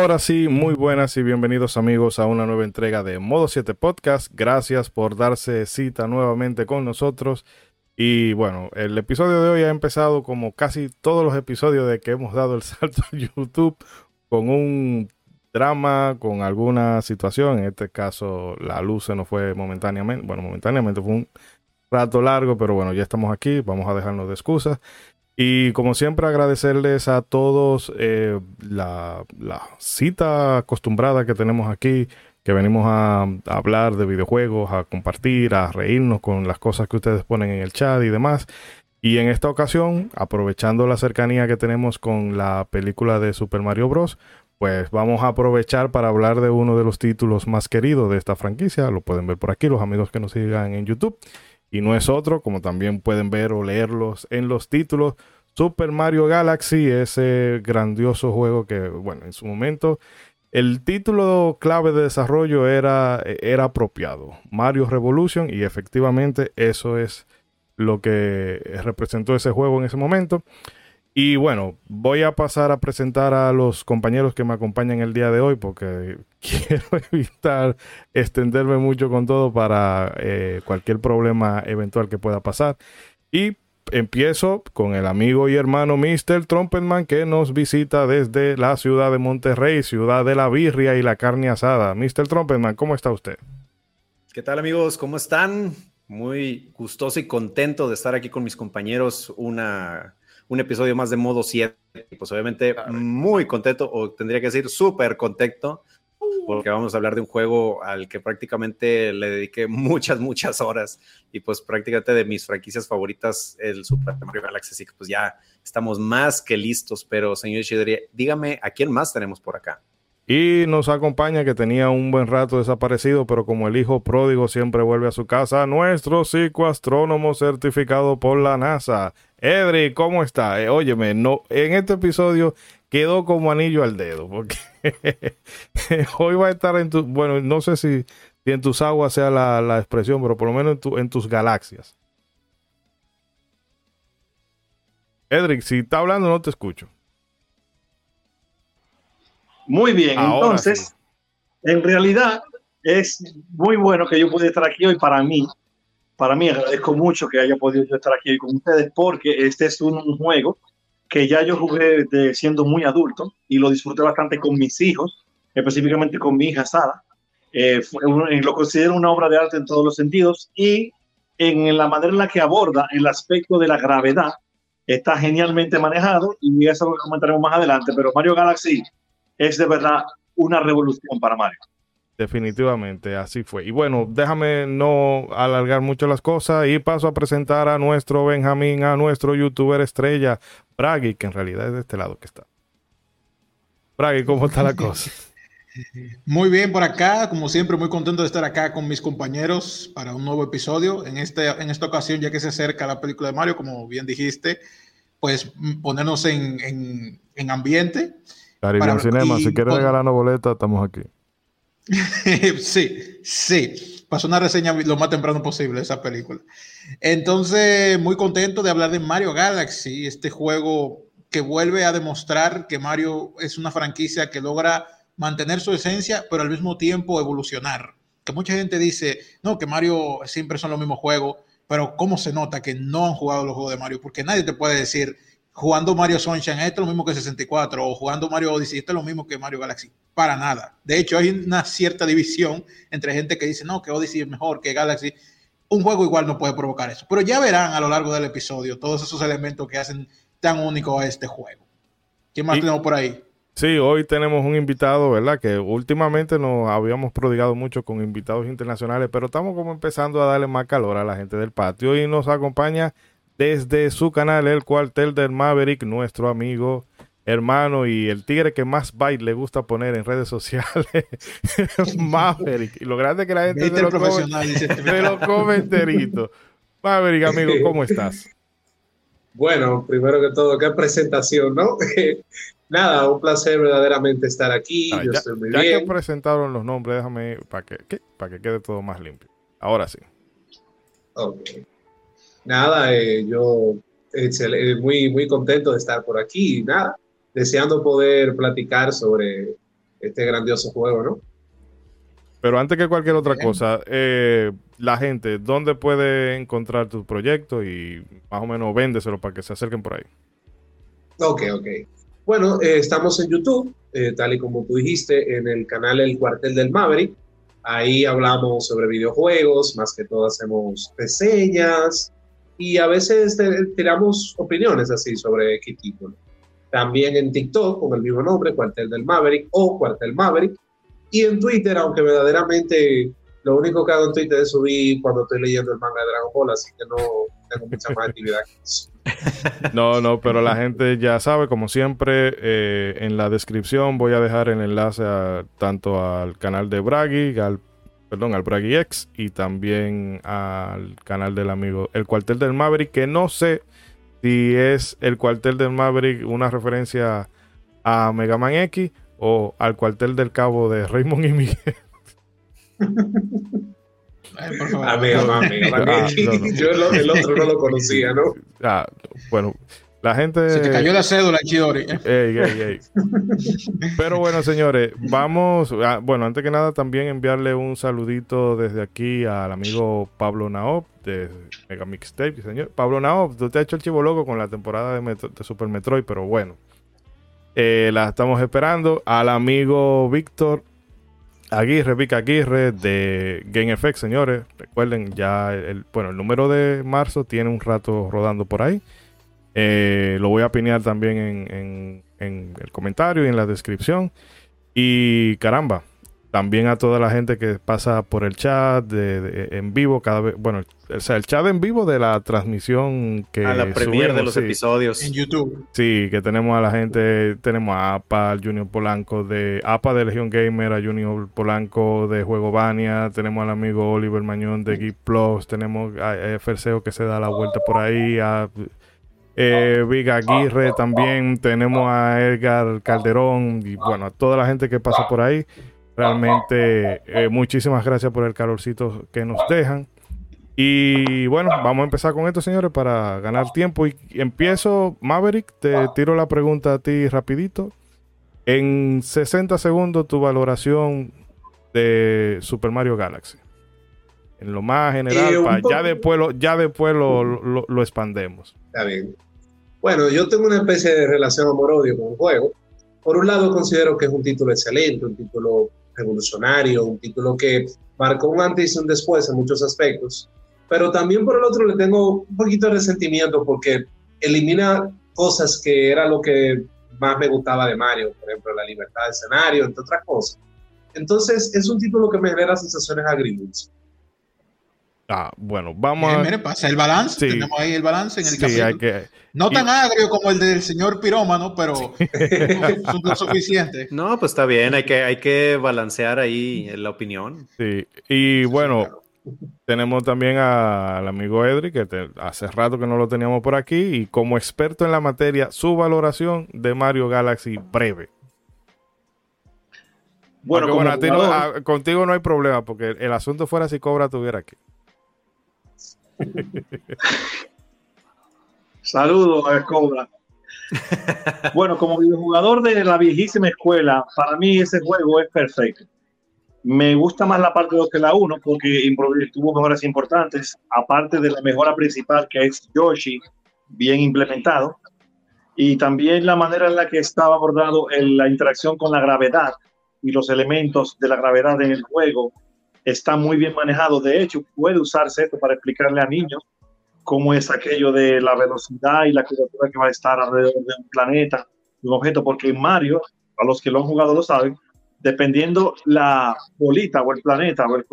Ahora sí, muy buenas y bienvenidos amigos a una nueva entrega de Modo 7 Podcast. Gracias por darse cita nuevamente con nosotros. Y bueno, el episodio de hoy ha empezado como casi todos los episodios de que hemos dado el salto a YouTube con un drama, con alguna situación. En este caso, la luz se nos fue momentáneamente. Bueno, momentáneamente fue un rato largo, pero bueno, ya estamos aquí. Vamos a dejarnos de excusas. Y como siempre, agradecerles a todos eh, la, cita acostumbrada que tenemos aquí, que venimos a, hablar de videojuegos, a compartir, a reírnos con las cosas que ustedes ponen en el chat y demás. Y en esta ocasión, aprovechando la cercanía que tenemos con la película de Super Mario Bros., pues vamos a aprovechar para hablar de uno de los títulos más queridos de esta franquicia. Lo pueden ver por aquí, los amigos que nos sigan en YouTube y no es otro, como también pueden ver o leerlos en los títulos, Super Mario Galaxy, ese grandioso juego que, bueno, en su momento el título clave de desarrollo era, era apropiado, Mario Revolution, y efectivamente eso es lo que representó ese juego en ese momento. Y bueno, voy a pasar a presentar a los compañeros que me acompañan el día de hoy porque quiero evitar extenderme mucho con todo para eh, cualquier problema eventual que pueda pasar. Y empiezo con el amigo y hermano Mr. Trumpetman que nos visita desde la ciudad de Monterrey, ciudad de la birria y la carne asada. Mr. Trumpetman, ¿cómo está usted? ¿Qué tal amigos? ¿Cómo están? Muy gustoso y contento de estar aquí con mis compañeros una un episodio más de modo 7. Pues obviamente muy contento, o tendría que decir súper contento, porque vamos a hablar de un juego al que prácticamente le dediqué muchas, muchas horas y pues prácticamente de mis franquicias favoritas, el Super Mario Galaxy. Así que pues ya estamos más que listos, pero señor Chidori, dígame, ¿a quién más tenemos por acá? Y nos acompaña que tenía un buen rato desaparecido, pero como el hijo pródigo siempre vuelve a su casa, nuestro psicoastrónomo certificado por la NASA. Edri, ¿cómo está? Eh, óyeme, no, en este episodio quedó como anillo al dedo, porque hoy va a estar en tu, bueno, no sé si, en tus aguas sea la, expresión, pero por lo menos en, en tus galaxias. Edric, si está hablando no te escucho. Muy bien, entonces, en realidad es muy bueno que yo pueda estar aquí hoy para mí. Para mí agradezco mucho que haya podido estar aquí hoy con ustedes porque este es un, juego que ya yo jugué de siendo muy adulto y lo disfruté bastante con mis hijos, específicamente con mi hija Sara. Eh, lo considero una obra de arte en todos los sentidos y en la manera en la que aborda el aspecto de la gravedad está genialmente manejado y eso lo comentaremos más adelante, pero Mario Galaxy es de verdad una revolución para Mario. Definitivamente, así fue. Y bueno, déjame no alargar mucho las cosas y paso a presentar a nuestro Benjamín, a nuestro youtuber estrella, Bragi, que en realidad es de este lado que está. Bragi, ¿cómo está la cosa? Muy bien por acá, como siempre, muy contento de estar acá con mis compañeros para un nuevo episodio. En, este, en esta ocasión, ya que se acerca la película de Mario, como bien dijiste, pues ponernos en, en ambiente Caribbean Cinema, si quieres regalarnos boletas, estamos aquí. sí, sí. Pasó una reseña lo más temprano posible esa película. Entonces, muy contento de hablar de Mario Galaxy, este juego que vuelve a demostrar que Mario es una franquicia que logra mantener su esencia, pero al mismo tiempo evolucionar. Que mucha gente dice, no, que Mario siempre son los mismos juegos, pero ¿cómo se nota que no han jugado los juegos de Mario? Porque nadie te puede decir, jugando Mario Sunshine, esto es lo mismo que 64, o jugando Mario Odyssey, esto es lo mismo que Mario Galaxy. Para nada. De hecho, hay una cierta división entre gente que dice, no, que Odyssey es mejor que Galaxy. Un juego igual no puede provocar eso. Pero ya verán a lo largo del episodio todos esos elementos que hacen tan único a este juego. ¿Qué más tenemos por ahí? Sí, hoy tenemos un invitado, ¿verdad? Que últimamente nos habíamos prodigado mucho con invitados internacionales, pero estamos como empezando a darle más calor a la gente del patio y nos acompaña desde su canal, el cuartel del Maverick, nuestro amigo, hermano y el tigre que más byte le gusta poner en redes sociales, Maverick. Y lo grande que la gente se lo, come, este lo come enterito. Maverick, amigo, ¿cómo estás? Bueno, primero que todo, qué presentación, ¿no? Nada, un placer verdaderamente estar aquí. Ah, Yo ya, estoy muy ya que presentaron los nombres, déjame para que, para que quede todo más limpio. Ahora sí. Okay nada, eh, yo muy, muy contento de estar por aquí nada, deseando poder platicar sobre este grandioso juego, ¿no? Pero antes que cualquier otra cosa, eh, la gente, ¿dónde puede encontrar tu proyecto y más o menos véndeselo para que se acerquen por ahí? Ok, ok. Bueno, eh, estamos en YouTube, eh, tal y como tú dijiste, en el canal El Cuartel del Maverick. Ahí hablamos sobre videojuegos, más que todo hacemos reseñas y a veces tiramos opiniones así sobre qué título. También en TikTok con el mismo nombre, Cuartel del Maverick o Cuartel Maverick. Y en Twitter, aunque verdaderamente lo único que hago en Twitter es subir cuando estoy leyendo el manga de Dragon Ball, así que no tengo mucha más actividad que eso. No, no, pero la gente ya sabe, como siempre, eh, en la descripción voy a dejar el enlace tanto al canal de Bragi, al perdón, al Bragi X y también al canal del amigo El Cuartel del Maverick, que no sé si es el Cuartel del Maverick una referencia a Mega Man X o al Cuartel del Cabo de Raymond y Miguel. Yo el otro no lo conocía, ¿no? Ah, bueno, la gente. Se te cayó la cédula, Chidori. Pero bueno, señores, vamos. Bueno, antes que nada, también enviarle un saludito desde aquí al amigo Pablo Naop de Mega Mixtape. Señor Pablo Naop, tú te has hecho el chivo loco con la temporada de, de Super Metroid, pero bueno. Eh, la estamos esperando. Al amigo Víctor Aguirre, Vic Aguirre de Game Effect, señores. Recuerden, ya el, bueno, el número de marzo tiene un rato rodando por ahí. Eh, lo voy a pinear también en, en, el comentario y en la descripción. Y caramba, también a toda la gente que pasa por el chat de, en vivo cada vez, bueno, o sea, el chat en vivo de la transmisión que a la premier de los episodios en YouTube. Sí, que tenemos a la gente, tenemos a APA, al Junior Polanco de APA de Legion Gamer, a Junior Polanco de Juego Bania, tenemos al amigo Oliver Mañón de Geek Plus, tenemos a Ferseo que se da la vuelta por ahí, a eh, Viga Aguirre también, tenemos a Edgar Calderón y bueno, a toda la gente que pasa por ahí. Realmente, eh, muchísimas gracias por el calorcito que nos dejan. Y bueno, vamos a empezar con esto, señores, para ganar tiempo. Y empiezo, Maverick, te tiro la pregunta a ti rapidito. En 60 segundos, tu valoración de Super Mario Galaxy. En lo más general, eh, ya después, lo, ya después lo, lo, expandemos. Está bien. Bueno, yo tengo una especie de relación amor-odio con el juego. Por un lado, considero que es un título excelente, un título revolucionario, un título que marcó un antes y un después en muchos aspectos, pero también por el otro le tengo un poquito de resentimiento porque elimina cosas que era lo que más me gustaba de Mario, por ejemplo, la libertad de escenario, entre otras cosas. Entonces, es un título que me genera sensaciones agridulces. Ah, bueno, vamos a... Mire, pasa el balance, tenemos ahí el balance en el sí, No tan agrio como el del señor pirómano, pero es lo suficiente. No, pues está bien, hay que, hay que balancear ahí la opinión. Sí, y bueno, tenemos también al amigo Edri, que hace rato que no lo teníamos por aquí, y como experto en la materia, su valoración de Mario Galaxy breve. Bueno, contigo no hay problema, porque el asunto fuera si Cobra tuviera aquí. Saludos a Cobra. bueno, como videojugador de la viejísima escuela, para mí ese juego es perfecto. Me gusta más la parte 2 que la 1 porque tuvo mejoras importantes, aparte de la mejora principal que es Yoshi, bien implementado, y también la manera en la que estaba abordado en la interacción con la gravedad y los elementos de la gravedad en el juego está muy bien manejado. De hecho, puede usarse esto para explicarle a niños cómo es aquello de la velocidad y la curvatura que va a estar alrededor de un planeta, un objeto, porque Mario, a los que lo han jugado lo saben, dependiendo la bolita o el planeta o el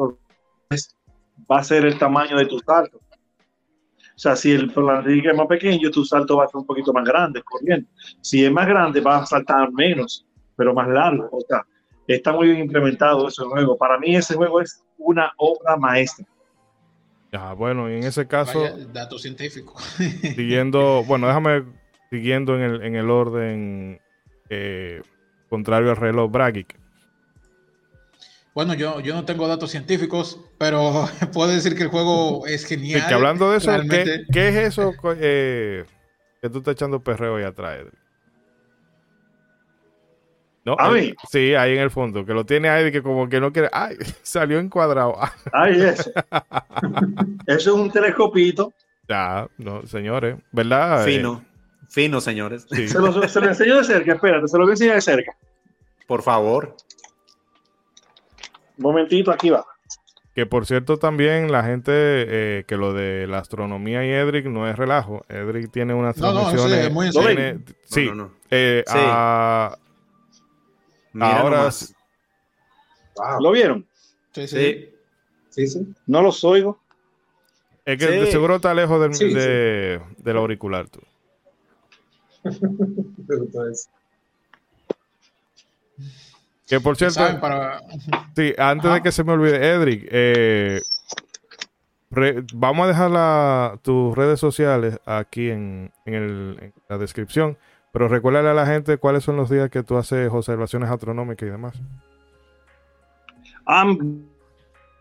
va a ser el tamaño de tu salto. O sea, si el planeta es más pequeño, tu salto va a ser un poquito más grande, corriendo. Si es más grande, va a saltar menos, pero más largo. O sea, Está muy bien implementado ese juego. Para mí ese juego es una obra maestra. Ah, bueno, y en ese caso... dato científico. siguiendo, bueno, déjame, siguiendo en el, en el orden eh, contrario al reloj Bragic. Bueno, yo, yo no tengo datos científicos, pero puedo decir que el juego es genial. que hablando de eso, ¿qué, es eso eh, que tú estás echando perreo ahí atrás? A mí. Sí, ahí en el fondo, que lo tiene ahí que como que no quiere. ¡Ay! Salió encuadrado. ¡Ay, eso! eso es un telescopito. Ya, no, señores, ¿verdad? Fino, fino, señores. Se, lo, se lo enseño de cerca, espérate, se lo voy a enseñar de cerca. Por favor. Un momentito, aquí va. Que por cierto también la gente eh, que lo de la astronomía y Edric no es relajo. Edric tiene unas transmisiones. No, no, muy tiene, sí. No, eh, sí. Ahora ¿Lo vieron? Sí, sí. Sí, sí. No los oigo. Es que seguro está lejos del, de, del auricular tú. Que por cierto, sí, antes de que se me olvide, Edric, eh, vamos a dejar tus redes sociales aquí en, la descripción, pero recuérdale a la gente cuáles son los días que tú haces observaciones astronómicas y demás.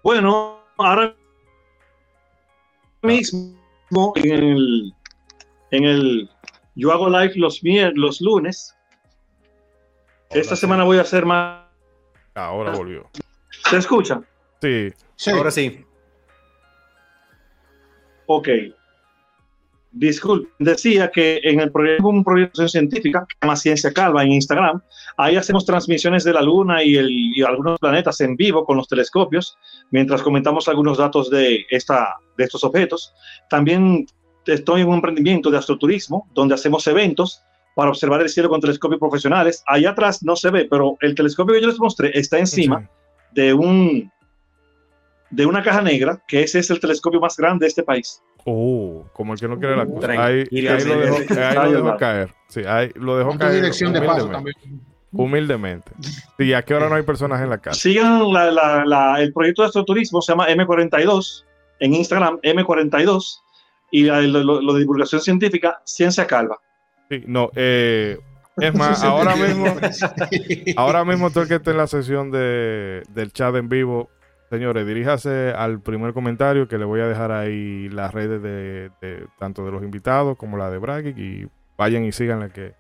bueno, ahora mismo en el, en el yo hago live los, los lunes esta semana voy a hacer más. Ahora volvió. ¿Se escucha? Sí. Ahora sí. Ok. Disculpe, decía que en el proyecto, un proyecto científica, que llama Ciencia Calva en Instagram, ahí hacemos transmisiones de la Luna y, el, y algunos planetas en vivo con los telescopios, mientras comentamos algunos datos de, esta, de estos objetos. También estoy en un emprendimiento de astroturismo, donde hacemos eventos para observar el cielo con telescopios profesionales. Allá atrás no se ve, pero el telescopio que yo les mostré está encima de un de una caja negra, que ese es el telescopio más grande de este país. Oh, como el que no quiere la cosa. Ahí, lo dejó, caer. Sí, ahí lo dejó caer. dirección de paso también. Humildemente. ¿Y a qué hora no hay personas en la casa? Sigan el proyecto de astroturismo, se llama M42, en Instagram, M42, y lo de divulgación científica, Ciencia Calva. Sí, no, eh, es más, ahora mismo, ahora mismo todo el que esté en la sesión de, del chat en vivo, señores, diríjase al primer comentario que le voy a dejar ahí las redes de, tanto de los invitados como la de Bragic y vayan y síganle que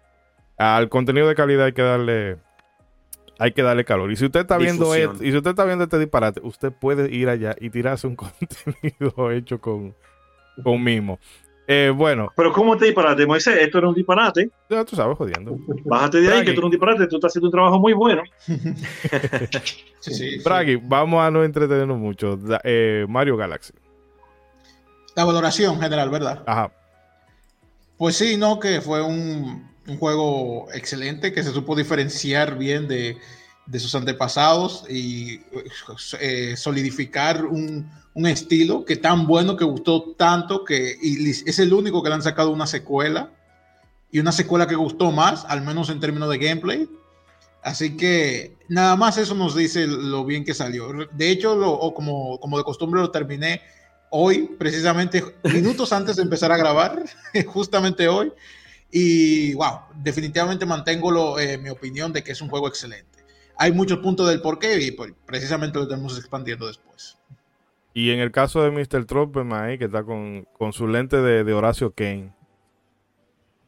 al contenido de calidad hay que darle hay que darle calor. Y si usted está viendo esto, y si usted está viendo este disparate, usted puede ir allá y tirarse un contenido hecho con, con mimo. Eh, bueno. Pero ¿cómo te disparate, Moisés? Esto era un disparate. Ya tú sabes, jodiendo. Bájate de ahí, que esto era un disparate. Tú estás haciendo un trabajo muy bueno. sí, sí, vamos a no entretenernos mucho. Eh, Mario Galaxy. La valoración general, ¿verdad? Ajá. Pues sí, no, que fue un, un juego excelente, que se supo diferenciar bien de, de sus antepasados y eh, solidificar un, un estilo que tan bueno que gustó tanto que es el único que le han sacado una secuela y una secuela que gustó más, al menos en términos de gameplay. Así que nada más eso nos dice lo bien que salió. De hecho, como, como de costumbre lo terminé hoy, precisamente minutos antes de empezar a grabar, justamente hoy. Y wow, definitivamente mantengo lo, eh, mi opinión de que es un juego excelente. Hay muchos puntos del porqué y pues, precisamente lo estamos expandiendo después. Y en el caso de Mr. Trumpman ahí, que está con, su lente de, Horacio Kane.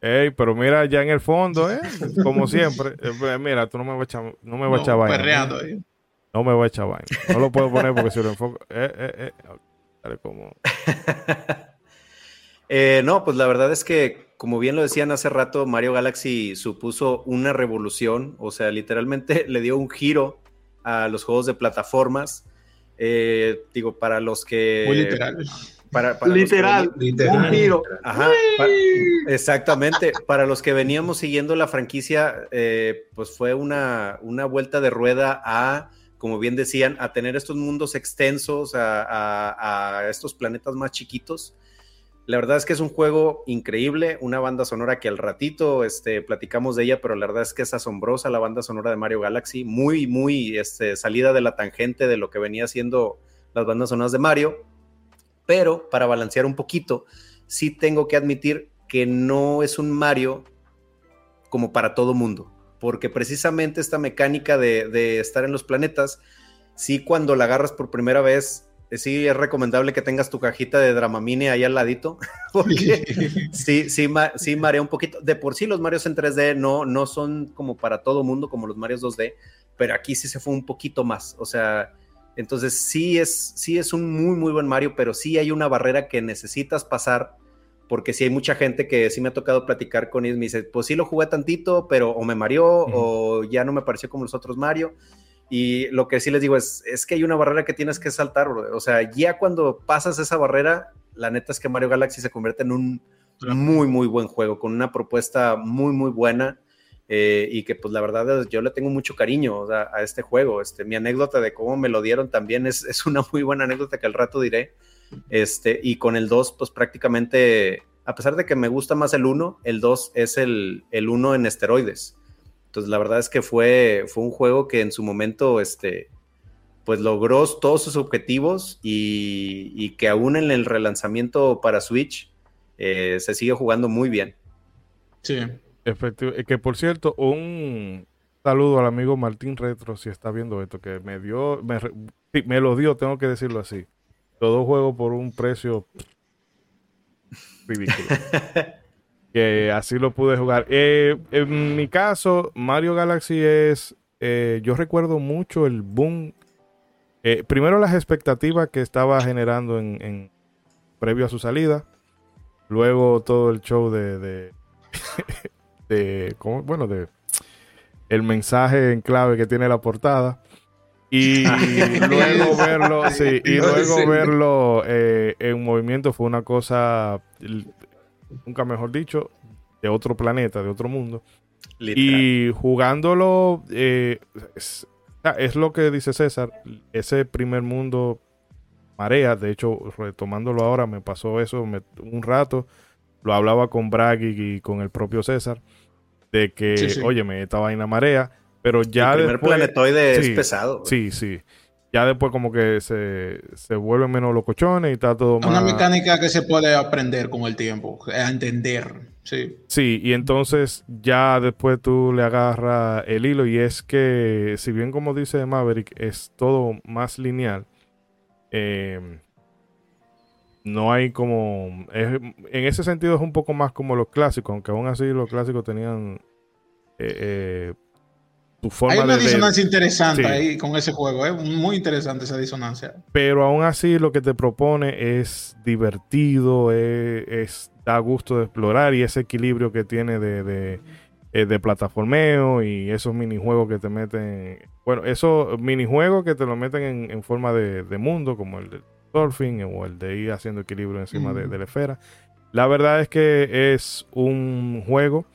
Ey, pero mira, ya en el fondo, ¿eh? Como siempre. Eh, pues, mira, tú no me vas a echar, no me vas a echar vaina. ¿eh? No me voy a echar vaina. No lo puedo poner porque si lo enfoco. Eh, eh, eh. Dale como. eh, no, pues la verdad es que, como bien lo decían hace rato, Mario Galaxy supuso una revolución. O sea, literalmente le dio un giro a los juegos de plataformas eh, digo, para los que... Muy literal. Para, literal, literal. Ajá, exactamente. Para los que veníamos siguiendo la franquicia, eh, pues fue una, una, vuelta de rueda a, como bien decían, a tener estos mundos extensos, a, a estos planetas más chiquitos. La verdad es que es un juego increíble, una banda sonora que al ratito este, platicamos de ella, pero la verdad es que es asombrosa la banda sonora de Mario Galaxy, muy, muy este, salida de la tangente de lo que venía siendo las bandas sonoras de Mario. Pero para balancear un poquito, sí tengo que admitir que no es un Mario como para todo mundo, porque precisamente esta mecánica de, de estar en los planetas, sí cuando la agarras por primera vez sí es recomendable que tengas tu cajita de Dramamine ahí al ladito, porque sí, sí, sí marea un poquito. De por sí los Marios en 3D no, no son como para todo mundo como los Marios 2D, pero aquí sí se fue un poquito más. O sea, entonces sí es, sí es un muy, muy buen Mario, pero sí hay una barrera que necesitas pasar, porque sí hay mucha gente que sí me ha tocado platicar con ellos, me dice, pues sí lo jugué tantito, pero o me mareó o ya no me pareció como los otros Mario. Y lo que sí les digo es, es que hay una barrera que tienes que saltar, O sea, ya cuando pasas esa barrera, la neta es que Mario Galaxy se convierte en un muy, muy buen juego, con una propuesta muy, muy buena. Eh, y que pues la verdad yo le tengo mucho cariño a este juego. Este, mi anécdota de cómo me lo dieron también es, es, una muy buena anécdota que al rato diré. Este, y con el 2, pues prácticamente, a pesar de que me gusta más el 1, el 2 es el, el 1 en esteroides. Entonces, la verdad es que fue, fue un juego que en su momento, este, pues logró todos sus objetivos y, que aún en el relanzamiento para Switch eh, se sigue jugando muy bien. Sí. Efectivamente. Que por cierto, un saludo al amigo Martín Retro, si está viendo esto, que me dio, me, me lo dio, tengo que decirlo así. Todo juego por un precio ridículo. Que así lo pude jugar. Eh, en mi caso, Mario Galaxy es, eh, yo recuerdo mucho el boom. Eh, primero las expectativas que estaba generando en, previo a su salida. Luego todo el show de, de, de bueno, de el mensaje en clave que tiene la portada. Y luego verlo, sí, y luego verlo en movimiento fue una cosa nunca mejor dicho, de otro planeta, de otro mundo. Y jugándolo, eh, es, lo que dice César, ese primer mundo marea, de hecho, retomándolo ahora, me pasó eso un rato, lo hablaba con Bragg y, con el propio César, de que, oye, me esta vaina marea, pero ya... El primer planetoide es pesado. Sí, sí ya después como que se, se vuelven menos locochones y está todo más... Una mecánica que se puede aprender con el tiempo, a entender, sí. Sí, y entonces ya después tú le agarras el hilo y es que, si bien como dice Maverick, es todo más lineal, em, no hay como... en ese sentido es un poco más como los clásicos, aunque aún así los clásicos tenían... Eh, eh, hay una disonancia interesante ahí con ese juego, es ¿eh? muy interesante esa disonancia. Pero aún así lo que te propone es divertido, es, da gusto de explorar y ese equilibrio que tiene de, de, eh, plataformeo y esos minijuegos que te meten, bueno, esos minijuegos que te lo meten en, forma de, mundo, como el de surfing o el de ir haciendo equilibrio encima de, de la esfera. La verdad es que es un juego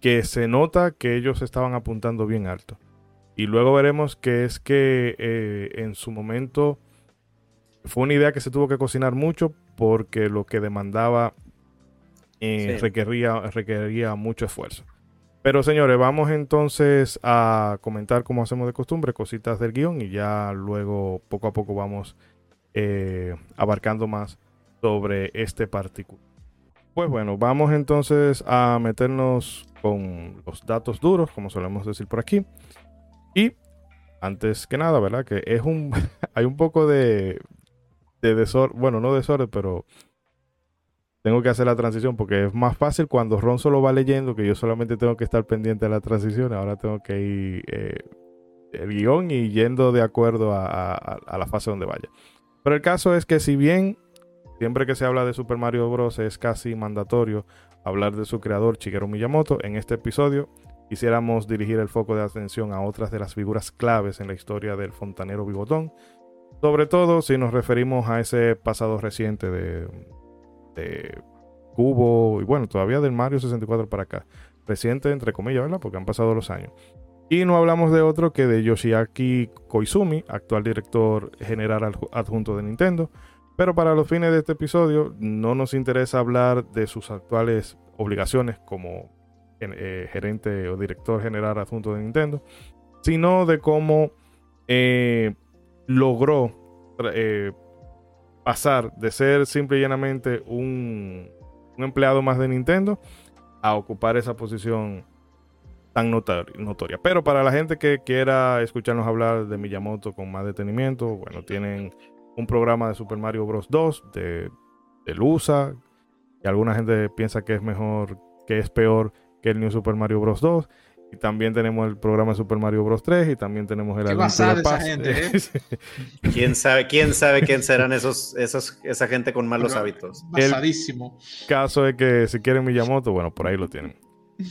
que se nota que ellos estaban apuntando bien alto. Y luego veremos que es que eh, en su momento fue una idea que se tuvo que cocinar mucho porque lo que demandaba eh, requería, requería mucho esfuerzo. Pero señores, vamos entonces a comentar como hacemos de costumbre, cositas del guion y ya luego poco a poco vamos eh, abarcando más sobre este particular. Pues bueno, vamos entonces a meternos con los datos duros, como solemos decir por aquí. Y antes que nada, ¿verdad? Que es un. hay un poco de. de desorden. Bueno, no desorden, pero. Tengo que hacer la transición porque es más fácil cuando Ron solo va leyendo que yo solamente tengo que estar pendiente de la transición. Ahora tengo que ir eh, el guion y yendo de acuerdo a, a la fase donde vaya. Pero el caso es que si bien siempre que se habla de Super Mario Bros. es casi mandatorio hablar de su creador Shigeru Miyamoto. En este episodio quisiéramos dirigir el foco de atención a otras de las figuras claves en la historia del fontanero bigotón, sobre todo si nos referimos a ese pasado reciente de, de Cubo y bueno, todavía del Mario 64 para acá. Reciente entre comillas, ¿verdad? Porque han pasado los años. Y no hablamos de otro que de Yoshiaki Koizumi, actual director general adjunto de Nintendo, pero para los fines de este episodio no nos interesa hablar de sus actuales obligaciones como eh, gerente o director general adjunto de Nintendo, sino de cómo eh, logró eh, pasar de ser simple y llanamente un, empleado más de Nintendo a ocupar esa posición tan notoria. Pero para la gente que quiera escucharnos hablar de Miyamoto con más detenimiento, bueno, tienen un programa de Super Mario Bros. 2 de, de Lusa, y alguna gente piensa que es mejor, que es peor que el New Super Mario Bros. 2. Y también tenemos el programa Super Mario Bros. 3 y también tenemos el Qué esa gente, ¿eh? ¿Quién sabe, quién sabe quién serán esos, esos, esa gente con malos hábitos? Basadísimo. El caso es que si quieren Miyamoto, bueno, por ahí lo tienen.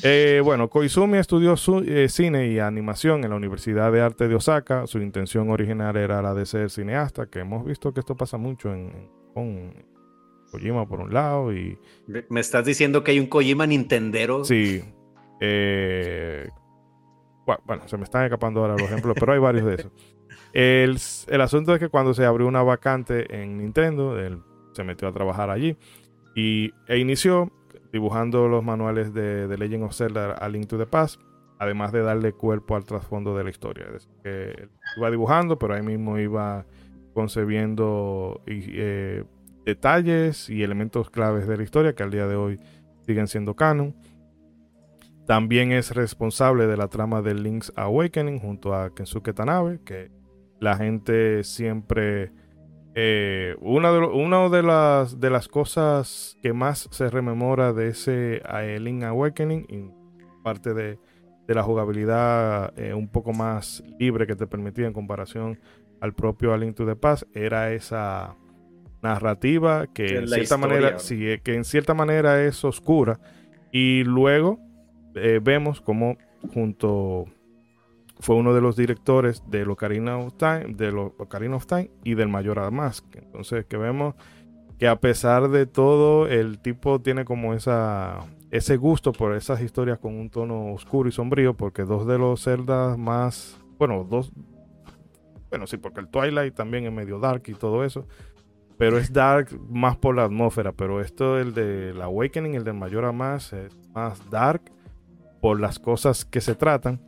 Eh, bueno, Koizumi estudió su, eh, cine y animación en la Universidad de Arte de Osaka. Su intención original era la de ser cineasta, que hemos visto que esto pasa mucho en, con Kojima por un lado y... ¿Me estás diciendo que hay un Kojima Nintendero? Sí. Eh, bueno, se me están escapando ahora los ejemplos, pero hay varios de esos. El, el, asunto es que cuando se abrió una vacante en Nintendo, él se metió a trabajar allí y, e inició dibujando los manuales de, The Legend of Zelda a Link to the Past, además de darle cuerpo al trasfondo de la historia. Es decir, que iba dibujando, pero ahí mismo iba concebiendo eh, detalles y elementos claves de la historia que al día de hoy siguen siendo canon. También es responsable de la trama de Link's Awakening junto a Kensuke Tanabe, que la gente siempre eh, una, de, de, las, de las cosas que más se rememora de ese Link Awakening, y parte de, la jugabilidad eh, un poco más libre que te permitía en comparación al propio A Link to the Past, era esa narrativa que, en cierta manera, eh, que en cierta manera es oscura. Y luego vemos como junto fue uno de los directores de Ocarina of Time, de Ocarina of Time y del Mayor Mask. Entonces, que vemos que a pesar de todo, el tipo tiene como esa ese gusto por esas historias con un tono oscuro y sombrío, porque dos de los Zelda más, bueno, dos, bueno, sí, porque el Twilight también es medio dark y todo eso, pero es dark más por la atmósfera, pero esto, el de Awakening, el del Mayor Mask, es más dark por las cosas que se tratan.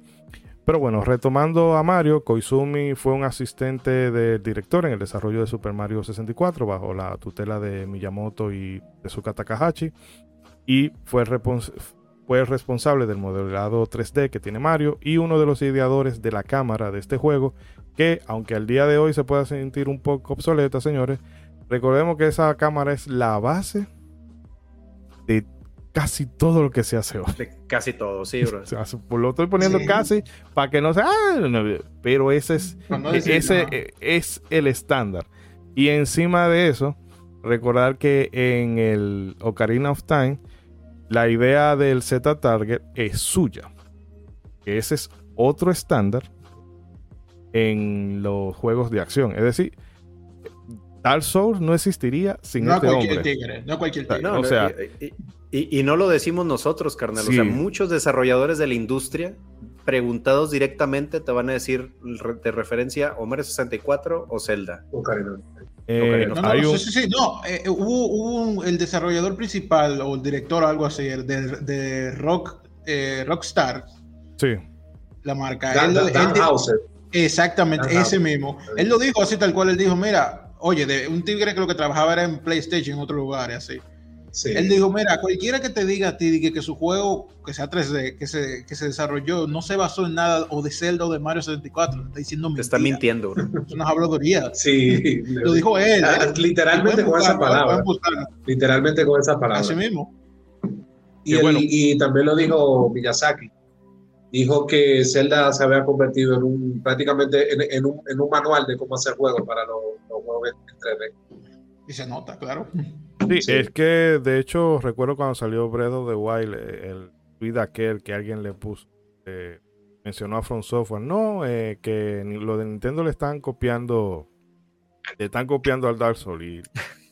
Pero bueno, retomando a Mario, Koizumi fue un asistente del director en el desarrollo de Super Mario 64 bajo la tutela de Miyamoto y Tezuka Takahashi y fue, fue responsable del modelado 3D que tiene Mario y uno de los ideadores de la cámara de este juego que aunque al día de hoy se pueda sentir un poco obsoleta, señores, recordemos que esa cámara es la base de casi todo lo que se hace hoy. casi todo, sí, bro. Lo estoy poniendo casi para que no sea, ah, pero ese es, ese es el estándar. Y encima de eso, recordar que en el Ocarina of Time, la idea del Z Target es suya. Ese es otro estándar en los juegos de acción. Es decir, Dark Souls no existiría sin no este hombre. Tigre, no cualquier tigre. o sea, y, no lo decimos nosotros, carnal. O sea, muchos desarrolladores de la industria, preguntados directamente, te van a decir de referencia Homero 64 o Zelda. Eh, no, sí, sí, no. Eh, hubo, el desarrollador principal o el director o algo así, de, de Rock, eh, Rockstar. Sí. La marca. Dan, Exactamente, ese mismo. Él lo dijo así tal cual. Él dijo, mira, oye, de un tigre que lo que trabajaba era en PlayStation en otro lugar, así. Él dijo, mira, cualquiera que te diga a ti que, que su juego, que sea 3D, que se, que se desarrolló, no se basó en nada o de Zelda o de Mario 64, está diciendo Te está mintiendo. Es una habladuría. Sí. Lo dijo él. ¿eh? Literalmente con esa palabra. Literalmente con esa palabra. Así mismo. Y, y, también lo dijo Miyazaki. Dijo que Zelda se había convertido en un, prácticamente en, en, un, en un, manual de cómo hacer juegos para los, los juegos en 3D. Y se nota, claro. Sí, es que de hecho recuerdo cuando salió Breath of the Wild, eh, el tweet aquel que alguien le puso, eh, mencionó a From Software, no, eh, que lo de Nintendo le están copiando, le están copiando al Dark Souls y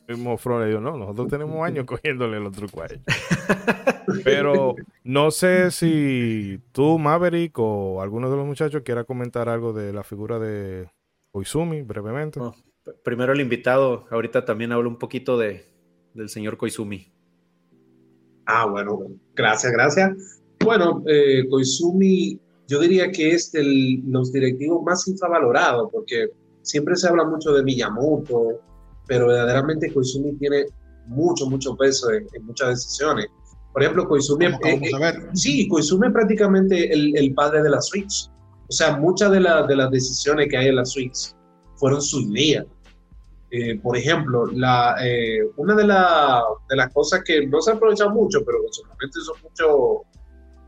mismo le dijo, no, nosotros tenemos años cogiéndole los trucos a ellos. Pero no sé si tú, Maverick, o alguno de los muchachos quiera comentar algo de la figura de Koizumi brevemente. primero el invitado, ahorita también hablo un poquito de, del señor Koizumi. Ah, bueno, gracias, gracias. Bueno, eh, Koizumi, yo diría que es de los directivos más infravalorados, porque siempre se habla mucho de Miyamoto, pero verdaderamente Koizumi tiene mucho, mucho peso en, muchas decisiones. Por ejemplo, Koizumi, eh, eh, sí, Koizumi es prácticamente el, padre de la Switch. O sea, muchas de, de las decisiones que hay en la Switch fueron sus días. Eh, por ejemplo, la, eh, una de, de, las cosas que no se aprovecha mucho, pero que solamente hizo mucho,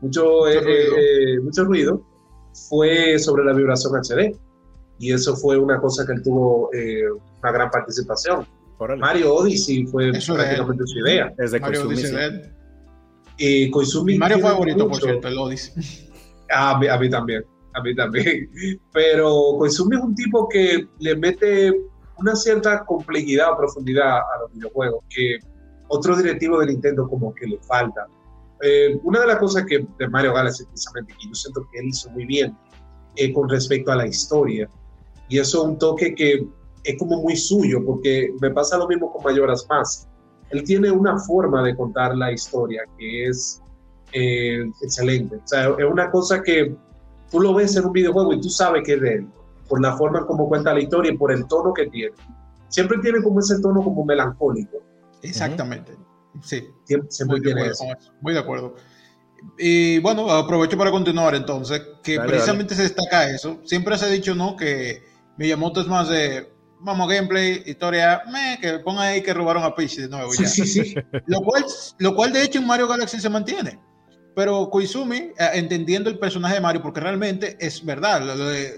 mucho, eh, mucho ruido. fue sobre la vibración HD. Y eso fue una cosa que él tuvo una gran participación. Mario Odyssey fue prácticamente su idea. Desde Mario Koizumi. Mario favorito, por cierto, el Odyssey. a mí también a mí también. Pero Koizumi es un tipo que le mete una cierta complejidad o profundidad a los videojuegos que otro directivo de Nintendo como que le falta. Eh, una de las cosas que de Mario Galaxy precisamente que yo siento que él hizo muy bien eh, con respecto a la historia y eso es un toque que es como muy suyo porque me pasa lo mismo con Mayoras Más. Él tiene una forma de contar la historia que es eh, excelente. O sea, es una cosa que tú lo ves en un videojuego y tú sabes que es de él, por la forma en cómo cuenta la historia y por el tono que tiene. Siempre tiene como ese tono como melancólico. Exactamente. Sí. Siempre, tiene eso. Muy de acuerdo. Y bueno, aprovecho para continuar entonces, que precisamente se destaca eso. Siempre se ha dicho, ¿no? Que Miyamoto es más de, vamos, gameplay, historia, me, que ponga ahí que robaron a Peach de nuevo. Ya. Sí, sí, sí. lo, cual, lo cual, de hecho, en Mario Galaxy se mantiene. Pero Koizumi, eh, entendiendo el personaje de Mario, porque realmente es verdad,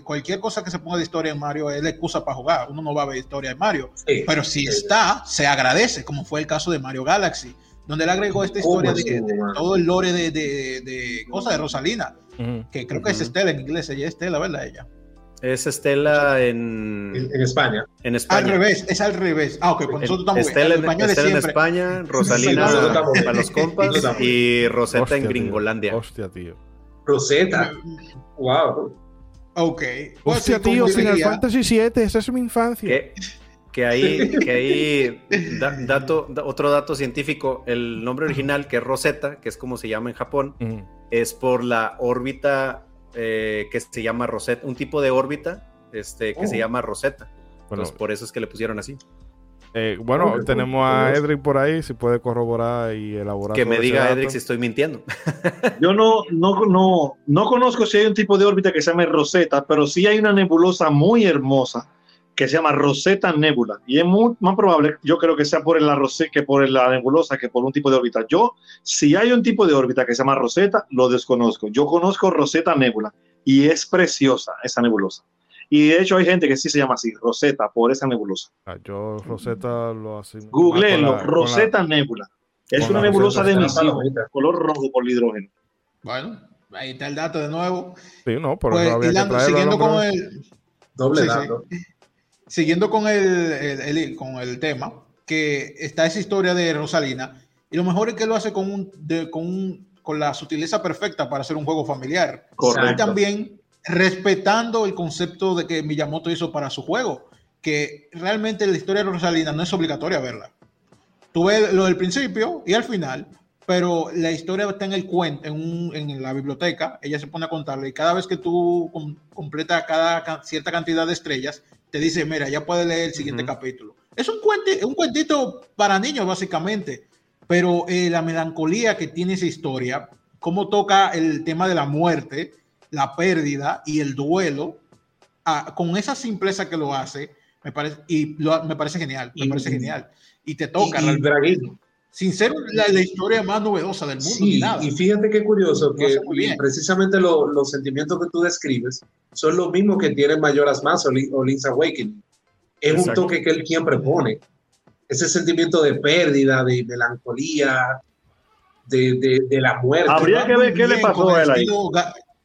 cualquier cosa que se ponga de historia en Mario es la excusa para jugar. Uno no va a ver historia de Mario. pero si está, se agradece, como fue el caso de Mario Galaxy, donde él agregó esta historia de, todo el lore de, de, de cosas de Rosalina, que creo que es Estela en inglés, ella es Estela, ¿verdad? Ella. Es Estela en... en... España. En España. Al revés, es al revés. Ah, ok, pues nosotros estamos Estela, en, Estela en España, Rosalina para los compas y Rosetta en Gringolandia. Hostia, tío. Rosetta. Wow. Ok. Hostia, tío, Final Fantasy VII, esa es mi infancia. Que, que ahí, que ahí dato, otro dato científico, el nombre original, que es Rosetta, que es como se llama en Japón, es por la órbita eh, que se llama Rosetta, un tipo de órbita este, que se oh. llama Rosetta. Bueno, por eso es que le pusieron así. Eh, bueno, tenemos a Edric por ahí, si puede corroborar y elaborar. Que me diga Edric si estoy mintiendo. Yo no, no, no, no conozco si hay un tipo de órbita que se llame Rosetta, pero sí hay una nebulosa muy hermosa que se llama Rosetta Nebula. Y es muy, más probable, yo creo que sea por la que por la nebulosa que por un tipo de órbita. Yo, si hay un tipo de órbita que se llama Rosetta, lo desconozco. Yo conozco Rosetta Nebula y es preciosa esa nebulosa. Y de hecho hay gente que sí se llama así, Rosetta, por esa nebulosa. Ah, yo Rosetta lo hace. Googleenlo, Rosetta Nebula. Es una nebulosa de emisión, color rojo por el hidrógeno. Bueno, ahí está el dato de nuevo. Sí, no, por pues, había que siguiendo con el doble dato siguiendo con el, con el tema, que está esa historia de Rosalina, y lo mejor es que lo hace con, un, con, con la sutileza perfecta para hacer un juego familiar. Y también respetando el concepto de que Miyamoto hizo para su juego, que realmente la historia de Rosalina no es obligatoria verla. Tú ves lo del principio y al final, pero la historia está en el cuento, en, en, la biblioteca, ella se pone a contarle y cada vez que tú completas cada cierta cantidad de estrellas, te dice, mira, ya puedes leer el siguiente capítulo. Es un, cuento, un cuentito para niños, básicamente, pero eh, la melancolía que tiene esa historia, cómo toca el tema de la muerte, la pérdida y el duelo, con esa simpleza que lo hace, me parece, y me parece genial, me parece genial. Y te toca. Y, sin ser la, historia más novedosa del mundo. Sí, y fíjate qué curioso, que precisamente los sentimientos que tú describes son los mismos que tienen Mayoras Más o, Link's Awakening. Es un toque que él siempre pone. Ese sentimiento de pérdida, de melancolía, de, de, la muerte. Habría que ver qué le pasó a él ahí.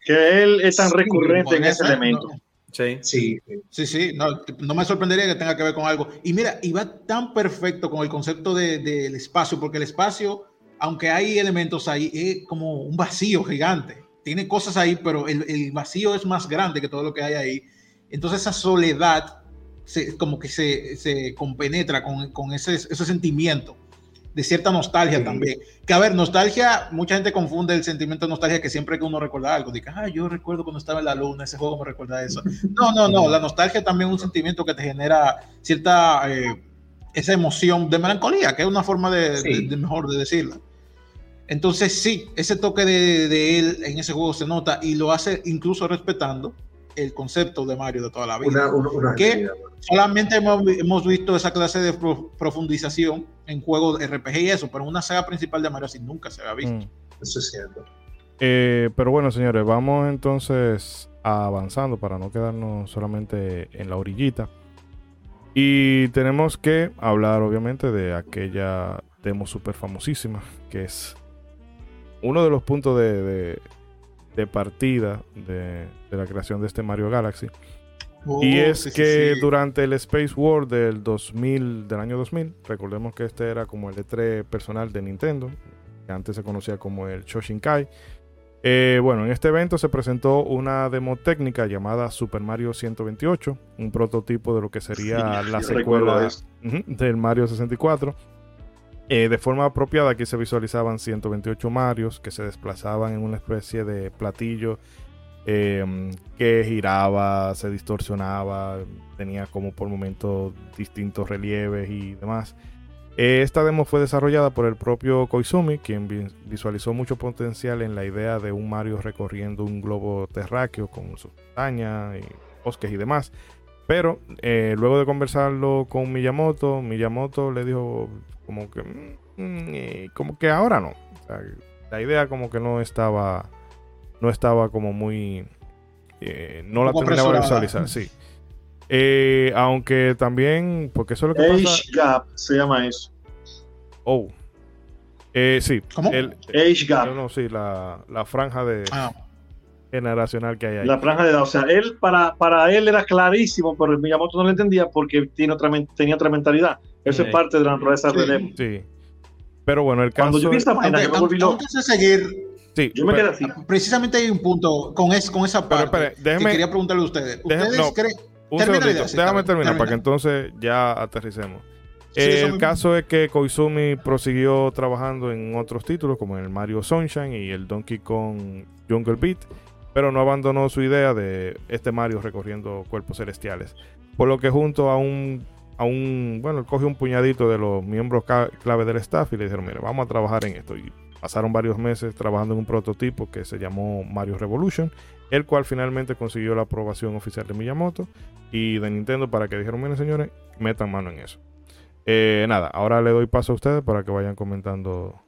Que él es tan recurrente en ese elemento. Sí, sí, sí, sí. No, me sorprendería que tenga que ver con algo. Y mira, y va tan perfecto con el concepto del de, espacio, porque el espacio, aunque hay elementos ahí, es como un vacío gigante. Tiene cosas ahí, pero el, el vacío es más grande que todo lo que hay ahí. Entonces esa soledad se, como que se, se compenetra con, con ese, ese sentimiento de cierta nostalgia también. Que a ver, nostalgia, mucha gente confunde el sentimiento de nostalgia que siempre que uno recuerda algo, dice, ah, yo recuerdo cuando estaba en la luna, ese juego me recuerda eso. No, no, no, la nostalgia también es un sentimiento que te genera cierta, eh, esa emoción de melancolía, que es una forma de, mejor de decirla. Entonces sí, ese toque de, de, él en ese juego se nota y lo hace incluso respetando el concepto de Mario de toda la vida. que solamente hemos, visto esa clase de profundización en juegos de RPG y eso, pero en una saga principal de Mario así nunca se había visto. Mm. Eso es cierto. Eh, pero bueno, señores, vamos entonces avanzando para no quedarnos solamente en la orillita. Y tenemos que hablar, obviamente, de aquella demo súper famosísima, que es uno de los puntos de, de, partida de, la creación de este Mario Galaxy. Oh, y es que durante el Space War del 2000, del año 2000, recordemos que este era como el E3 personal de Nintendo, que antes se conocía como el Shoshinkai. Eh, bueno, en este evento se presentó una demo técnica llamada Super Mario 128, un prototipo de lo que sería la secuela del Mario 64 eh, de forma apropiada aquí se visualizaban 128 Marios que se desplazaban en una especie de platillo em, que giraba, se distorsionaba, tenía como por momentos distintos relieves y demás. Eh, esta demo fue desarrollada por el propio Koizumi, quien visualizó mucho potencial en la idea de un Mario recorriendo un globo terráqueo con sus montañas y bosques y demás. Pero eh, luego de conversarlo con Miyamoto, Miyamoto le dijo como que, mm, mm, como que ahora no. la idea como que no estaba, no estaba como muy, eh, no la terminaba de visualizar, sí. Eh, aunque también, porque eso es lo que Age Gap se llama eso. Oh. sí. ¿Cómo? El, Age Gap. No, sí, la, la franja de... Ah generacional que hay ahí. La franja de edad, o sea, él para, para él era clarísimo, pero Miyamoto no lo entendía porque tiene otra, tenía otra mentalidad. Eso es parte de la naturaleza de Demo. Sí. Pero bueno, el caso. Cuando yo vi esta vaina, yo me volví loco. Antes de seguir, sí, yo me quedé así. Precisamente hay un punto con, es, con esa parte pero, espere, déjeme, que quería preguntarle a ustedes. ¿Ustedes no, creen.? Un segundito, déjame terminar para que entonces ya aterricemos. el caso es que Koizumi prosiguió trabajando en otros títulos como en el Mario Sunshine y el Donkey Kong Jungle Beat pero no abandonó su idea de este Mario recorriendo cuerpos celestiales. Por lo que junto a un, a un bueno, cogió un puñadito de los miembros clave del staff y le dijeron, mire, vamos a trabajar en esto. Y pasaron varios meses trabajando en un prototipo que se llamó Mario Revolution, el cual finalmente consiguió la aprobación oficial de Miyamoto y de Nintendo para que dijeron, miren señores, metan mano en eso. Eh, nada, ahora le doy paso a ustedes para que vayan comentando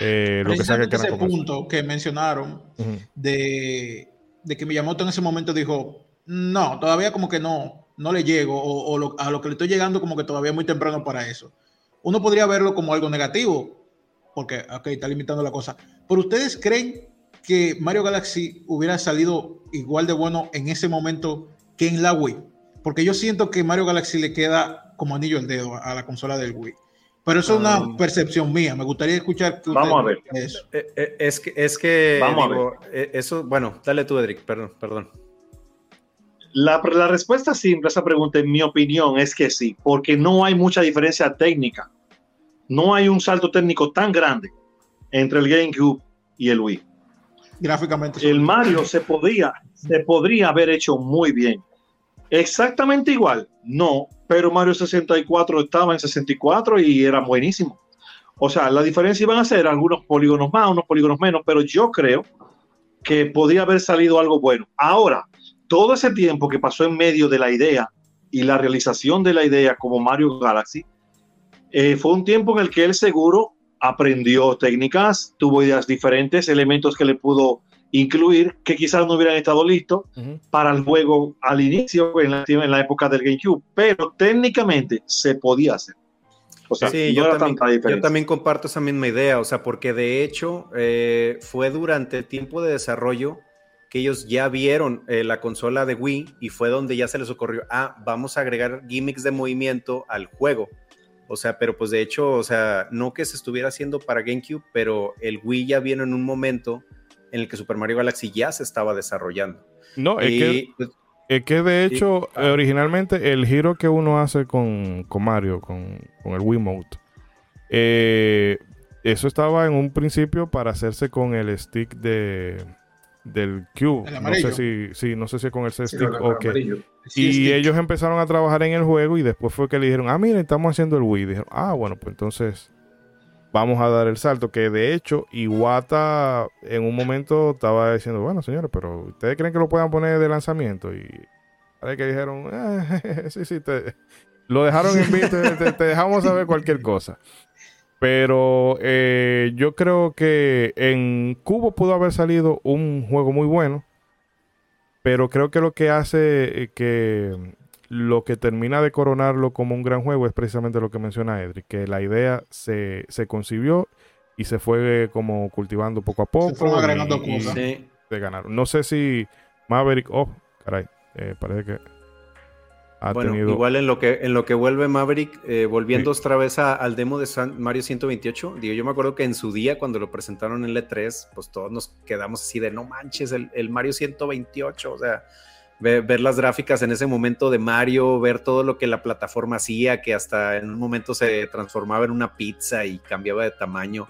eh, lo que que ese punto que mencionaron de, que Miyamoto en ese momento dijo, no, todavía como que no, no le llego, o, a lo que le estoy llegando como que todavía es muy temprano para eso. Uno podría verlo como algo negativo, porque, ok, está limitando la cosa. Pero ustedes creen que Mario Galaxy hubiera salido igual de bueno en ese momento que en la Wii? Porque yo siento que Mario Galaxy le queda como anillo al dedo a la consola del Wii. Pero eso es una percepción mía. Me gustaría escuchar. Vamos a ver. Eso. Eh, eh, es que, es que Vamos a ver. Eh, eso, bueno, dale tú, Edric, perdón, perdón. La, la, respuesta simple a esa pregunta, en mi opinión, es que sí, porque no hay mucha diferencia técnica. No hay un salto técnico tan grande entre el GameCube y el Wii. Gráficamente. El Mario se podría, se podría haber hecho muy bien. Exactamente igual, no, pero Mario 64 estaba en 64 y era buenísimo. O sea, la diferencia iban a ser algunos polígonos más, unos polígonos menos, pero yo creo que podría haber salido algo bueno. Ahora, todo ese tiempo que pasó en medio de la idea y la realización de la idea como Mario Galaxy, eh, fue un tiempo en el que él seguro aprendió técnicas, tuvo ideas diferentes, elementos que le pudo incluir que quizás no hubieran estado listos para el juego al inicio, en la, en la, época del GameCube, pero técnicamente se podía hacer. O sea, sí, yo, también, yo, también, comparto esa misma idea, o sea, porque de hecho eh, fue durante el tiempo de desarrollo que ellos ya vieron eh, la consola de Wii y fue donde ya se les ocurrió, ah, vamos a agregar gimmicks de movimiento al juego. O sea, pero pues de hecho, o sea, no que se estuviera haciendo para GameCube, pero el Wii ya vino en un momento en el que Super Mario Galaxy ya se estaba desarrollando. No, es, que, pues, es que de hecho, originalmente el giro que uno hace con, Mario, con, con, el Wiimote, eh, eso estaba en un principio para hacerse con el stick de del Cube. No sé si, no sé si con el stick o qué. Y ellos empezaron a trabajar en el juego y después fue que le dijeron, ah, mira, estamos haciendo el Wii. dijeron, ah, bueno, pues entonces vamos a dar el salto. Que de hecho, Iwata en un momento estaba diciendo, bueno, señores, pero ¿ustedes creen que lo puedan poner de lanzamiento? Y parece que dijeron, eh, sí, sí, te, lo dejaron en visto, te, dejamos saber cualquier cosa. Pero eh, yo creo que en Cubo pudo haber salido un juego muy bueno. Pero creo que lo que hace eh, que lo que termina de coronarlo como un gran juego es precisamente lo que menciona Edric, que la idea se, se concibió y se fue como cultivando poco a poco. Se agregando cosas. ganaron. No sé si Maverick, oh, caray, eh, parece que ha bueno, igual en lo que en lo que vuelve Maverick, eh, volviendo otra vez al demo de Mario 128, digo, yo me acuerdo que en su día cuando lo presentaron en L3, pues todos nos quedamos así de no manches, el, el Mario 128, o sea, ver, las gráficas en ese momento de Mario, ver todo lo que la plataforma hacía, que hasta en un momento se transformaba en una pizza y cambiaba de tamaño.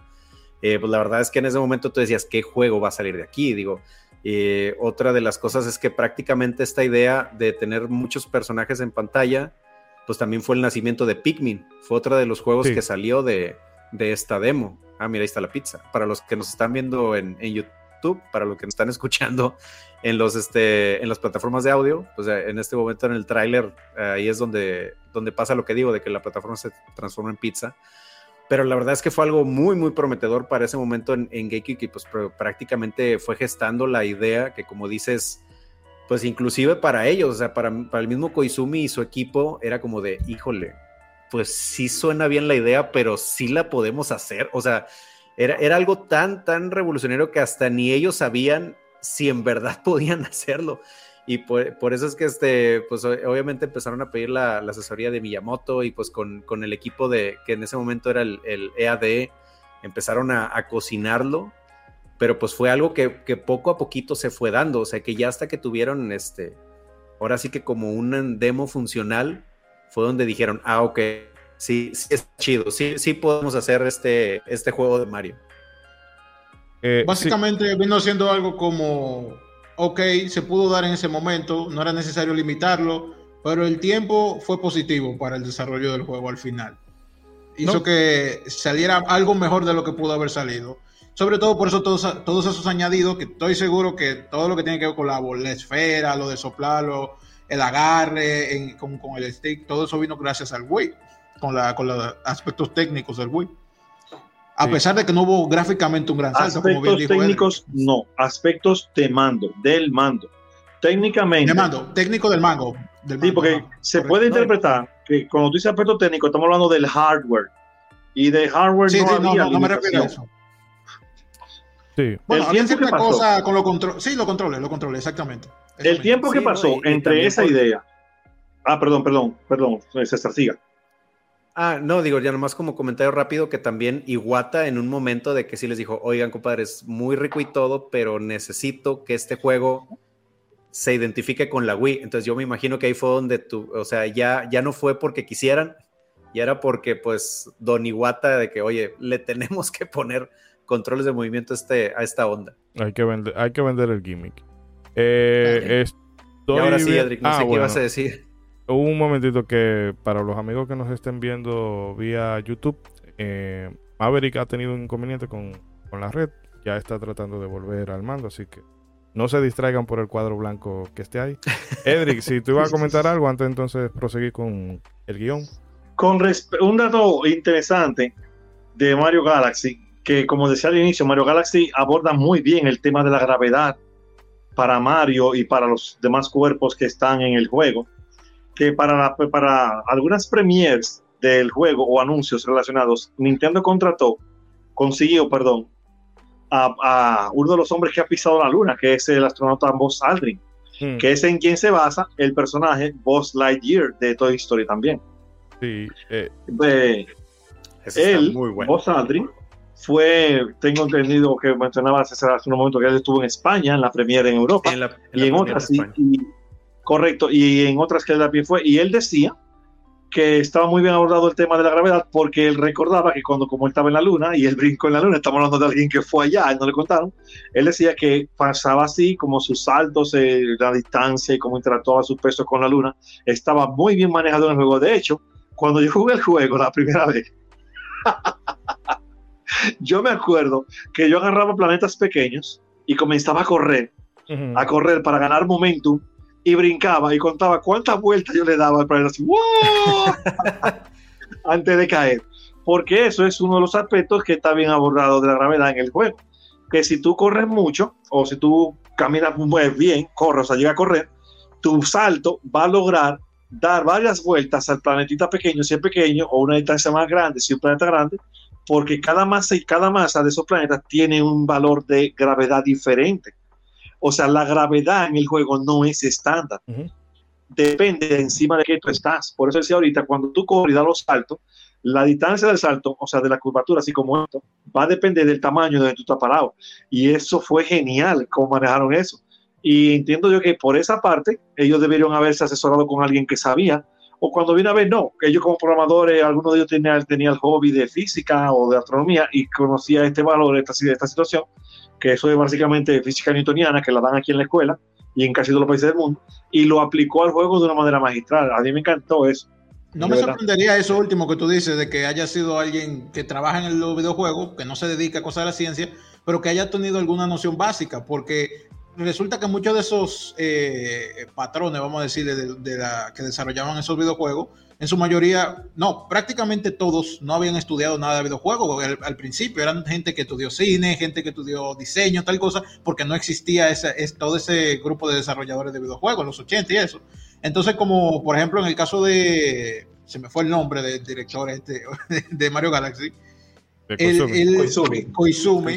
Eh, pues la verdad es que en ese momento tú decías, ¿qué juego va a salir de aquí? Digo, eh, otra de las cosas es que prácticamente esta idea de tener muchos personajes en pantalla, pues también fue el nacimiento de Pikmin. Fue otro de los juegos que salió de, esta demo. Ah, mira, ahí está la pizza. Para los que nos están viendo en, en YouTube, para los que nos están escuchando en, los, este, en las plataformas de audio, pues en este momento en el tráiler, eh, ahí es donde, donde pasa lo que digo, de que la plataforma se transforma en pizza. Pero la verdad es que fue algo muy, muy prometedor para ese momento en, en Geeky, pues prácticamente fue gestando la idea que, como dices, pues inclusive para ellos, o sea, para, para el mismo Koizumi y su equipo, era como de, híjole, pues sí suena bien la idea, pero sí la podemos hacer. O sea, era, era algo tan, tan revolucionario que hasta ni ellos sabían si en verdad podían hacerlo. Y por, eso es que, este, pues obviamente empezaron a pedir la, asesoría de Miyamoto y pues con, el equipo de, que en ese momento era el, EAD, e empezaron a, cocinarlo, pero pues fue algo que, poco a poquito se fue dando, o sea que ya hasta que tuvieron, este, ahora sí que como un demo funcional, fue donde dijeron, ah, ok, sí, sí es chido, sí, sí podemos hacer este, este juego de Mario. Eh, Básicamente vino siendo algo como, ok, se pudo dar en ese momento, no era necesario limitarlo, pero el tiempo fue positivo para el desarrollo del juego al final. Hizo que saliera algo mejor de lo que pudo haber salido. Sobre todo por eso todos, todos esos añadidos, que estoy seguro que todo lo que tiene que ver con la, la esfera, lo de soplarlo, el agarre con, el stick, todo eso vino gracias al Wii, con, la, con los aspectos técnicos del Wii. A pesar de que no hubo gráficamente un gran salto. Aspectos técnicos, no. Aspectos de mando, del mando. Técnicamente. De mando, técnico del mando. sí, porque se puede interpretar que cuando tú dices aspecto técnico, estamos hablando del hardware. Y de hardware no había no, no, me refiero a eso. Sí. Bueno, había cierta cosa con los controles. Sí, lo controlé, lo controlé, exactamente. el tiempo que pasó entre esa idea. Ah, perdón, perdón, perdón, César, siga. Ah, no, digo, ya nomás como comentario rápido que también Iguata en un momento de que sí les dijo, oigan, compadres, muy rico y todo, pero necesito que este juego se identifique con la Wii. Entonces yo me imagino que ahí fue donde tú, o sea, ya, ya no fue porque quisieran, ya era porque pues Don Iguata de que, oye, le tenemos que poner controles de movimiento a, este, a esta onda. Hay que vender, hay que vender el gimmick. Eh, y ahora sí, Edric, no ah, sé qué ibas a decir un momentito que para los amigos que nos estén viendo vía YouTube, eh, Maverick ha tenido un inconveniente con, la red, ya está tratando de volver al mando, así que no se distraigan por el cuadro blanco que esté ahí. Edric, si tú ibas a comentar algo antes entonces proseguir con el guion. Con un dato interesante de Mario Galaxy, que como decía al inicio, Mario Galaxy aborda muy bien el tema de la gravedad para Mario y para los demás cuerpos que están en el juego que para, para algunas premiers del juego o anuncios relacionados, Nintendo contrató, consiguió, perdón, a, uno de los hombres que ha pisado la luna, que es el astronauta Buzz Aldrin, hmm. que es en quien se basa el personaje Buzz Lightyear de Toy Story también. Sí. Eh. él, muy bueno. Buzz Aldrin, fue, tengo entendido que mencionaba hace un momento que él estuvo en España, en la premiere en Europa, y en otras, y, Correcto, y en otras que él también fue, y él decía que estaba muy bien abordado el tema de la gravedad porque él recordaba que cuando como él estaba en la luna y él brincó en la luna, estamos hablando de alguien que fue allá, él no le contaron, él decía que pasaba así como sus saltos, eh, la distancia y cómo interactuaba su peso con la luna, estaba muy bien manejado en el juego. De hecho, cuando yo jugué el juego la primera vez, yo me acuerdo que yo agarraba planetas pequeños y comenzaba a correr, a correr para ganar momentum y brincaba y contaba cuántas vueltas yo le daba al planeta así, antes de caer. Porque eso es uno de los aspectos que está bien abordado de la gravedad en el juego. Que si tú corres mucho o si tú caminas muy bien, corres, o sea, llega a correr, tu salto va a lograr dar varias vueltas al planetita pequeño, si es pequeño, o una distancia más grande, si es un planeta grande, porque cada masa y cada masa de esos planetas tiene un valor de gravedad diferente. O sea, la gravedad en el juego no es estándar. Depende de encima de qué tú estás. Por eso decía ahorita, cuando tú corres y das los saltos, la distancia del salto, o sea, de la curvatura, así como esto, va a depender del tamaño de donde tú estás parado. Y eso fue genial, cómo manejaron eso. Y entiendo yo que por esa parte ellos debieron haberse asesorado con alguien que sabía, o cuando viene a ver, no, que ellos como programadores, alguno de ellos tenía, tenía el hobby de física o de astronomía y conocía este valor, esta, esta situación, que eso es básicamente física newtoniana, que la dan aquí en la escuela y en casi todos los países del mundo, y lo aplicó al juego de una manera magistral. A mí me encantó eso. No me sorprendería eso último que tú dices, de que haya sido alguien que trabaja en los videojuegos, que no se dedica a cosas de la ciencia, pero que haya tenido alguna noción básica, porque resulta que muchos de esos eh, patrones, vamos a decir, de, la, que desarrollaban esos videojuegos, en su mayoría, no, prácticamente todos no habían estudiado nada de videojuegos al, principio. Eran gente que estudió cine, gente que estudió diseño, tal cosa, porque no existía ese, todo ese grupo de desarrolladores de videojuegos, los 80 y eso. Entonces, como por ejemplo en el caso de, se me fue el nombre del director este, de Mario Galaxy, Koizumi.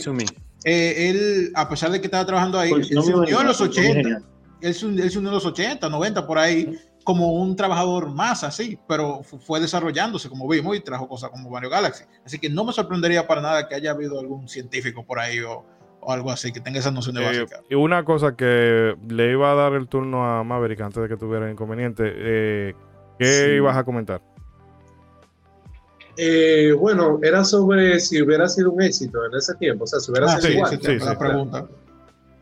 Eh, él, a pesar de que estaba trabajando ahí, él se unió en los 80. Él se, unió en los 80, 90, por ahí, como un trabajador más así, pero fue desarrollándose, como vimos, y trajo cosas como Mario Galaxy. Así que no me sorprendería para nada que haya habido algún científico por ahí o, algo así, que tenga esas nociones eh, básicas. Y una cosa que le iba a dar el turno a Maverick antes de que tuviera inconveniente, eh, ¿qué ibas a comentar? Eh, bueno, era sobre si hubiera sido un éxito en ese tiempo, o sea, si hubiera ah, sido igual. Sí, la pregunta.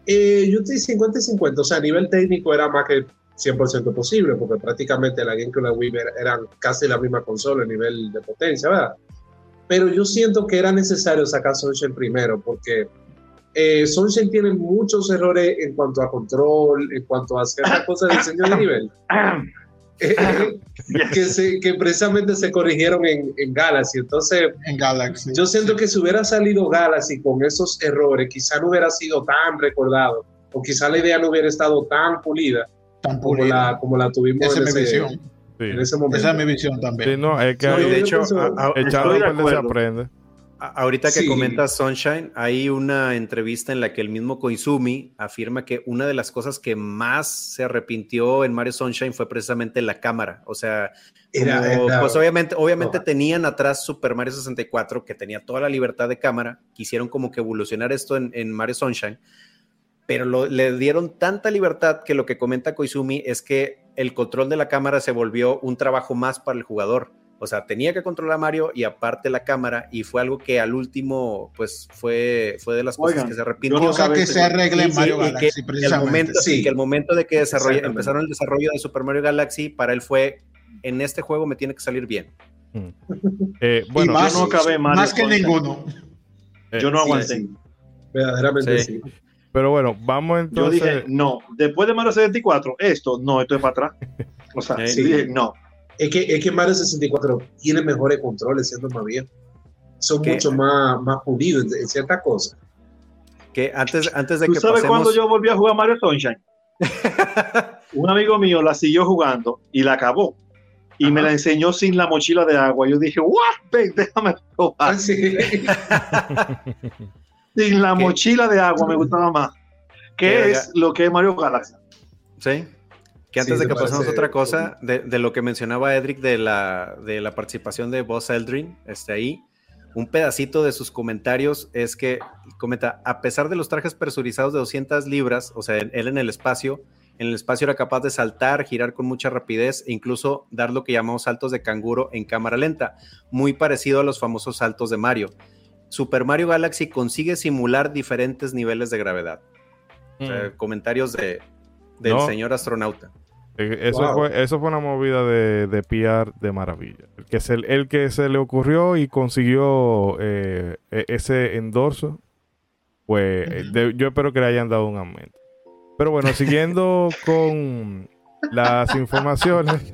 Eh, yo estoy 50 y 50, o sea, a nivel técnico era más que 100% posible, porque prácticamente la GameCube y la Wii eran casi la misma consola a nivel de potencia, ¿verdad? Pero yo siento que era necesario sacar Sunshine primero, porque eh, Sunshine tiene muchos errores en cuanto a control, en cuanto a ciertas cosas de diseño de nivel. que, que precisamente se corrigieron en, en, Galaxy. Entonces, en Galaxy, yo siento que si hubiera salido Galaxy con esos errores, quizá no hubiera sido tan recordado, o quizá la idea no hubiera estado tan pulida, tan Como, la, como la tuvimos Esa en, ese, visión. en ese momento. Esa es mi visión también. Sí, no, es que de hecho, echado se aprende. Ahorita que comenta Sunshine, hay una entrevista en la que el mismo Koizumi afirma que una de las cosas que más se arrepintió en Mario Sunshine fue precisamente la cámara. O sea, pues obviamente, obviamente tenían atrás Super Mario 64 que tenía toda la libertad de cámara. Quisieron como que evolucionar esto en, Mario Sunshine, pero le dieron tanta libertad que lo que comenta Koizumi es que el control de la cámara se volvió un trabajo más para el jugador o sea, tenía que controlar a Mario y aparte la cámara, y fue algo que al último, pues fue, fue de las cosas que se arrepintió. No que se arregle en Mario Galaxy, que, el momento, sí. que el momento de que empezaron el desarrollo de Super Mario Galaxy, para él fue, en este juego me tiene que salir bien. Mm. Eh, bueno, más, yo no acabé más que ninguno. Eh, yo no aguanté. Verdaderamente sí. Pero bueno, vamos entonces. Yo dije, no, después de Mario 74, esto, no, esto es para atrás. O sea, sí. dije, no. Es que, es que Mario 64 tiene mejores controles siendo más viejo. Son mucho más, más pulidos en, ciertas cosas. Que antes, antes de ¿Tú sabes cuando yo volví a jugar Mario Sunshine? Un amigo mío la siguió jugando y la acabó. Y me la enseñó sin la mochila de agua. Yo dije, ¿what? déjame probar. Ah, sin la mochila de agua me gustaba más. ¿Qué es lo que es Mario Galaxy? Sí. Que antes de que pasemos otra cosa, de, lo que mencionaba Edric de la, de la participación de Buzz Eldrin, este ahí, un pedacito de sus comentarios es que comenta, a pesar de los trajes presurizados de 200 libras, o sea, él en el espacio, en el espacio era capaz de saltar, girar con mucha rapidez e incluso dar lo que llamamos saltos de canguro en cámara lenta, muy parecido a los famosos saltos de Mario. Super Mario Galaxy consigue simular diferentes niveles de gravedad. Mm. comentarios de, del señor astronauta. Eh, eso, fue, eso fue una movida de, de PR de maravilla. El que, se, el que se le ocurrió y consiguió eh, e, ese endorso, pues yo espero que le hayan dado un aumento. Pero bueno, siguiendo con las informaciones,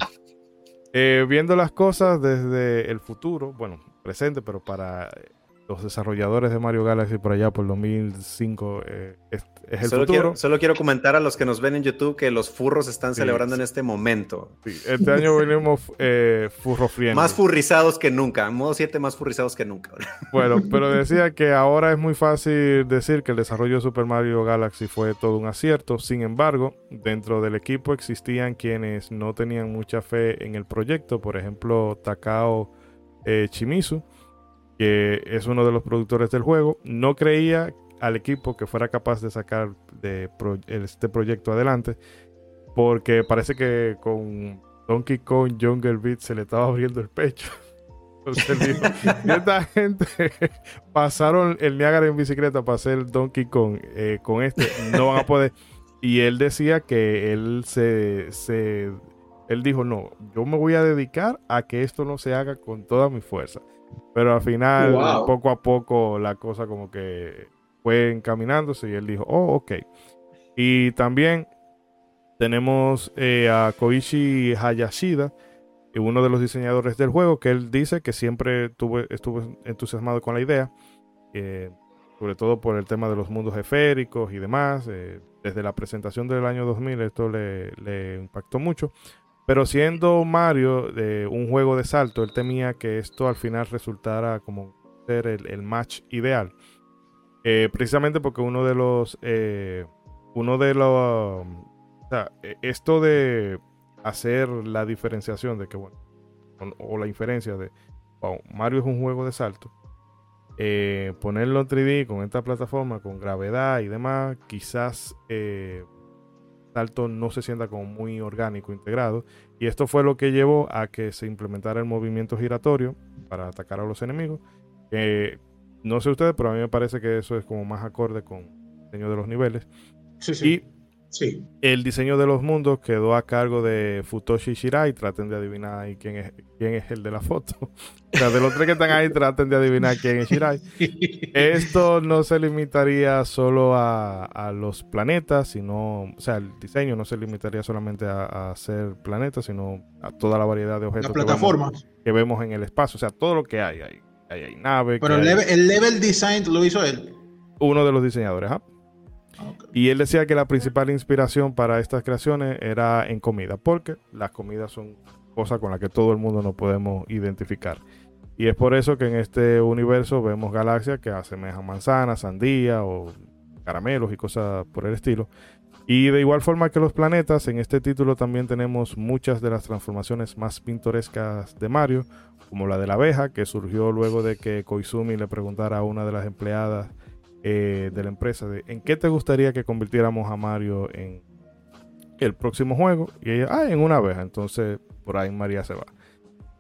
viendo las cosas desde el futuro, bueno, presente, pero para los desarrolladores de Mario Galaxy por allá por 2005 eh, es, es, el solo futuro. Quiero, solo quiero comentar a los que nos ven en YouTube que los furros están sí, celebrando sí. en este momento. Sí, este año venimos eh, furro Más furrizados que nunca. Modo 7 más furrizados que nunca. Bueno, pero decía que ahora es muy fácil decir que el desarrollo de Super Mario Galaxy fue todo un acierto. Sin embargo, dentro del equipo existían quienes no tenían mucha fe en el proyecto. Por ejemplo, Takao eh, Chimizu que es uno de los productores del juego, no creía al equipo que fuera capaz de sacar este proyecto adelante, porque parece que con Donkey Kong Jungle Beat se le estaba abriendo el pecho. Entonces y esta gente pasaron el Niagara en bicicleta para hacer Donkey Kong eh, con este, no van a poder. Y él decía que él se, se, él dijo, no, yo me voy a dedicar a que esto no se haga con toda mi fuerza. Pero al final, wow. poco a poco, la cosa como que fue encaminándose y él dijo, oh, ok. Y también tenemos eh, a Koichi Hayashida, uno de los diseñadores del juego, que él dice que siempre estuvo entusiasmado con la idea, eh, sobre todo por el tema de los mundos esféricos y demás. Eh, desde la presentación del año 2000 esto le, le impactó mucho. Pero siendo Mario de un juego de salto, él temía que esto al final resultara como ser el, el match ideal. Eh, precisamente porque uno de los. Eh, uno de los. Sea, esto de hacer la diferenciación de que, bueno, o, la inferencia de Mario es un juego de salto. Eh, ponerlo en 3D con esta plataforma, con gravedad y demás, quizás salto no se sienta como muy orgánico, integrado. Y esto fue lo que llevó a que se implementara el movimiento giratorio para atacar a los enemigos. Eh, no sé ustedes, pero a mí me parece que eso es como más acorde con el diseño de los niveles. Sí, sí. Y sí. el diseño de los mundos quedó a cargo de Futoshi Shirai. Traten de adivinar ahí quién es, quién es el de la foto. O sea, de los tres que están ahí, traten de adivinar quién es Shirai. Esto no se limitaría solo a, a, los planetas, sino, o sea, el diseño no se limitaría solamente a, a hacer planetas, sino a toda la variedad de objetos. Que, vemos, que vemos en el espacio. O sea, todo lo que hay ahí. Hay, hay nave. Pero el, hay... level, el, level, design lo hizo él. Uno de los diseñadores, ¿ah? Okay. Y él decía que la principal inspiración para estas creaciones era en comida, porque las comidas son cosas con las que todo el mundo nos podemos identificar. Y es por eso que en este universo vemos galaxias que asemejan manzanas, sandía o caramelos y cosas por el estilo. Y de igual forma que los planetas, en este título también tenemos muchas de las transformaciones más pintorescas de Mario, como la de la abeja, que surgió luego de que Koizumi le preguntara a una de las empleadas eh, de la empresa de en qué te gustaría que convirtiéramos a Mario en el próximo juego. Y ella, ah, en una abeja. Entonces, por ahí María se va.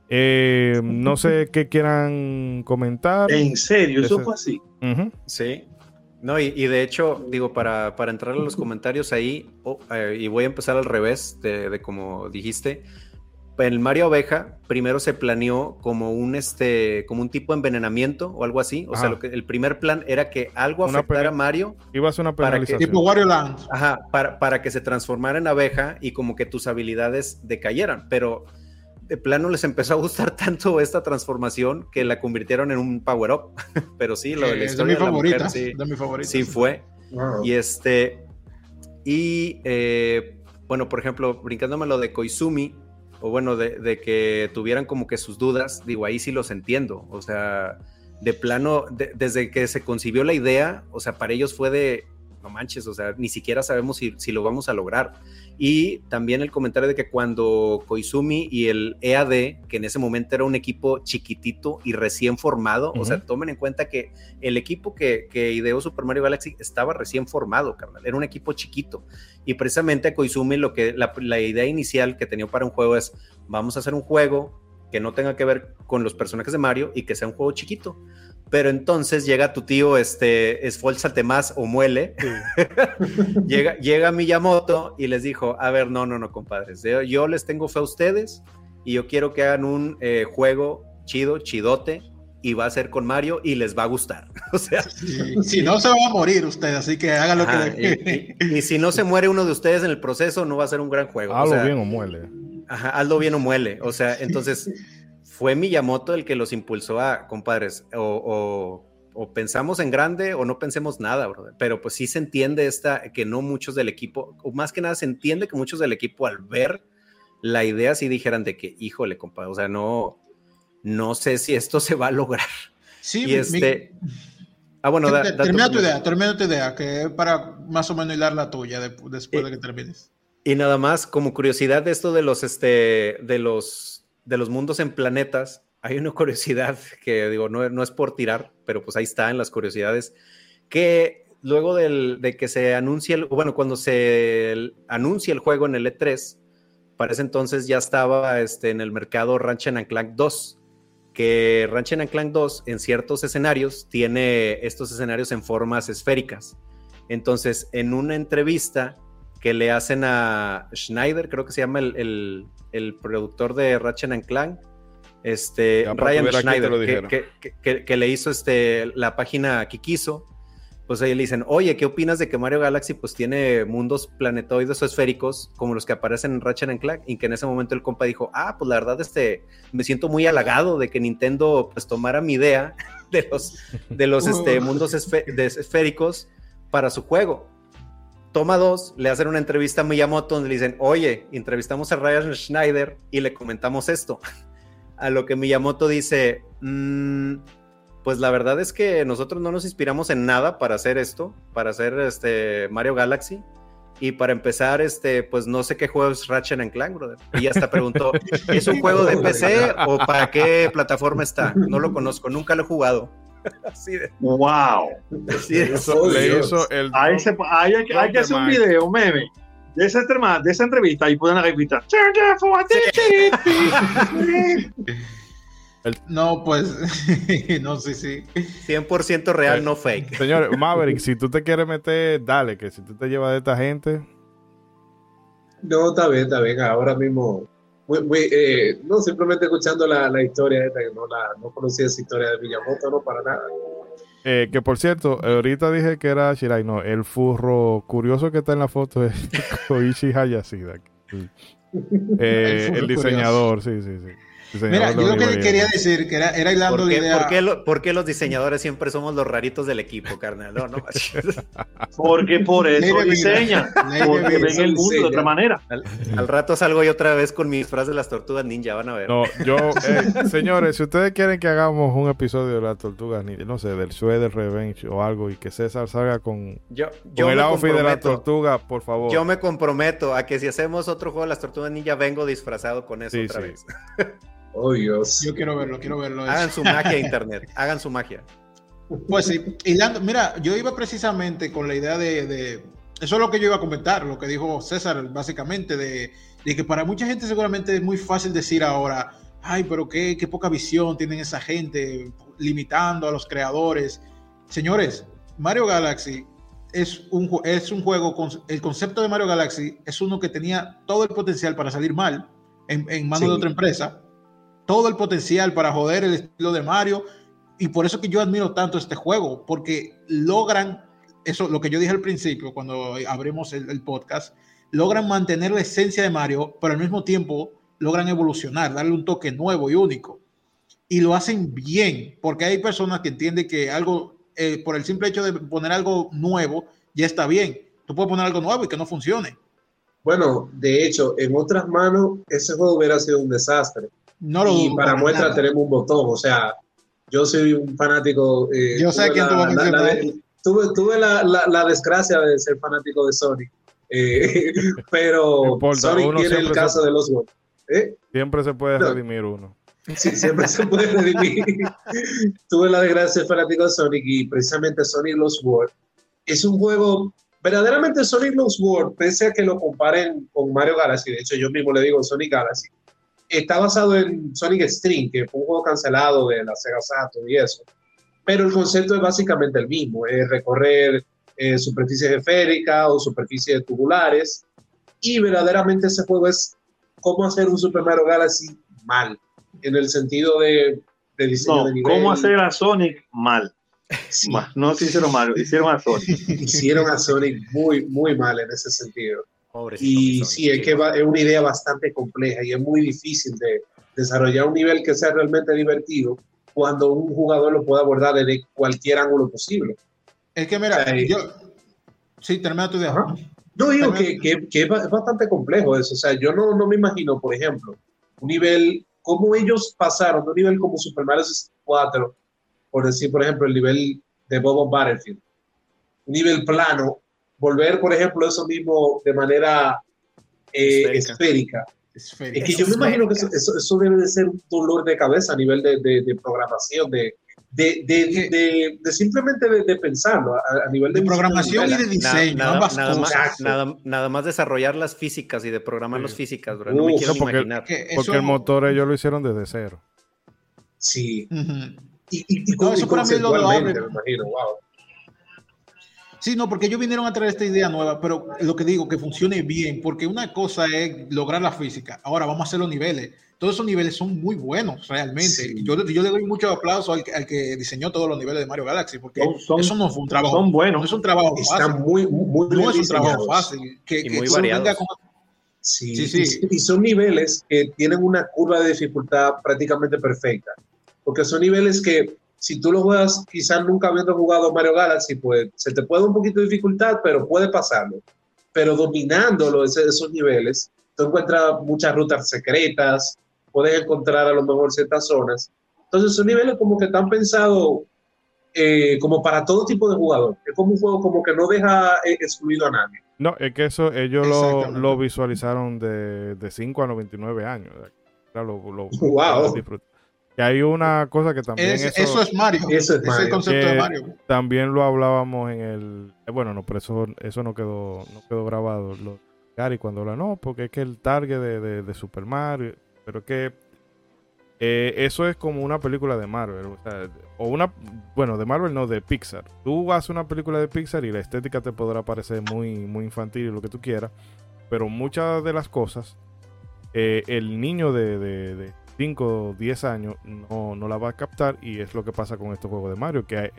Eh, no sé qué quieran comentar. ¿En serio? ¿Eso fue así? Uh -huh. Sí. No, y, y, de hecho, digo, para, para entrar en los comentarios ahí, oh, eh, y voy a empezar al revés de, de como dijiste, el Mario Abeja primero se planeó como un este como un tipo de envenenamiento o algo así. O ajá. sea, lo que, el primer plan era que algo afectara a Mario. Iba a ser una penalización. Que, tipo Wario Land. Ajá, para, para, que se transformara en abeja y como que tus habilidades decayeran. Pero de plano les empezó a gustar tanto esta transformación que la convirtieron en un power up. Pero sí, lo de la historia de mi favorita, mujer, sí, de mi favorita. Sí fue. Wow. Y este y eh, bueno, por ejemplo, brincándome lo de Koizumi, o bueno, de, que tuvieran como que sus dudas, digo, ahí sí los entiendo. O sea, de plano, de, desde que se concibió la idea, o sea, para ellos fue de, no manches, o sea, ni siquiera sabemos si, si lo vamos a lograr. Y también el comentario de que cuando Koizumi y el EAD, que en ese momento era un equipo chiquitito y recién formado, uh -huh. o sea, tomen en cuenta que el equipo que, que, ideó Super Mario Galaxy estaba recién formado, carnal, era un equipo chiquito. Y precisamente Koizumi lo que la, la idea inicial que tenía para un juego es, vamos a hacer un juego que no tenga que ver con los personajes de Mario y que sea un juego chiquito pero entonces llega tu tío, este, esfuérzate más o muele. llega, llega Miyamoto y les dijo, a ver, no, no, no, compadres, yo les tengo fe a ustedes y yo quiero que hagan un eh, juego chido, chidote, y va a ser con Mario y les va a gustar. O sea, si no se va a morir usted, así que hagan lo que y, y, si no se muere uno de ustedes en el proceso, no va a ser un gran juego. Hazlo bien o muele. Ajá, hazlo bien o muele. O sea, entonces fue Miyamoto el que los impulsó a, compadres, o, pensamos en grande o no pensemos nada, brother. Pero pues sí se entiende esta, que no muchos del equipo, o más que nada se entiende que muchos del equipo al ver la idea sí dijeran de que, híjole, compadre, o sea, no, no sé si esto se va a lograr. Sí, y este... Ah, bueno, termina tu idea, termina tu idea, que para más o menos hilar la tuya después de que termines. Y nada más, como curiosidad de esto de los, este, de los de los mundos en planetas, hay una curiosidad que digo, no, no es por tirar, pero pues ahí está en las curiosidades, que luego de que se anuncie, el, bueno, cuando se anuncia el juego en el E3, para ese entonces ya estaba este, en el mercado Ratchet Clank 2, que Ratchet Clank 2 en ciertos escenarios tiene estos escenarios en formas esféricas. Entonces, en una entrevista que le hacen a Schneider, creo que se llama el productor de Ratchet and Clank, este, Ryan Schneider, que, le hizo este, la página que quiso, pues ahí le dicen, oye, ¿qué opinas de que Mario Galaxy pues tiene mundos planetoides o esféricos como los que aparecen en Ratchet and Clank? Y que en ese momento el compa dijo, ah, pues la verdad este, me siento muy halagado de que Nintendo pues tomara mi idea de los, de los este, mundos esféricos para su juego toma dos, le hacen una entrevista a Miyamoto donde le dicen, oye, entrevistamos a Ryan Schneider y le comentamos esto. A lo que Miyamoto dice, mm, pues la verdad es que nosotros no nos inspiramos en nada para hacer esto, para hacer este Mario Galaxy. Y para empezar, este, pues no sé qué juego es Ratchet Clank, brother. Y hasta preguntó, ¿es un juego de PC o para qué plataforma está? No lo conozco, nunca lo he jugado. Así de. ¡Wow! hay, que hacer un video, meme, de esa, de esa entrevista y pueden repetir. No, pues, no, sí, sí. 100% real, no fake. Señor Maverick, si tú te quieres meter, dale, que si tú te llevas de esta gente. No, está bien, está bien. Ahora mismo muy, eh, no, simplemente escuchando la, la historia esta, que no, la, no conocía esa historia de Miyamoto, no, para nada. Eh, que por cierto, ahorita dije que era Shirai, no, el furro curioso que está en la foto es Koichi Hayashida. Eh, el, diseñador, sí, sí, sí. Mira, yo lo que quería decir, que era, era hilando ¿Por qué, idea... ¿por, qué los diseñadores siempre somos los raritos del equipo, carnal? No, no. porque por eso diseñan. porque ven el mundo de otra manera. Al, rato salgo yo otra vez con mis frases de las tortugas ninja, van a ver. No, yo, eh, señores, si ustedes quieren que hagamos un episodio de las tortugas ninja, no sé, del Shredder Revenge o algo, y que César salga con, yo, el outfit de la tortuga, por favor. Yo me comprometo a que si hacemos otro juego de las tortugas ninja, vengo disfrazado con eso otra vez. Oh, Dios. Yo quiero verlo, quiero verlo. Hagan su magia internet, hagan su magia. Pues sí, y mira, yo iba precisamente con la idea de, eso es lo que yo iba a comentar, lo que dijo César, básicamente, de, que para mucha gente seguramente es muy fácil decir ahora, ay, pero qué, qué poca visión tienen esa gente, limitando a los creadores. Señores, Mario Galaxy es un, es un juego, con, el concepto de Mario Galaxy es uno que tenía todo el potencial para salir mal en, en manos de otra empresa todo el potencial para joder el estilo de Mario. Y por eso que yo admiro tanto este juego, porque logran, eso lo que yo dije al principio, cuando abrimos el, podcast, logran mantener la esencia de Mario, pero al mismo tiempo logran evolucionar, darle un toque nuevo y único. Y lo hacen bien, porque hay personas que entienden que algo, eh, por el simple hecho de poner algo nuevo, ya está bien. Tú puedes poner algo nuevo y que no funcione. Bueno, de hecho, en otras manos, ese juego hubiera sido un desastre. No lo y para muestra tenemos un botón, o sea, yo soy un fanático. Eh, yo sé quién tuvo tuve, tuve la, la, desgracia de ser fanático de Sonic, eh, pero Sonic tiene el caso de los ¿eh? Siempre se puede redimir uno. Sí, siempre se puede redimir. tuve la desgracia de ser fanático de Sonic y precisamente Sonic Lost World es un juego verdaderamente Sonic Lost World, pese a que lo comparen con Mario Galaxy, de hecho yo mismo le digo Sonic Galaxy, está basado en Sonic Extreme, que fue un juego cancelado de la Sega Saturn y eso. pero el concepto es básicamente el mismo, es recorrer eh, superficies esféricas o superficies tubulares, y verdaderamente ese juego es cómo hacer un Super Mario Galaxy mal, en el sentido de, de diseño de nivel. cómo hacer a Sonic mal. No se hicieron mal, hicieron a Sonic. hicieron a Sonic muy, muy mal en ese sentido. Y sí, es que es una idea bastante compleja y es muy difícil de desarrollar un nivel que sea realmente divertido cuando un jugador lo pueda abordar desde cualquier ángulo posible. Es que mira, yo... Sí, termina tu idea. Yo digo que, que, que, es bastante complejo eso. O sea, yo no, no me imagino, por ejemplo, un nivel, cómo ellos pasaron de un nivel como Super Mario 64 por decir, por ejemplo, el nivel de Bobo Battlefield, un nivel plano, volver, por ejemplo, eso mismo de manera eh, esférica. Es que yo me imagino que eso, eso, debe de ser un dolor de cabeza a nivel de, de, programación, de, de, de, de, simplemente de, pensarlo a, nivel de, programación y de diseño. Nada, nada, más, nada, más, desarrollar las físicas y de programar las físicas, bro. no me quiero porque, imaginar. Porque el motor ellos lo hicieron desde cero. Sí. Y, y, no, eso para mí lo. Me imagino, wow. Sí, no, porque ellos vinieron a traer esta idea nueva, pero lo que digo, que funcione bien, porque una cosa es lograr la física, ahora vamos a hacer los niveles. Todos esos niveles son muy buenos, realmente. Yo, yo, le doy mucho aplauso al, al, que diseñó todos los niveles de Mario Galaxy, porque son, eso no fue un trabajo. Son buenos. No es un trabajo Están fácil. muy, muy, no es un trabajo fácil. Que, y que muy. Sí, sí, sí. Y son niveles que tienen una curva de dificultad prácticamente perfecta, porque son niveles que si tú lo juegas quizás nunca habiendo jugado Mario Galaxy, pues se te puede un poquito de dificultad, pero puede pasarlo. Pero dominándolo esos niveles, tú encuentras muchas rutas secretas, puedes encontrar a lo mejor ciertas zonas. Entonces son niveles como que están pensados eh, como para todo tipo de jugador. Es como un juego como que no deja eh, excluido a nadie. No, es que eso ellos lo, lo, visualizaron de, de 5 a 99 años. Lo, lo, wow. Y hay una cosa que también. eso, es Mario. Eso es, el concepto de Mario. También lo hablábamos en el. Eh, bueno, no, pero eso, eso no quedó no quedó grabado. Lo, Gary cuando habla, no, porque es que el target de, de, Super Mario. Pero que. Eh, eso es como una película de Marvel. O, sea, o una. Bueno, de Marvel no, de Pixar. Tú haces una película de Pixar y la estética te podrá parecer muy, muy infantil y lo que tú quieras. Pero muchas de las cosas. Eh, el niño de 5 o 10 años no, no, la va a captar y es lo que pasa con estos juegos de Mario, que eh,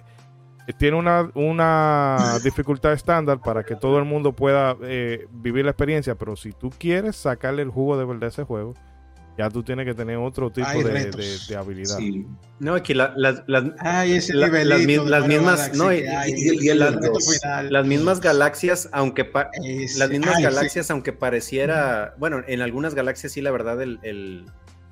tiene una, una dificultad estándar para que todo el mundo pueda eh, vivir la experiencia, pero si tú quieres sacarle el jugo de verdad a ese juego, ya tú tienes que tener otro tipo de, de, habilidad. No, aquí la, las, las, las, mismas, no, y, las, mismas galaxias, aunque las mismas galaxias, aunque pareciera, bueno, en algunas galaxias sí, la verdad, el, el,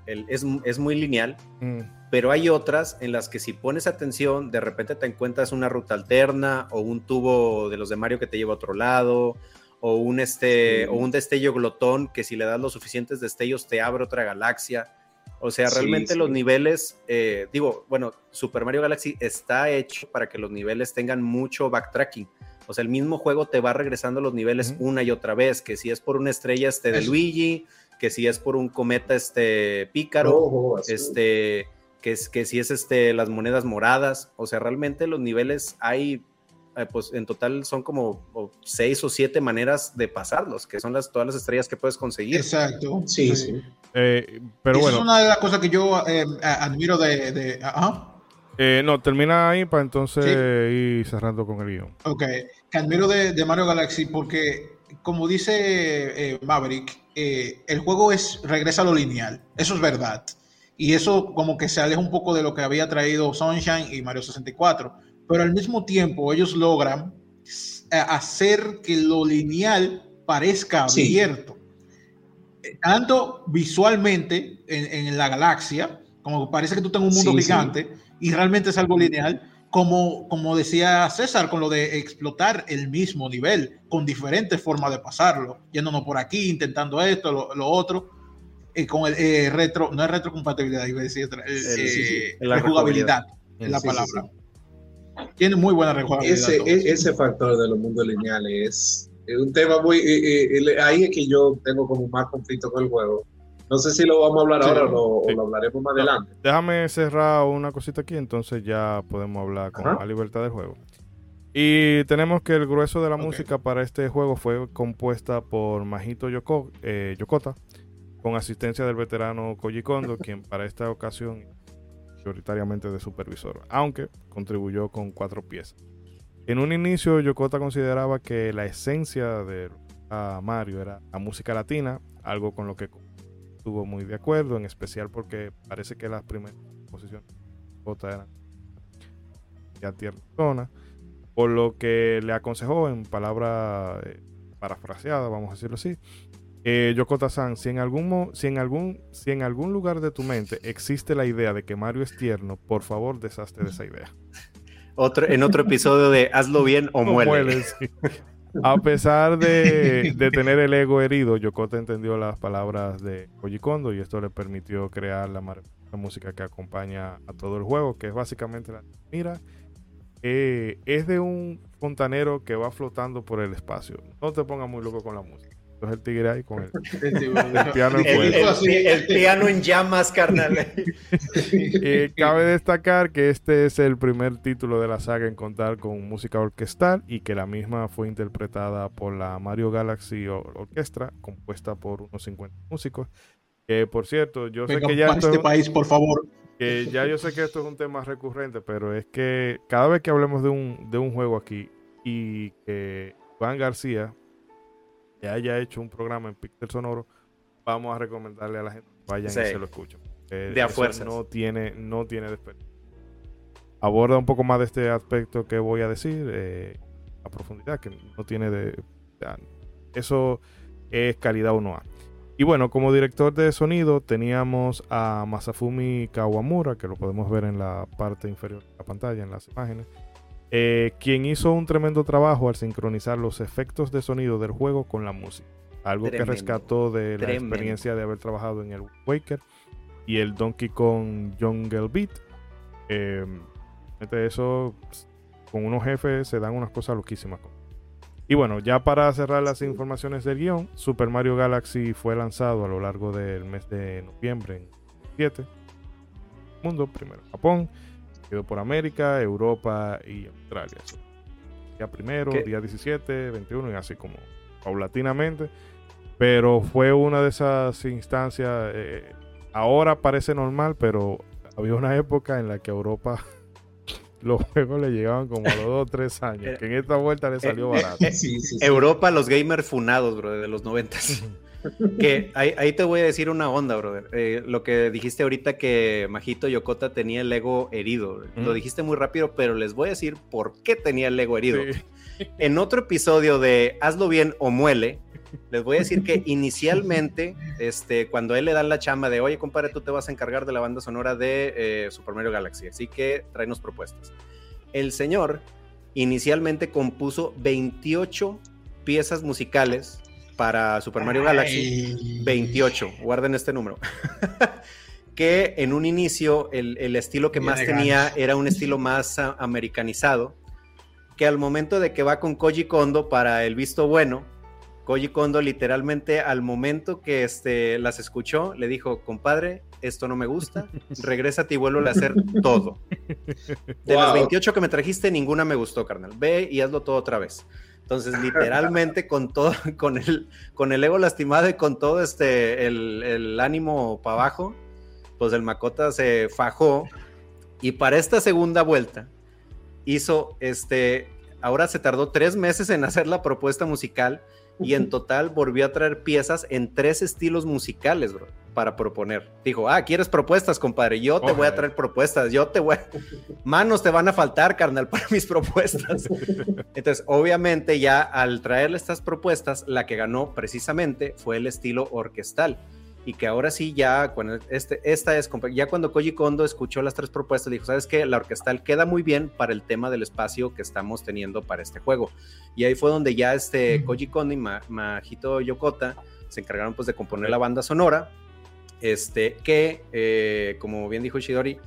es, muy lineal, mm. pero hay otras en las que si pones atención, de repente te encuentras una ruta alterna o un tubo de los de Mario que te lleva a otro lado, o un, este, o un destello glotón que si le das los suficientes destellos te abre otra galaxia. O sea, realmente los niveles, eh, digo, bueno, Super Mario Galaxy está hecho para que los niveles tengan mucho backtracking. O sea, el mismo juego te va regresando los niveles una y otra vez, que si es por una estrella este de Luigi, que si es por un cometa este pícaro, oh, este, que, es, que si es este, las monedas moradas, o sea, realmente los niveles hay, eh, pues en total son como seis o siete maneras de pasarlos, que son las, todas las estrellas que puedes conseguir. Exacto. Sí, sí. Eh, pero bueno. Es una de las cosas que yo eh, admiro de... de no, termina ahí para entonces ir cerrando con el guion. Ok, que admiro de, de Mario Galaxy porque, como dice Maverick, eh, el juego es regresa a lo lineal. Eso es verdad. Y eso como que se aleja un poco de lo que había traído Sunshine y Mario 64. Pero al mismo tiempo ellos logran eh, hacer que lo lineal parezca abierto. Tanto visualmente en, la galaxia, como parece que tú estás en un mundo gigante y realmente es algo lineal como, como decía César, con lo de explotar el mismo nivel, con diferentes formas de pasarlo, yéndonos por aquí, intentando esto, lo, otro, eh, con el eh, retro, no es retrocompatibilidad, iba a decir, eh, la rejugabilidad, es la palabra. Tiene muy buena rejugabilidad. Ese, e, ese factor de los mundos lineales es un tema muy. ahí es que yo tengo como más conflicto con el juego. No sé si lo vamos a hablar ahora o lo, hablaremos más adelante. Déjame cerrar una cosita aquí, entonces ya podemos hablar con la libertad del juego. Y tenemos que el grueso de la música para este juego fue compuesta por Majito Yoko, eh, Yokota, con asistencia del veterano Koji Kondo, quien para esta ocasión mayoritariamente de supervisor, aunque contribuyó con cuatro piezas. En un inicio, Yokota consideraba que la esencia de Mario era la música latina, algo con lo que estuvo muy de acuerdo, en especial porque parece que las primeras composiciones de Yokota eran ya tierna zona, por lo que le aconsejó en palabras eh, parafraseadas, vamos a decirlo así, eh, Yokota-san, si en algún si en algún si en algún lugar de tu mente existe la idea de que Mario es tierno, por favor deshazte de esa idea. Otro, en otro episodio de Hazlo bien o muere. A pesar de, tener el ego herido, Yokota entendió las palabras de Koji Kondo y esto le permitió crear la, música que acompaña a todo el juego, que es básicamente la mira. Eh, es de un fontanero que va flotando por el espacio. No te pongas muy loco con la música el tigre ahí con el, piano en el, piano en llamas, carnal. Eh, cabe destacar que este es el primer título de la saga en contar con música orquestal y que la misma fue interpretada por la Mario Galaxy Orquestra, compuesta por unos 50 músicos. Que por cierto, yo sé que ya. este país, por favor. Que ya yo sé que esto es un tema recurrente, pero es que cada vez que hablemos de un, de un juego aquí y que Juan García, haya hecho un programa en Pixel Sonoro, vamos a recomendarle a la gente que vayan y se lo escuchen. de a fuerza. No tiene, no tiene desperdicio. Aborda un poco más de este aspecto que voy a decir eh, a profundidad, que no tiene de. Eso es calidad 1A. Y bueno, como director de sonido teníamos a Masafumi Kawamura, que lo podemos ver en la parte inferior de la pantalla, en las imágenes. Eh, quien hizo un tremendo trabajo al sincronizar los efectos de sonido del juego con la música. Algo que rescató de la experiencia de haber trabajado en el Waker y el Donkey Kong Jungle Beat. Eh, eso, con unos jefes se dan unas cosas loquísimas. Y bueno, ya para cerrar las informaciones del guion, Super Mario Galaxy fue lanzado a lo largo del mes de noviembre en 7. Mundo, primero Japón, Quedó por América, Europa y Australia. Día primero, día 17, 21 y así como paulatinamente. Pero fue una de esas instancias. Eh, ahora parece normal, pero había una época en la que Europa los juegos le llegaban como a los 2 o 3 años. Que en esta vuelta le salió eh, eh, barato. Europa, los gamers funados, bro, de los 90. que ahí, te voy a decir una onda, brother. Eh, lo que dijiste ahorita que Majito Yokota tenía el ego herido. Lo dijiste muy rápido, pero les voy a decir por qué tenía el ego herido. En otro episodio de Hazlo bien o muele, les voy a decir que inicialmente, este, cuando él le dan la chamba de, oye, compadre, tú te vas a encargar de la banda sonora de eh, Super Mario Galaxy, así que tráenos propuestas. El señor inicialmente compuso 28 piezas musicales para Super Mario Galaxy 28. Guarden este número. que en un inicio el, estilo que más tenía era un estilo más americanizado. Que al momento de que va con Koji Kondo para el visto bueno, Koji Kondo literalmente al momento que este, las escuchó, le dijo, compadre, esto no me gusta, regrésate y vuelvo a hacer todo. De las 28 que me trajiste, ninguna me gustó, carnal. Ve y hazlo todo otra vez. Entonces, literalmente, con todo, con el, con el ego lastimado y con todo este, el, ánimo para abajo, pues el Macota se fajó. Y para esta segunda vuelta, hizo este. Ahora se tardó tres meses en hacer la propuesta musical y en total volvió a traer piezas en tres estilos musicales, bro, para proponer. Dijo, ah, ¿quieres propuestas, compadre? Yo te voy a traer propuestas, yo te voy Manos te van a faltar, carnal, para mis propuestas. Entonces, obviamente ya al traerle estas propuestas, la que ganó precisamente fue el estilo orquestal y que ahora sí ya cuando este, esta es ya cuando Koji Kondo escuchó las tres propuestas dijo sabes que la orquestal queda muy bien para el tema del espacio que estamos teniendo para este juego y ahí fue donde ya este Koji Kondo y Majito Yokota se encargaron pues de componer la banda sonora este que eh, como bien dijo Shidori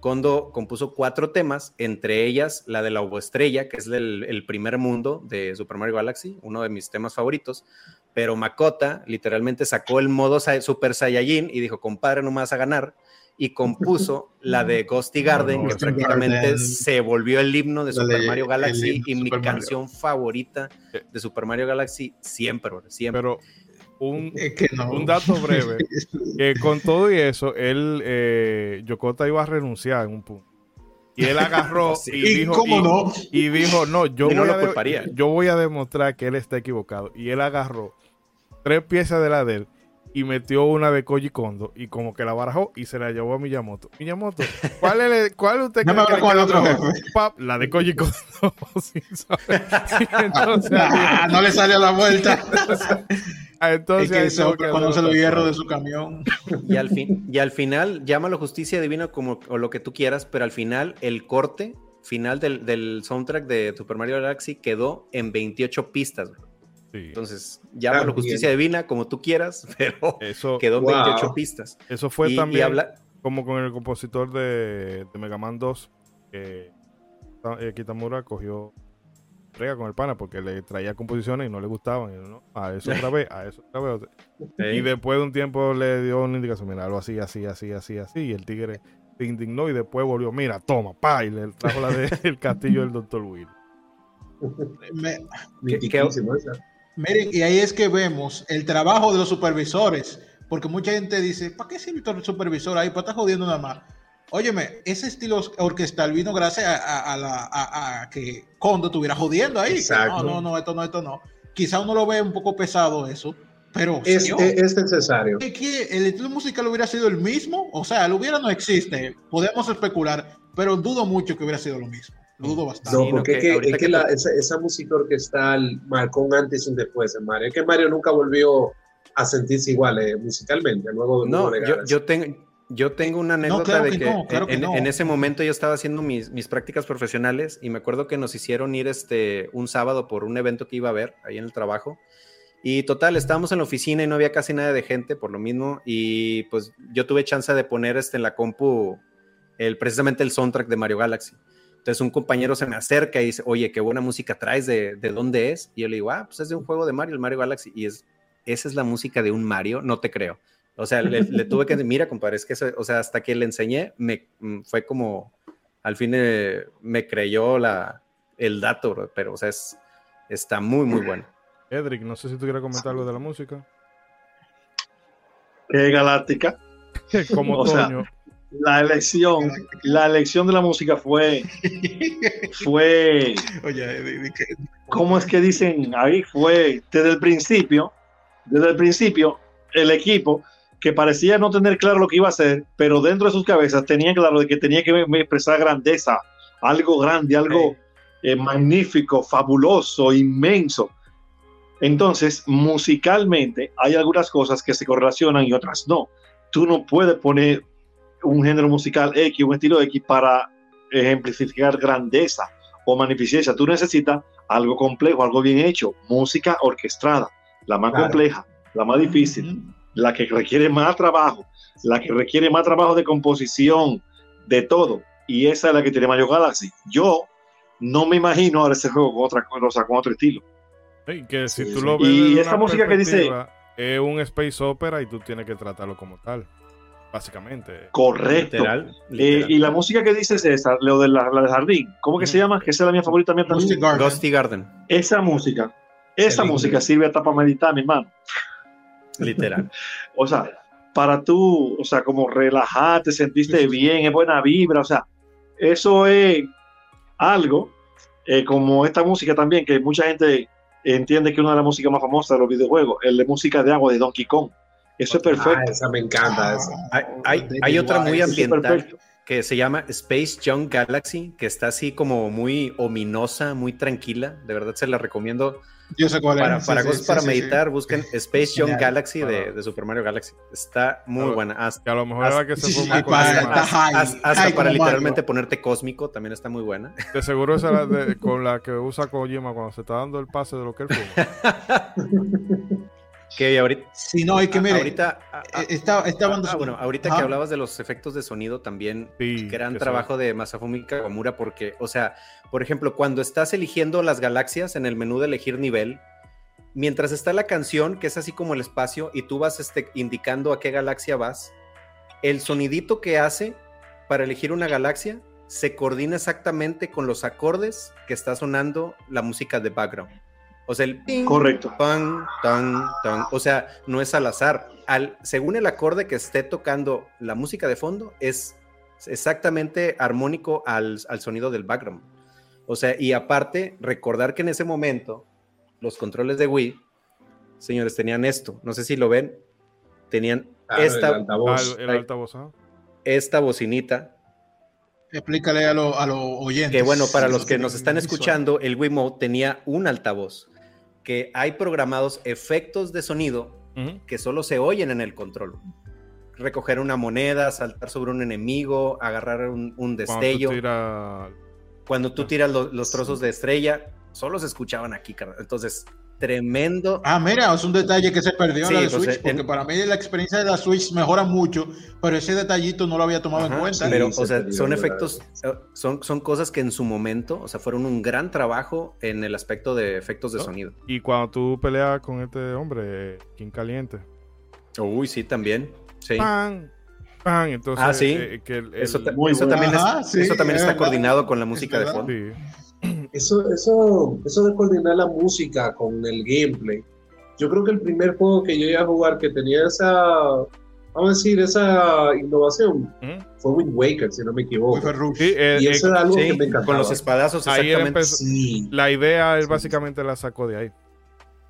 Kondo compuso cuatro temas, entre ellas la de la Estrella, que es el, primer mundo de Super Mario Galaxy, uno de mis temas favoritos. Pero Makota literalmente sacó el modo Super Saiyajin y dijo, compadre, no me vas a ganar. Y compuso la de Ghosty Garden, que prácticamente se volvió el himno de Super Mario Galaxy y mi canción favorita de Super Mario Galaxy siempre, siempre. Pero un, un dato breve, que con todo y eso, él, eh, Yokota iba a renunciar en un punto. Y él agarró y, dijo, no? y, dijo, no, yo voy, a yo voy a demostrar que él está equivocado. Y él agarró tres piezas de la de él y metió una de Koji Kondo y como que la barajó y se la llevó a Miyamoto. Miyamoto, ¿cuál es cuál usted no cree que otro Pap, la de Koji Kondo. Entonces, ah, no le salió la vuelta. Entonces, es que conoce los hierros de su camión. Y al, fin, y al final, llámalo justicia divina como o lo que tú quieras, pero al final el corte final del, del soundtrack de Super Mario Galaxy quedó en 28 pistas. Entonces, llámalo justicia divina como tú quieras, pero eso, quedó en 28 pistas. Eso fue también como con el compositor de, de Mega Man 2, que eh, Kitamura cogió con el pana porque le traía composiciones y no le gustaban. A eso otra vez, a eso otra vez. Y después de un tiempo le dio una indicación, mira, algo así, así, así, así, así. Y el tigre se indignó y después volvió, mira, toma, pa, y le trajo la del castillo del doctor Will. Miren, y ahí es que vemos el trabajo de los supervisores, porque mucha gente dice, ¿para qué sirve el supervisor ahí? ¿Para estar jodiendo nada más? Óyeme, ese estilo orquestal vino gracias a, que Kondo estuviera jodiendo ahí. No, no, no, esto no, esto no. Quizá uno lo ve un poco pesado eso, pero es, es, necesario. que el estilo musical hubiera sido el mismo, o sea, el hubiera no existe, podemos especular, pero dudo mucho que hubiera sido lo mismo. dudo bastante. No, porque es que, esa, música orquestal marcó un antes y un después en Mario. Es que Mario nunca volvió a sentirse igual eh, musicalmente. Luego, no, yo, yo, tengo, yo tengo una anécdota de que, en, ese momento yo estaba haciendo mis, mis, prácticas profesionales y me acuerdo que nos hicieron ir este, un sábado por un evento que iba a haber ahí en el trabajo. Y total, estábamos en la oficina y no había casi nada de gente por lo mismo. Y pues yo tuve chance de poner este, en la compu el, precisamente el soundtrack de Mario Galaxy. Entonces un compañero se me acerca y dice, oye, qué buena música traes, ¿de, de dónde es? Y yo le digo, ah, pues es de un juego de Mario, el Mario Galaxy. Y es, esa es la música de un Mario, no te creo. O sea, le, tuve que, mira, compadre, es que, o sea, hasta que le enseñé, me mm, fue como, al fin eh, me creyó la, el dato, pero, o sea, es, está muy, muy bueno. Edric, no sé si tú quieres comentar algo de la música. Eh, galáctica. como Toño. la elección, la elección de la música fue, fue, Oye, ¿cómo es que dicen ahí? Fue desde el principio, desde el principio, el equipo que parecía no tener claro lo que iba a hacer, pero dentro de sus cabezas tenían claro de que tenía que expresar grandeza, algo grande, algo eh, magnífico, fabuloso, inmenso. Entonces, musicalmente hay algunas cosas que se correlacionan y otras no. Tú no puedes poner un género musical X, un estilo X para ejemplificar grandeza o magnificencia. Tú necesitas algo complejo, algo bien hecho, música orquestada, la más compleja, la más difícil la que requiere más trabajo, la que requiere más trabajo de composición, de todo. Y esa es la que tiene Mario Galaxy. Yo no me imagino ahora ese juego con otra cosa, con otro estilo. que si tú lo ves y esa música que dice es un space opera y tú tienes que tratarlo como tal, básicamente. Correcto. Eh, y la música que dice César, lo de la, de jardín, ¿cómo que se llama? Que esa es la mía favorita también. Ghosty Garden. Esa música, esa música sirve hasta para meditar, mi hermano. Literal. o sea, para tú, o sea, como relajarte, sentiste bien, es buena vibra, o sea, eso es algo eh, como esta música también, que mucha gente entiende que es una de las músicas más famosas de los videojuegos, el de música de agua de Donkey Kong. Eso es perfecto. Ah, esa me encanta. Hay, hay, otra muy ambiental que se llama Space Junk Galaxy, que está así como muy ominosa, muy tranquila. De verdad se la recomiendo. Yo sé cuál para, Para, para meditar, busquen Space Junk Galaxy de, Super Mario Galaxy. Está muy buena. Hasta, a lo mejor era que se fue Hasta, para literalmente ponerte cósmico también está muy buena. De seguro esa con la que usa Kojima cuando se está dando el pase de lo que él fuma. Que ahorita. Sí, no, hay que mire. Ahorita. está, bueno, ahorita que hablabas de los efectos de sonido también. gran trabajo de Masafumi Kawamura, porque, o sea, por ejemplo, cuando estás eligiendo las galaxias en el menú de elegir nivel, mientras está la canción, que es así como el espacio, y tú vas este, indicando a qué galaxia vas, el sonidito que hace para elegir una galaxia se coordina exactamente con los acordes que está sonando la música de background. O sea, el ping, Correcto. Tan, tan, tan. O sea, no es al azar. Al, según el acorde que esté tocando la música de fondo, es exactamente armónico al, al sonido del background. O sea, y aparte, recordar que en ese momento los controles de Wii, señores, tenían esto. No sé si lo ven. Tenían esta, ah, esta bocinita Explícale a los oyentes. Que bueno, para los que nos están escuchando, el Wiimote tenía un altavoz que hay programados efectos de sonido que solo se oyen en el control. Recoger una moneda, saltar sobre un enemigo, agarrar un, destello. Cuando tú tiras, los, trozos de estrella, solo se escuchaban aquí. Entonces, tremendo. Ah, mira, es un detalle que se perdió en la de pues, Switch, porque para mí la experiencia de la Switch mejora mucho, pero ese detallito no lo había tomado en cuenta. Pero, o sea, son efectos, eh, son, son cosas que en su momento, o sea, fueron un gran trabajo en el aspecto de efectos de sonido. Y cuando tú peleas con este hombre, King Caliente. Uy, sí, también. Sí. ¡Pam! ¡Pam! Entonces, ah, sí. Eh, eso, también, eso también está coordinado con la música de fondo. Sí eso, eso, eso de coordinar la música con el gameplay, yo creo que el primer juego que yo iba a jugar que tenía esa, vamos a decir, esa innovación fue Wind Waker, si no me equivoco. Eh, y eso era algo que me encantaba. Con los espadazos, exactamente. La idea es básicamente la sacó de ahí.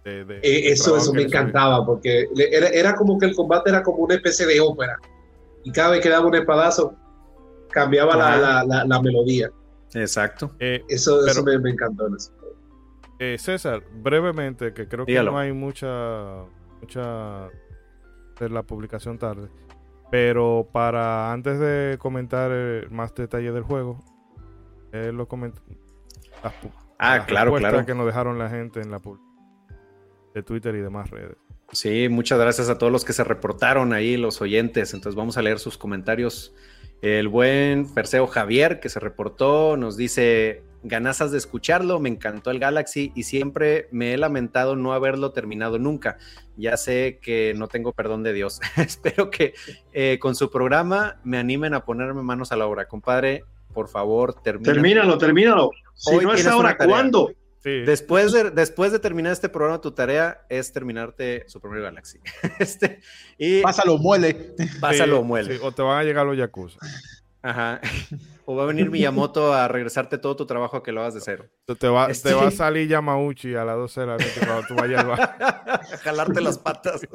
Eh, eso eso me encantaba, porque era, era, como que el combate era como una especie de ópera. Y cada vez que daba un espadazo, cambiaba la, la, la melodía. Exacto. Eh, eso, eso me, encantó. Eh, César, brevemente, que creo que no hay mucha, mucha de la publicación tarde, pero para antes de comentar eh, más detalles del juego, eh, lo comento. ah, claro, claro. que nos dejaron la gente en la de Twitter y demás redes. Sí, muchas gracias a todos los que se reportaron ahí, los oyentes. Entonces vamos a leer sus comentarios el buen Perseo Javier que se reportó nos dice, ganazas de escucharlo, me encantó el Galaxy y siempre me he lamentado no haberlo terminado nunca. Ya sé que no tengo perdón de Dios. Espero que eh, con su programa me animen a ponerme manos a la obra. Compadre, por favor, termínalo. Termínalo, termínalo. Si no es ahora, ¿cuándo? Después, de, después de terminar este programa, tu tarea es terminarte Super Galaxy. este, y pásalo, muele. Pásalo, muele. o te van a llegar los Yakuza. Ajá. O va a venir Miyamoto a regresarte todo tu trabajo a que lo hagas de cero. Te va, te va a salir Yamauchi a las 12 de la noche cuando tú vayas a jalarte las patas.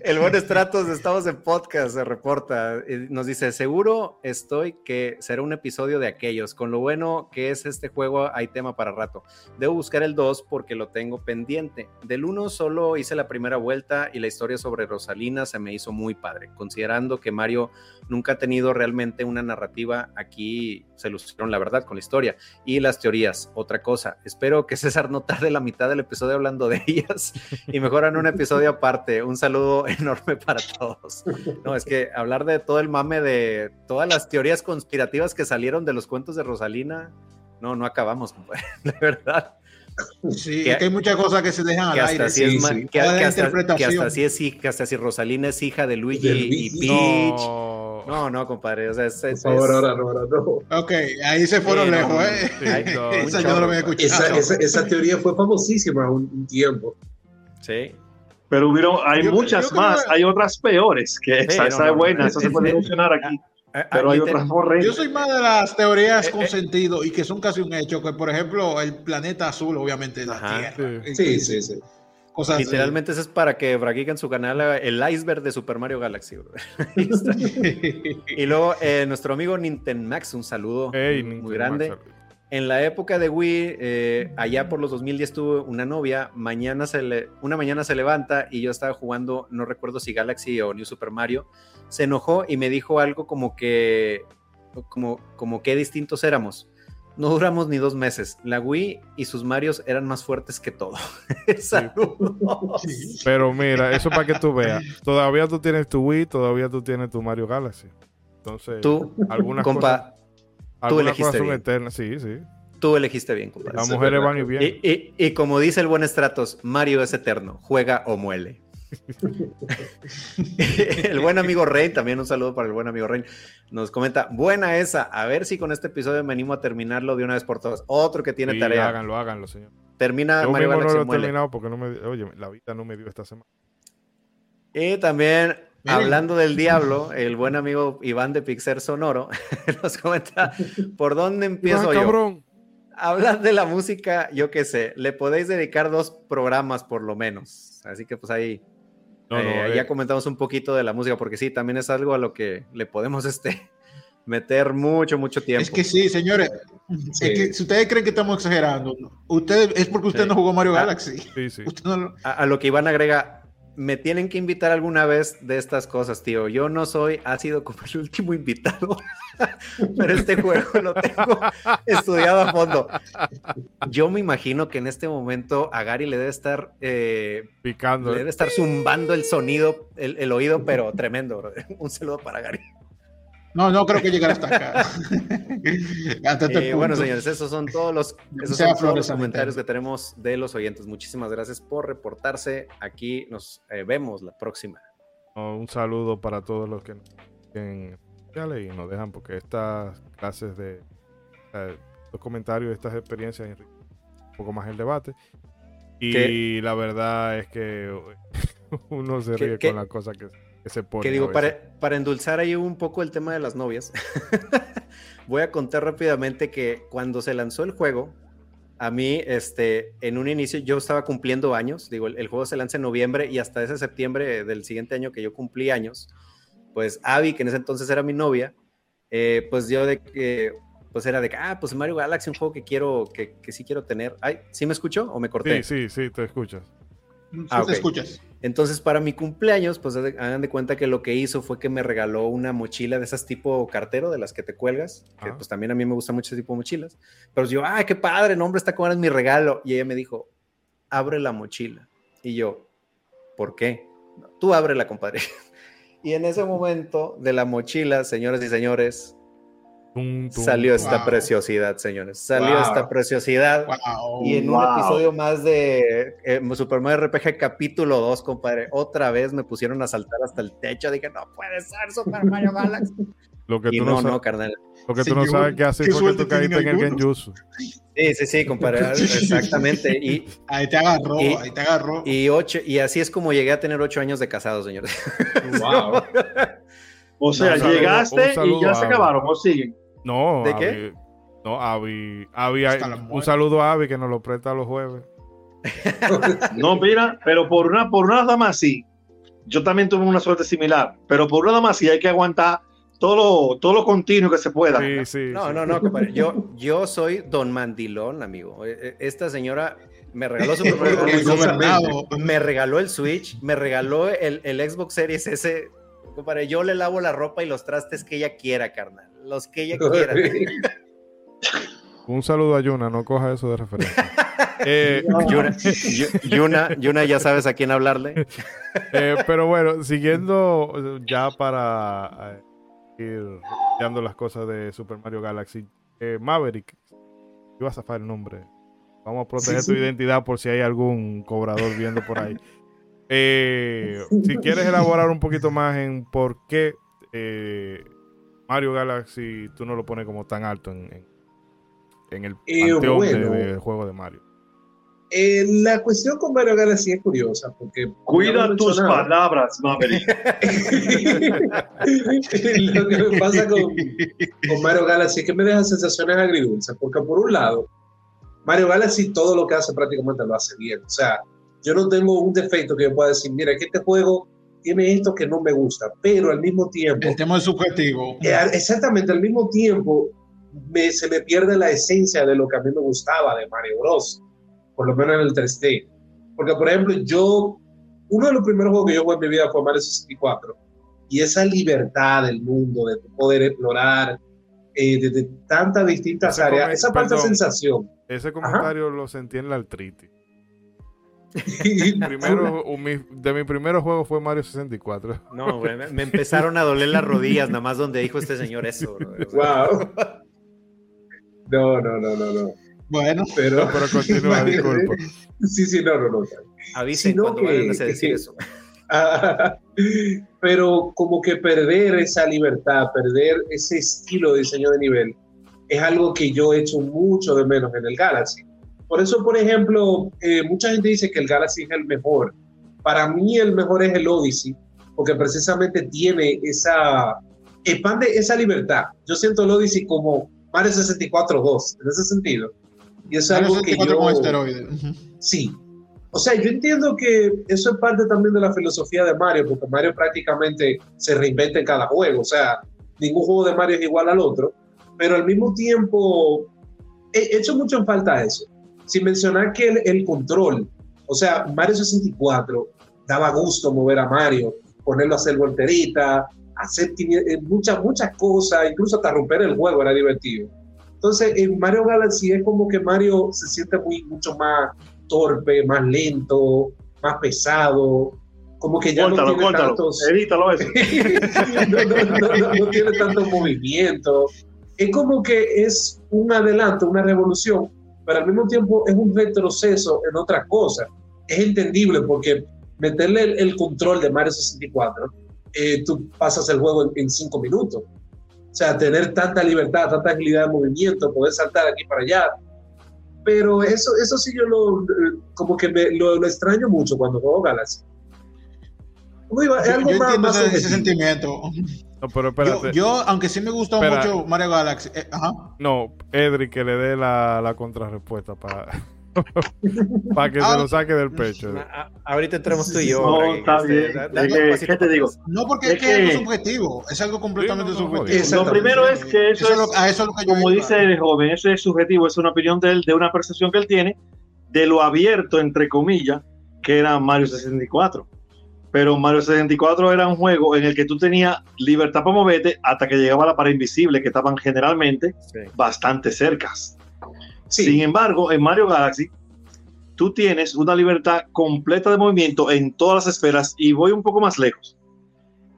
El buen Estratos, estamos en podcast, se reporta. Nos dice, seguro estoy que será un episodio de aquellos. Con lo bueno que es este juego, hay tema para rato. Debo buscar el 2 porque lo tengo pendiente. Del 1 solo hice la primera vuelta y la historia sobre Rosalina se me hizo muy padre, considerando que Mario nunca ha tenido realmente una narrativa aquí se lucieron la verdad con la historia. Y las teorías, otra cosa. Espero que César no tarde la mitad del episodio hablando de ellas y mejoran un episodio aparte. Un saludo enorme para todos. No, es que hablar de todo el mame de todas las teorías conspirativas que salieron de los cuentos de Rosalina, no, no acabamos, de verdad. Sí, que, hay muchas cosas que se dejan al aire. Que, hasta, si es hija, hasta si Rosalina es hija de Luigi y Peach. No, no, compadre. O sea, es, Por favor, ahora no, ahora no. Ok, ahí se fueron lejos, ¿eh? esa yo no lo había escuchado. Esa, esa, teoría fue famosísima un, un tiempo. Sí. Pero hubieron, hay muchas más, hay otras peores, que esa, esa es buena, eso se puede mencionar aquí. Pero hay otras Yo soy más de las teorías eh, con eh. sentido y que son casi un hecho, que por ejemplo el planeta azul obviamente es la Tierra. Sí, sí, sí. Literalmente eso es para que Braguica en su canal el iceberg de Super Mario Galaxy. y luego eh, nuestro amigo Max un saludo muy, grande. en la época de Wii, eh, allá por los 2010 tuve una novia, mañana se le, una mañana se levanta y yo estaba jugando, no recuerdo si Galaxy o New Super Mario, se enojó y me dijo algo como que, como, como que distintos éramos no duramos ni dos meses. La Wii y sus Marios eran más fuertes que todo. Pero mira, eso para que tú veas. Todavía tú tienes tu Wii, todavía tú tienes tu Mario Galaxy. Entonces, tú, algunas cosas, tú elegiste bien. eternas. Sí, sí. Tú elegiste bien, compadre. Las mujeres van y bien. Y, y como dice el buen Stratos, Mario es eterno. Juega o muele. el buen amigo Rey, también un saludo para el buen amigo Rey, nos comenta, buena esa, a ver si con este episodio me animo a terminarlo de una vez por todas. Otro que tiene tarea. Háganlo, háganlo, señor. Termina Yo Mario mismo no lo he terminado porque no me, oye, la vida no me dio esta semana. Y también, hablando del diablo, el buen amigo Iván de Pixer Sonoro nos comenta, ¿por dónde empiezo yo? Cabrón. Hablar de la música, yo qué sé, le podéis dedicar dos programas por lo menos. Así que pues ahí eh, ya eh. comentamos un poquito de la música, porque sí, también es algo a lo que le podemos este, meter mucho, mucho tiempo. Es que sí, señores. si ustedes creen que estamos exagerando, ustedes, es porque usted no jugó Mario ah, Galaxy. a, lo que Iván agrega, me tienen que invitar alguna vez de estas cosas, tío. Yo no soy, ha sido como el último invitado, pero este juego lo tengo estudiado a fondo. Yo me imagino que en este momento a Gary le debe estar eh, picando, le debe estar zumbando el sonido, el, oído, pero tremendo. Un saludo para Gary. No, no creo que llegue hasta acá. Este eh, bueno, señores, esos son todos los, esos comentarios que tenemos de los oyentes. Muchísimas gracias por reportarse. Aquí nos eh, vemos la próxima. Un saludo para todos los que nos y nos dejan, porque estas clases de eh, los comentarios, estas experiencias un poco más el debate. Y la verdad es que uno se ríe con las cosas que que digo, para, para, endulzar ahí un poco el tema de las novias, voy a contar rápidamente que cuando se lanzó el juego, a mí, este, en un inicio yo estaba cumpliendo años, digo, el, juego se lanza en noviembre y hasta ese septiembre del siguiente año que yo cumplí años, pues Abby, que en ese entonces era mi novia, eh, pues yo de que, pues era de que, ah, pues Mario Galaxy, un juego que quiero, que, que sí quiero tener. Ay, ¿sí me escucho o me corté? Sí, sí, sí, te escuchas. Ah, te escuchas. Entonces, para mi cumpleaños, pues hagan de cuenta que lo que hizo fue que me regaló una mochila de esas tipo cartero, de las que te cuelgas, que pues también a mí me gusta mucho ese tipo de mochilas. Pero yo, ay, qué padre, no, hombre, está como es mi regalo. Y ella me dijo, abre la mochila. Y yo, ¿por qué? Tú ábrela, compadre. y en ese momento de la mochila, señores y señores, Salió esta preciosidad, señores. Salió esta preciosidad. y en un episodio más de eh, Super Mario RPG capítulo 2, compadre, otra vez me pusieron a saltar hasta el techo. Dije, no puede ser Super Mario Galaxy. Lo que tú no, no, carnal. Lo que tú no sabes que hace porque tú caíste en el Genjutsu. Sí, sí, sí, compadre. Exactamente. Y, ahí te agarró, ahí te agarró. Y, ocho, y así es como llegué a tener ocho años de casado, señores. Wow. o sea, llegaste y ya se acabaron, o siguen. No, ¿De qué? No, Avi, Avi un saludo a Avi que nos lo presta los jueves. no, mira, pero por una, por nada más sí. Yo también tuve una suerte similar, pero por nada más sí hay que aguantar todo lo, todo lo continuo que se pueda. Sí, sí, no, no, no, compadre. Yo, yo soy Don Mandilón, amigo. E, e, esta señora me regaló su me regaló el Switch, me regaló el, el Xbox Series S. Compadre, yo le lavo la ropa y los trastes que ella quiera, carnal los que ella quiera. Un saludo a Yuna, no coja eso de referencia. Eh, Yuna, Yuna, ya sabes a quién hablarle. Eh, pero bueno, siguiendo ya para eh, ir dando las cosas de Super Mario Galaxy, Maverick, iba a zafar el nombre. Vamos a proteger tu identidad por si hay algún cobrador viendo por ahí. si quieres elaborar un poquito más en por qué Mario Galaxy tú no lo pones como tan alto en, en, el eh, panteón de, juego de Mario. Eh, la cuestión con Mario Galaxy es curiosa porque... Cuida tus palabras, Maverick. lo que me pasa con, con, Mario Galaxy es que me deja sensaciones agridulces, porque por un lado, Mario Galaxy todo lo que hace prácticamente lo hace bien. O sea, yo no tengo un defecto que yo pueda decir, mira, que este juego tiene esto que no me gusta, pero al mismo tiempo... El tema es subjetivo. Eh, exactamente, al mismo tiempo se me pierde la esencia de lo que a mí me gustaba de Mario Bros, por lo menos en el 3D. Porque, por ejemplo, yo, uno de los primeros juegos que yo jugué en mi vida fue Mario 64, y esa libertad del mundo, de poder explorar eh, desde tantas distintas áreas. Esa falsa sensación. Ese comentario lo sentí en la artritis. Primero, de mi primer juego fue Mario 64. No, me, empezaron a doler las rodillas, nada más donde dijo este señor eso. Wow. No, no, no, no, no. Bueno, pero, pero continúa, disculpa. Sí, sí, no, no, no. Avisen cuando vayan a decir eso. pero como que perder esa libertad, perder ese estilo de diseño de nivel, es algo que yo he hecho mucho de menos en el Galaxy. Por eso, por ejemplo, eh, mucha gente dice que el Galaxy es el mejor. Para mí el mejor es el Odyssey, porque precisamente tiene esa, expande esa libertad. Yo siento el Odyssey como Mario 64 2, en ese sentido. Y es algo que yo... Sí. O sea, yo entiendo que eso es parte también de la filosofía de Mario, porque Mario prácticamente se reinventa en cada juego. O sea, ningún juego de Mario es igual al otro, pero al mismo tiempo he hecho mucho en falta eso. Sin mencionar que el, control, o sea, Mario 64 daba gusto mover a Mario, ponerlo a hacer volterita, hacer eh, muchas, muchas cosas, incluso hasta romper el juego era divertido. Entonces, en Mario Galaxy es como que Mario se siente muy, mucho más torpe, más lento, más pesado, como que ya no tiene tantos... Evítalo eso. no, tiene tantos movimientos. Es como que es un adelanto, una revolución, pero al mismo tiempo es un retroceso en otras cosas. Es entendible porque meterle el, control de Mario 64, eh, tú pasas el juego en, cinco minutos. O sea, tener tanta libertad, tanta agilidad de movimiento, poder saltar aquí para allá. Pero eso, eso sí yo lo, como que lo, extraño mucho cuando juego Galaxy. es algo yo más, ese, sentimiento. No, pero espérate. Yo, aunque sí me gustó mucho Mario Galaxy. Eh, ajá. No, Edric, que le dé la, la contrarrespuesta para. para que se lo saque del pecho. ahorita entramos tú y yo. No, está bien. ¿Qué te digo? No, porque es, que, es subjetivo. Es algo completamente subjetivo. Lo primero es que eso, es, como dice el joven, eso es subjetivo, es una opinión de él, de una percepción que él tiene de lo abierto, entre comillas, que era Mario 64 pero Mario 64 era un juego en el que tú tenías libertad para moverte hasta que llegaba la pared invisible, que estaban generalmente bastante cercas. Sin embargo, en Mario Galaxy, tú tienes una libertad completa de movimiento en todas las esferas y voy un poco más lejos.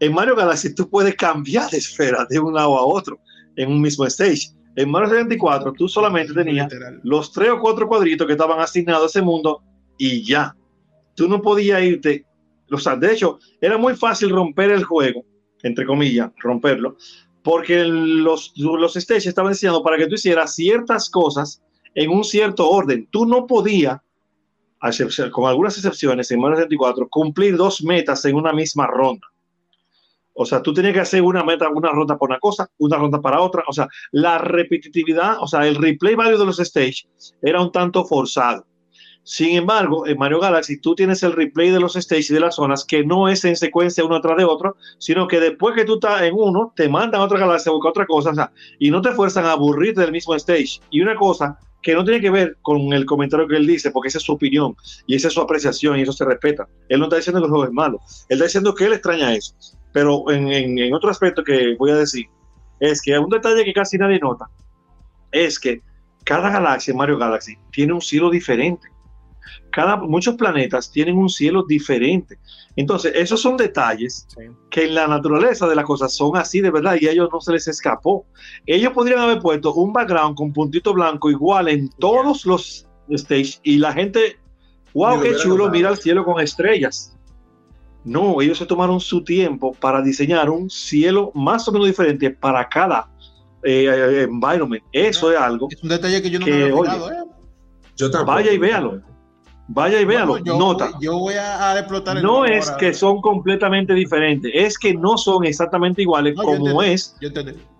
En Mario Galaxy tú puedes cambiar de esfera de un lado a otro en un mismo stage. En Mario 64 tú solamente tenías los tres o cuatro cuadritos que estaban asignados a ese mundo y ya. Tú no podías irte o de hecho, era muy fácil romper el juego, entre comillas, romperlo, porque los, los stages estaban diseñados para que tú hicieras ciertas cosas en un cierto orden. Tú no podías, con algunas excepciones, en Mario 64, cumplir dos metas en una misma ronda. O sea, tú tenías que hacer una meta, una ronda para una cosa, una ronda para otra. O sea, la repetitividad, o sea, el replay value de los stages era un tanto forzado. Sin embargo, en Mario Galaxy tú tienes el replay de los stages y de las zonas que no es en secuencia uno tras de otro, sino que después que tú estás en uno, te mandan a otra galaxia a buscar otra cosa, o sea, y no te fuerzan a aburrirte del mismo stage. Y una cosa que no tiene que ver con el comentario que él dice, porque esa es su opinión y esa es su apreciación y eso se respeta. Él no está diciendo que el juego es malo, él está diciendo que él extraña eso. Pero en, en otro aspecto que voy a decir, es que un detalle que casi nadie nota, es que cada galaxia en Mario Galaxy tiene un cielo diferente cada, muchos planetas tienen un cielo diferente. Entonces, esos son detalles que en la naturaleza de las cosas son así de verdad y a ellos no se les escapó. Ellos podrían haber puesto un background con puntito blanco igual en todos los stages y la gente, wow, qué chulo, mira el cielo con estrellas. No, ellos se tomaron su tiempo para diseñar un cielo más o menos diferente para cada eh, eh, environment. Eso es algo. Es un detalle que yo no me había ¿eh? Yo Vaya y véalo. Vaya y véalo, nota. yo voy a, explotar el No es que son completamente diferentes, es que no son exactamente iguales como es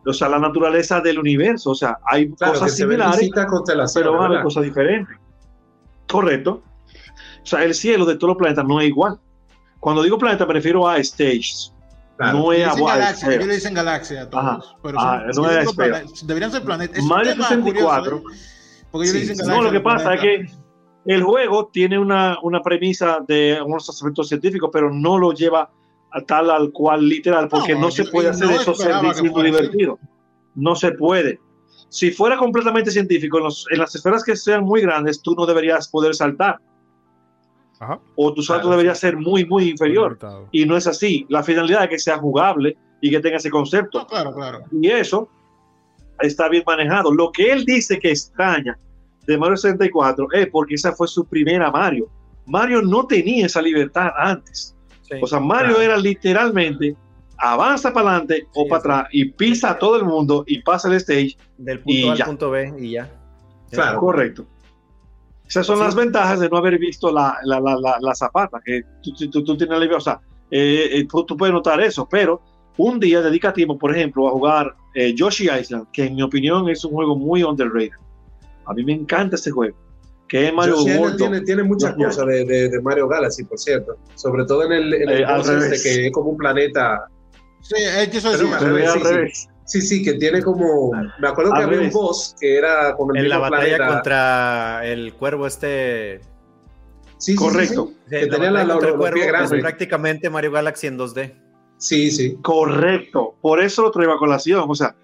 o sea, la naturaleza del universo. O sea, hay cosas similares, pero van a haber cosas diferentes. Correcto. O sea, el cielo de todos los planetas no es igual. Cuando digo planeta me refiero a stages. No es a galaxia, ellos le dicen galaxia a todos. Pero ah, no es deberían ser planetas. Mario 64. ¿eh? Porque ellos le dicen galaxia. No, lo que pasa es que el juego tiene una, premisa de unos aspectos científicos, pero no lo lleva a tal al cual literal, porque no, se puede hacer eso ser divertido. no se puede. Si fuera completamente científico, en, las esferas que sean muy grandes, tú no deberías poder saltar. O tu salto debería ser muy, muy inferior. y no es así. La finalidad es que sea jugable y que tenga ese concepto. claro, claro. Y eso está bien manejado. Lo que él dice que extraña de Mario 64 es porque esa fue su primera Mario. Mario no tenía esa libertad antes. o sea, Mario era literalmente avanza para adelante o para atrás y pisa a todo el mundo y pasa el stage. Del punto A al punto B y ya. Claro, correcto. Esas son las ventajas de no haber visto la, la, zapata, que tú, tú, tienes la o sea, eh, eh, tú, puedes notar eso, pero un día dedica tiempo, por ejemplo, a jugar eh, Yoshi Island, que en mi opinión es un juego muy underrated. A mí me encanta este juego. Que es Mario tiene, tiene, muchas cosas de, de, Mario Galaxy, por cierto. Sobre todo en el, en el este, que es como un planeta Sí, es que eso es sí, sí, que tiene como. Me acuerdo que había un boss que era con el En la batalla contra el cuervo este. Sí, correcto. que tenía la, la, es prácticamente Mario Galaxy en 2D. Sí, sí. Correcto. Por eso lo traigo a colación. O sea,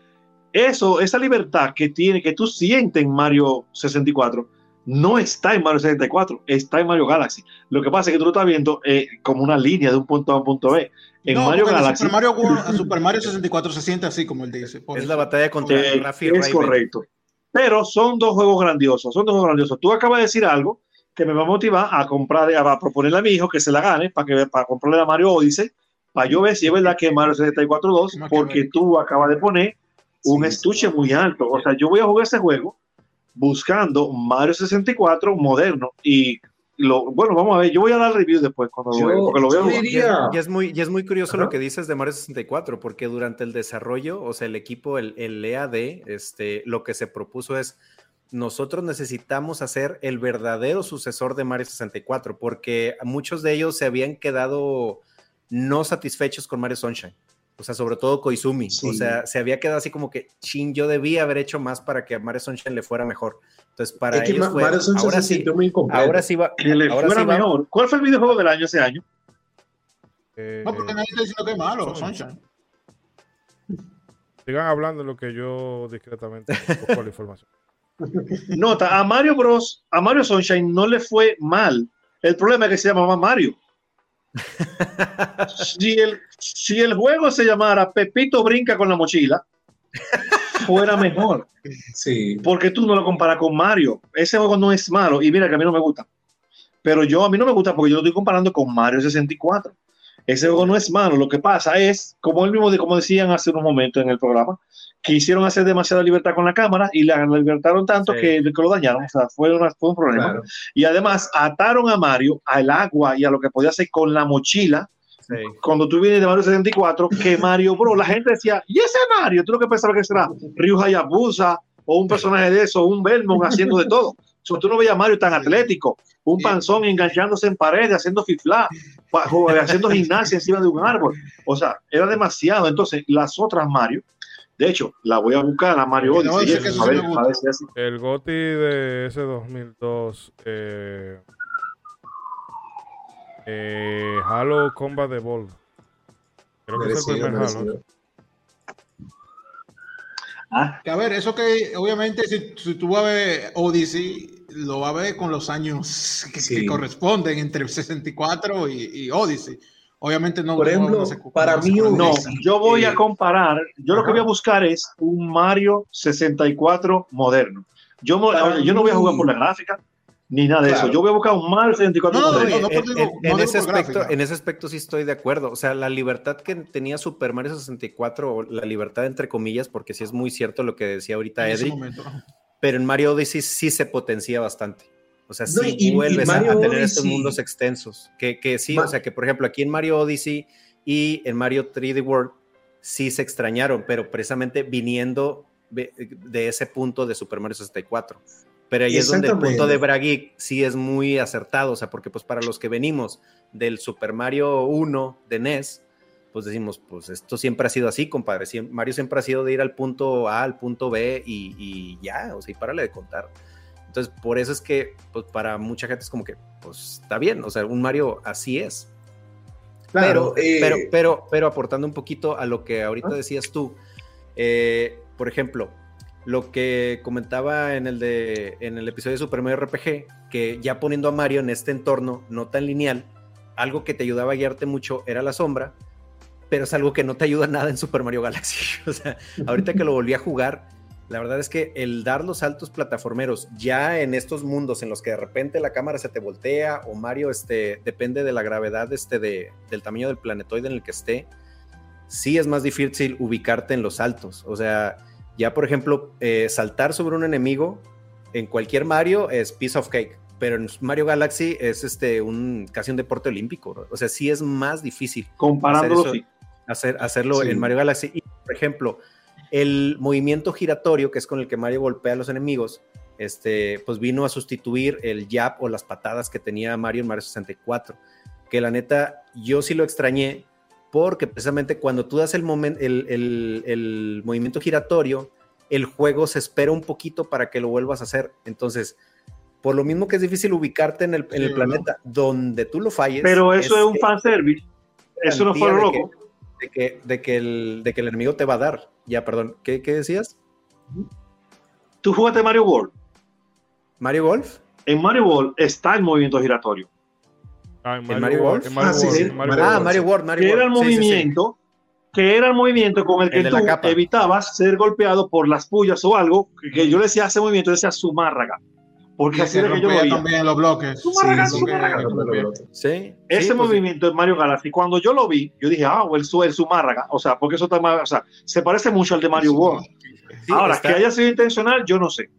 eso, esa libertad que tiene, que tú sientes en Mario 64, no está en Mario 64, está en Mario Galaxy. Lo que pasa es que tú lo estás viendo eh, como una línea de un punto A a un punto B. En Mario Galaxy. Super Mario, Super Mario 64 se siente así como él dice. Es la batalla contra eh, Rafi Es correcto. Pero son dos juegos grandiosos, son dos juegos grandiosos. Tú acabas de decir algo que me va a motivar a comprar, a proponerle a mi hijo que se la gane para que para comprarle a Mario Odyssey, para yo ver si es verdad que Mario 64 2, porque tú acabas de poner un estuche muy alto. O sea, yo voy a jugar ese juego buscando Mario 64 moderno y lo, bueno, vamos a ver, yo voy a dar review después cuando lo porque lo veo. Y es muy, y es muy curioso lo que dices de Mario 64, porque durante el desarrollo, o sea, el equipo, el, el EAD, este, lo que se propuso es, nosotros necesitamos hacer el verdadero sucesor de Mario 64, porque muchos de ellos se habían quedado no satisfechos con Mario Sunshine. O sea, sobre todo Koizumi. O sea, se había quedado así como que, chin, yo debía haber hecho más para que a Mario Sunshine le fuera mejor. Entonces, para ellos fue, ahora sí, ahora sí va, que le fuera mejor. ¿Cuál fue el videojuego del año ese año? Eh, no, porque nadie está diciendo que es malo, Sunshine. Sigan hablando de lo que yo discretamente busco la información. Nota, a Mario Bros, a Mario Sunshine no le fue mal. El problema es que se llamaba Mario si, el, si el juego se llamara Pepito brinca con la mochila, fuera mejor. Sí. Porque tú no lo comparas con Mario. Ese juego no es malo. Y mira que a mí no me gusta. Pero yo a mí no me gusta porque yo lo estoy comparando con Mario 64. Ese juego no es malo. Lo que pasa es, como el mismo, como decían hace unos momentos en el programa, quisieron hacer demasiada libertad con la cámara y la libertaron tanto que, lo dañaron. O sea, fue, un problema. Y además ataron a Mario al agua y a lo que podía hacer con la mochila. Cuando tú vienes de Mario 64, que Mario, bro, la gente decía, ¿y ese Mario? ¿Tú lo que pensabas que será? Ryu Hayabusa o un personaje de eso, un Belmont haciendo de todo. So, tú no veías a Mario tan atlético, un panzón enganchándose en paredes, haciendo fifla, haciendo gimnasia encima de un árbol. O sea, era demasiado. Entonces, las otras Mario, de hecho, la voy a buscar a Mario Odyssey. El GOTI de ese 2002, eh, eh, Halo Combat Evolved. Creo que es el primer Halo. Ah. a ver, eso que obviamente si, si, tú vas a ver Odyssey, lo vas a ver con los años que, corresponden entre 64 y, y Odyssey. Obviamente no. Por ejemplo, para mí no. Yo voy a comparar, yo lo que voy a buscar es un Mario 64 moderno. Yo, yo no voy a jugar por la gráfica ni nada de eso. Yo voy a buscar un Mario 64 moderno. en, ese aspecto, en ese aspecto sí estoy de acuerdo. O sea, la libertad que tenía Super Mario 64, la libertad entre comillas, porque sí es muy cierto lo que decía ahorita Edric, pero en Mario Odyssey sí se potencia bastante. O sea, sí vuelves a, tener estos mundos extensos. Que, que sí, o sea, que por ejemplo aquí en Mario Odyssey y en Mario 3D World sí se extrañaron, pero precisamente viniendo de, ese punto de Super Mario 64. Pero ahí es donde el punto de Brageek sí es muy acertado, o sea, porque pues para los que venimos del Super Mario 1 de NES, pues decimos, pues esto siempre ha sido así, compadre. Mario siempre ha sido de ir al punto A, al punto B y, y ya, o sea, y párale de contar. Entonces, por eso es que pues, para mucha gente es como que, pues está bien, o sea, un Mario así es. Claro, pero, eh, pero, pero, pero aportando un poquito a lo que ahorita decías tú, eh, por ejemplo, lo que comentaba en el, de, en el episodio de Super Mario RPG, que ya poniendo a Mario en este entorno no tan lineal, algo que te ayudaba a guiarte mucho era la sombra, pero es algo que no te ayuda nada en Super Mario Galaxy. o sea, ahorita que lo volví a jugar, la verdad es que el dar los saltos plataformeros ya en estos mundos en los que de repente la cámara se te voltea o Mario este, depende de la gravedad este, de, del tamaño del planetoide en el que esté, sí es más difícil ubicarte en los saltos. O sea, ya, por ejemplo, eh, saltar sobre un enemigo en cualquier Mario es piece of cake, pero en Mario Galaxy es este un casi un deporte olímpico. O sea, sí es más difícil. Comparándolo, hacer, hacerlo en Mario Galaxy. Y, por ejemplo, el movimiento giratorio, que es con el que Mario golpea a los enemigos, este, pues vino a sustituir el jab o las patadas que tenía Mario en Mario 64. Que la neta, yo sí lo extrañé porque precisamente cuando tú das el, el, movimiento giratorio, el juego se espera un poquito para que lo vuelvas a hacer. Entonces, por lo mismo que es difícil ubicarte en el, planeta donde tú lo falles. Pero eso es, un fanservice. Eso no fue loco. De que, de, que el, de que el enemigo te va a dar. Ya, perdón. ¿Qué, qué decías? ¿Tú jugaste Mario World? ¿Mario Golf? En Mario World está el movimiento giratorio. Ah, en Mario, World. ah, Mario World. que era el movimiento, que era el movimiento con el que tú evitabas ser golpeado por las pullas o algo, que, yo le decía ese movimiento, decía sumárraga. Porque así era que yo veía. también los bloques. Sí, Ese pues movimiento de Mario Galaxy, cuando yo lo vi, yo dije, ah, el, el Zumárraga, o sea, porque eso está o sea, se parece mucho al de Mario World. Ahora, que haya sido intencional, yo no sé.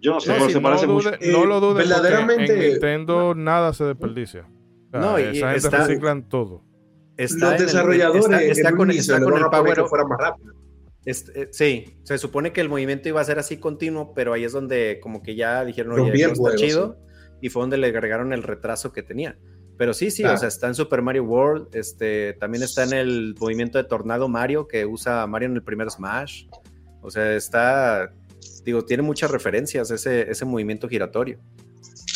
Yo no sé, pero se parece mucho. No lo dudes, verdaderamente. En Nintendo nada se desperdicia no, y esa gente está, reciclan todo. Los desarrolladores está, con, el power fuera más rápido. Eh, sí, se supone que el movimiento iba a ser así continuo, pero ahí es donde como que ya dijeron, oye, está chido, y fue donde le agregaron el retraso que tenía. Pero sí, sí, o sea, está en Super Mario World, este, también está en el movimiento de Tornado Mario que usa Mario en el primer Smash. O sea, está, digo, tiene muchas referencias ese, ese movimiento giratorio.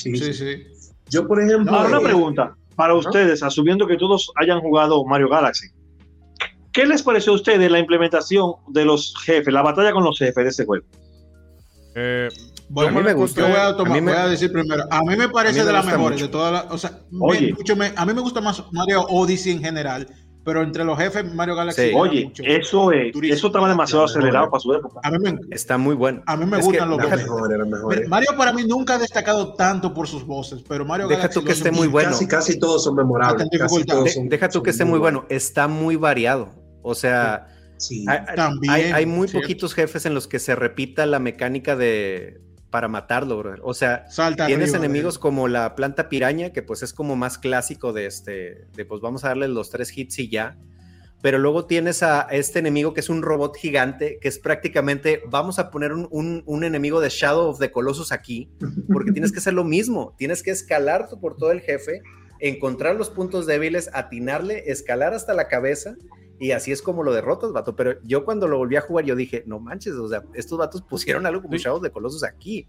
Sí, sí, sí. Yo, por ejemplo... Ahora una pregunta para ustedes, asumiendo que todos hayan jugado Mario Galaxy. ¿Qué les pareció a ustedes la implementación de los jefes, la batalla con los jefes de ese juego? Eh, bueno, a mí me gusta. Yo voy a, tomar, voy a decir primero. A mí me parece de las mejores de todas las. O sea, a mí me gusta más Mario Odyssey en general pero entre los jefes Mario Galaxy. Oye, eso es, eso estaba demasiado acelerado para su época. A mí me, está muy bueno. A mí me gustan los mejores. Mario para mí nunca ha destacado tanto por sus voces, pero Mario Deja tú que esté muy bueno. Casi, casi todos son memorables. deja tú que esté muy bueno. Está muy variado. O sea, hay, muy poquitos jefes en los que se repita la mecánica de para matarlo, O sea, tienes enemigos como la planta piraña, que pues es como más clásico de este, de pues vamos a darle los tres hits y ya. Pero luego tienes a este enemigo que es un robot gigante, que es prácticamente, vamos a poner un, un enemigo de Shadow of the Colossus aquí, porque tienes que hacer lo mismo, tienes que escalar por todo el jefe, encontrar los puntos débiles, atinarle, escalar hasta la cabeza y así es como lo derrotas, vato. Pero yo cuando lo volví a jugar, yo dije, no manches, o sea, estos vatos pusieron algo como chavos de Colosos aquí.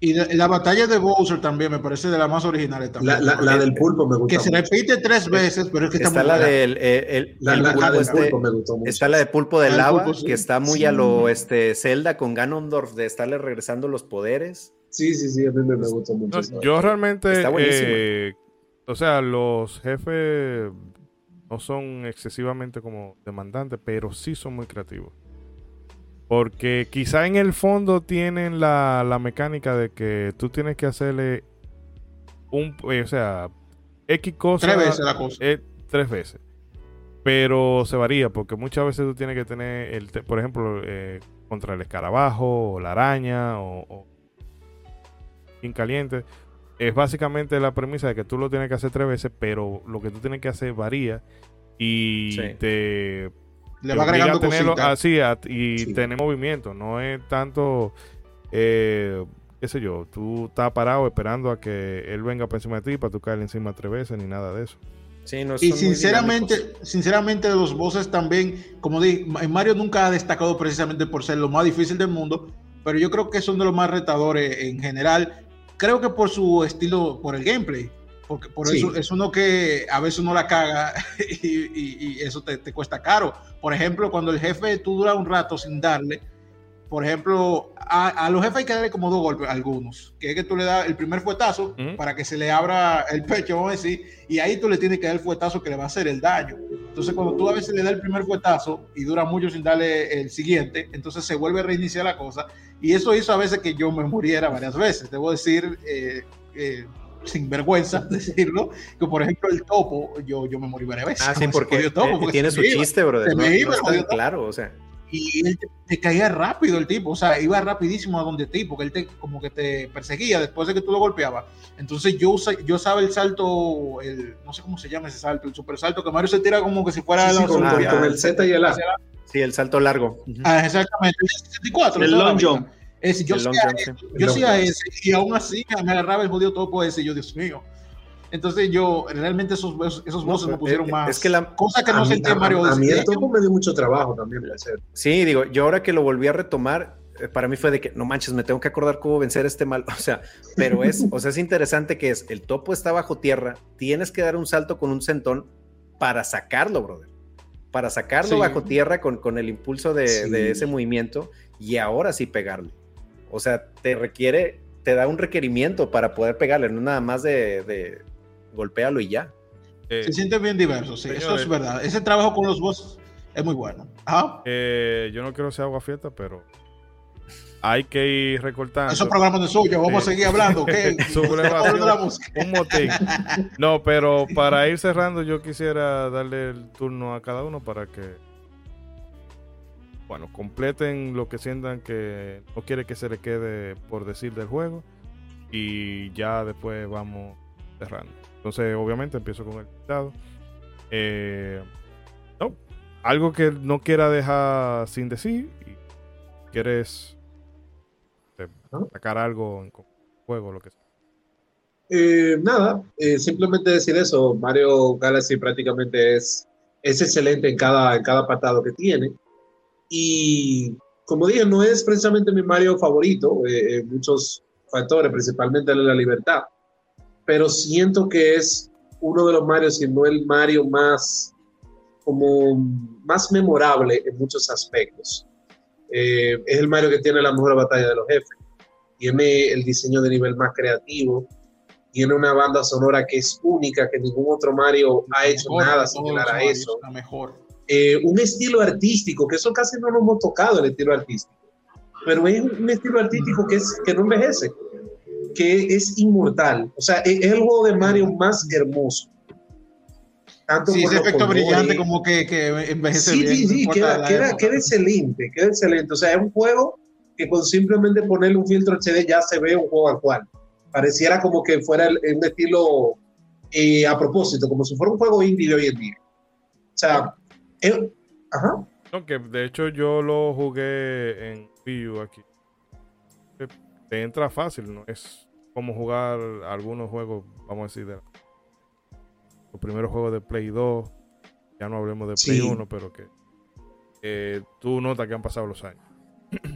Y la, batalla de Bowser también me parece de las más originales también. La, del pulpo me gusta. Que se repite tres veces, pero es que está, la del el, este, pulpo me gustó mucho. Está la de pulpo del agua, que está muy a lo este, Zelda con Ganondorf de estarle regresando los poderes. Sí, sí, sí, a mí me, gustó mucho. yo realmente, eh, o sea, los jefes no son excesivamente como demandantes, pero sí son muy creativos. Porque quizá en el fondo tienen la, mecánica de que tú tienes que hacerle un, eh, o sea, X cosas. Tres veces la cosa. Eh, tres veces. Pero se varía porque muchas veces tú tienes que tener, el, por ejemplo, eh, contra el escarabajo o la araña o, o caliente es básicamente la premisa de que tú lo tienes que hacer tres veces, pero lo que tú tienes que hacer varía y te le va agregando tenerlo así y tener movimiento. No es tanto, eh, qué sé yo, tú estás parado esperando a que él venga por encima de ti para tú caer encima tres veces ni nada de eso. y sinceramente, sinceramente los bosses también, como dije, Mario nunca ha destacado precisamente por ser lo más difícil del mundo, pero yo creo que son de los más retadores en general creo que por su estilo, por el gameplay. Porque por eso es uno que a veces uno la caga y, eso te, cuesta caro. Por ejemplo, cuando el jefe tú dura un rato sin darle, por ejemplo, a, los jefes hay que darle como dos golpes, algunos, que es que tú le das el primer fuetazo para que se le abra el pecho, vamos a decir, y ahí tú le tienes que dar el fuetazo que le va a hacer el daño. Entonces, cuando tú a veces le das el primer fuetazo y dura mucho sin darle el siguiente, entonces se vuelve a reiniciar la cosa, y eso hizo a veces que yo me muriera varias veces. Debo decir, eh, eh, sin vergüenza decirlo, que por ejemplo el topo, yo, yo me morí varias veces. Ah, sí, porque, tiene su chiste, bro. claro, o sea. Y él te, caía rápido el tipo, o sea, iba rapidísimo a donde ti, porque él te, como que te perseguía después de que tú lo golpeabas. Entonces yo, yo usaba el salto, el, no sé cómo se llama ese salto, el super salto, que Mario se tira como que si fuera con, el Z y el A. Sí, el salto largo. Ah, exactamente, el 64. El long jump. yo hacía ese, y aún así me agarraba el jodido topo ese, y yo, Dios mío. Entonces yo, realmente esos, esos voces me pusieron más. Es que la cosa que no sentía Mario. A, mí el topo me dio mucho trabajo también hacer. Sí, digo, yo ahora que lo volví a retomar, eh, para mí fue de que no manches, me tengo que acordar cómo vencer este mal. O sea, pero es, o sea, es interesante que es el topo está bajo tierra, tienes que dar un salto con un centón para sacarlo, brother. Para sacarlo bajo tierra con, con el impulso de, de, ese movimiento y ahora sí pegarle. O sea, te requiere, te da un requerimiento para poder pegarle, no nada más de golpéalo y ya. Eh, se siente bien diverso, sí, eso es verdad. Ese trabajo con los bosses es muy bueno. Eh, yo no quiero ser agua fiesta, pero hay que ir recortando. Esos programas de suyo, vamos a seguir hablando, un motín. No, pero para ir cerrando, yo quisiera darle el turno a cada uno para que, bueno, completen lo que sientan que no quiere que se le quede por decir del juego. Y ya después vamos cerrando. Entonces, obviamente, empiezo con el invitado. Eh, no, algo que no quiera dejar sin decir. Y quieres eh, sacar algo en juego, lo que sea. Eh, nada, simplemente decir eso. Mario Galaxy prácticamente es, es excelente en cada, en cada patado que tiene. Y como dije, no es precisamente mi Mario favorito, muchos factores, principalmente la libertad pero siento que es uno de los Mario, si no el Mario más, como más memorable en muchos aspectos. Eh, es el Mario que tiene la mejor batalla de los jefes, tiene el diseño de nivel más creativo, tiene una banda sonora que es única, que ningún otro Mario ha hecho nada similar a eso. Mejor. Eh, un estilo artístico, que eso casi no lo hemos tocado, el estilo artístico, pero es un estilo artístico que, es, que no envejece que es inmortal. O sea, es, el juego de Mario más hermoso. Tanto sí, ese efecto brillante como que, que envejece sí, Sí, sí, queda, queda, queda, excelente, queda excelente. O sea, es un juego que con simplemente ponerle un filtro HD ya se ve un juego al cual. Pareciera como que fuera un estilo eh, a propósito, como si fuera un juego indie hoy en día. O sea, ajá. No, que de hecho yo lo jugué en Wii U aquí te entra fácil, ¿no? Es como jugar algunos juegos, vamos a decir, de los primeros juegos de Play 2, ya no hablemos de Play 1, pero que eh, tú notas que han pasado los años.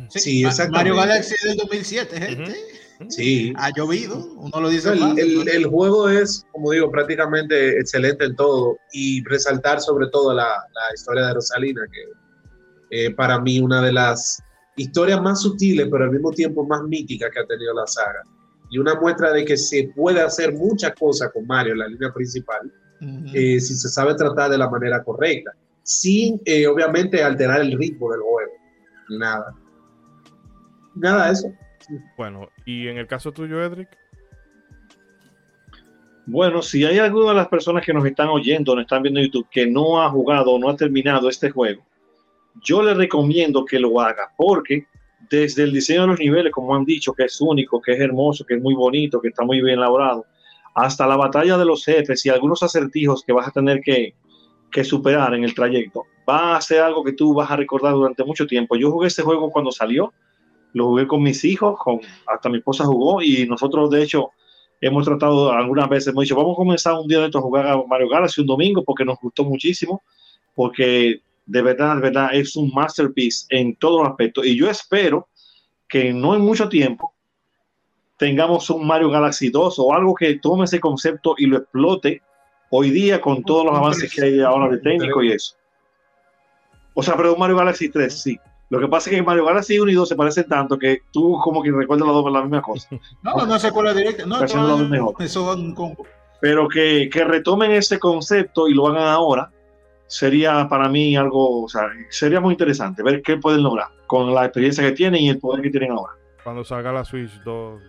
Sí, exactamente. Mario Galaxy del 2007, gente. Sí. Ha llovido, uno lo dice. El, el, juego es, como digo, prácticamente excelente en todo y resaltar sobre todo la, la historia de Rosalina, que eh, para mí una de las historias más sutiles, pero al mismo tiempo más míticas que ha tenido la saga. Y una muestra de que se puede hacer muchas cosas con Mario en la línea principal, eh, si se sabe tratar de la manera correcta, sin eh, obviamente alterar el ritmo del juego. Nada. Nada de eso. Bueno, y en el caso tuyo, Edric. Bueno, si hay alguna de las personas que nos están oyendo, nos están viendo en YouTube, que no ha jugado o no ha terminado este juego, yo le recomiendo que lo haga porque desde el diseño de los niveles, como han dicho, que es único, que es hermoso, que es muy bonito, que está muy bien elaborado, hasta la batalla de los jefes y algunos acertijos que vas a tener que, superar en el trayecto, va a ser algo que tú vas a recordar durante mucho tiempo. Yo jugué este juego cuando salió, lo jugué con mis hijos, con, hasta mi esposa jugó y nosotros de hecho hemos tratado algunas veces, hemos dicho, vamos a comenzar un día de esto a jugar a Mario Galaxy un domingo porque nos gustó muchísimo, porque de verdad, de verdad, es un masterpiece en todos los aspectos. Y yo espero que no en mucho tiempo tengamos un Mario Galaxy 2 o algo que tome ese concepto y lo explote hoy día con todos los avances que hay ahora de técnico y eso. O sea, pero un Mario Galaxy 3, sí. Lo que pasa es que Mario Galaxy 1 y 2 se parecen tanto que tú como que recuerdas las dos la misma cosa. no, no, no se acuerda directa. No. Eso un combo. Pero que, que retomen ese concepto y lo hagan ahora sería para mí algo, o sea, sería muy interesante ver qué pueden lograr con la experiencia que tienen y el poder que tienen ahora. Cuando salga la Switch 2.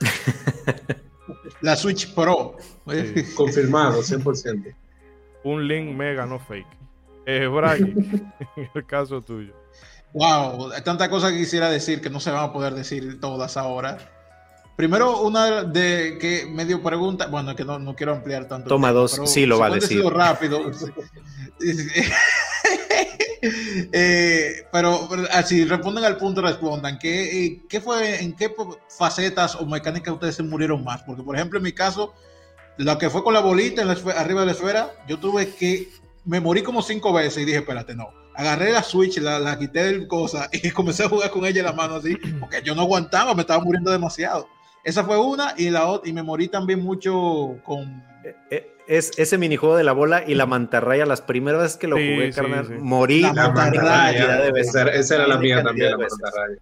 la Switch Pro. Confirmado, 100%. Un link mega, no fake. Eh, Brian, en el caso tuyo. Wow, hay tantas cosas que quisiera decir que no se van a poder decir todas ahora. Primero, una de que medio pregunta, bueno, que no, no quiero ampliar tanto. Toma dos, sí lo va a decir. rápido. Eh, pero, así responden al punto, respondan. ¿qué, eh, ¿Qué fue, en qué facetas o mecánicas ustedes se murieron más? Porque, por ejemplo, en mi caso, lo que fue con la bolita en arriba de la esfera, yo tuve que, me morí como cinco veces y dije, espérate, no. Agarré la Switch, la, la quité del cosa y comencé a jugar con ella en la mano así, porque yo no aguantaba, me estaba muriendo demasiado. Esa fue una y la otra, y me morí también mucho con... Eh, eh, es ese minijuego de la bola y la mantarraya, las primeras veces que lo jugué, carnal, morí. La, mantarraya, esa, era la mía también, la mantarraya.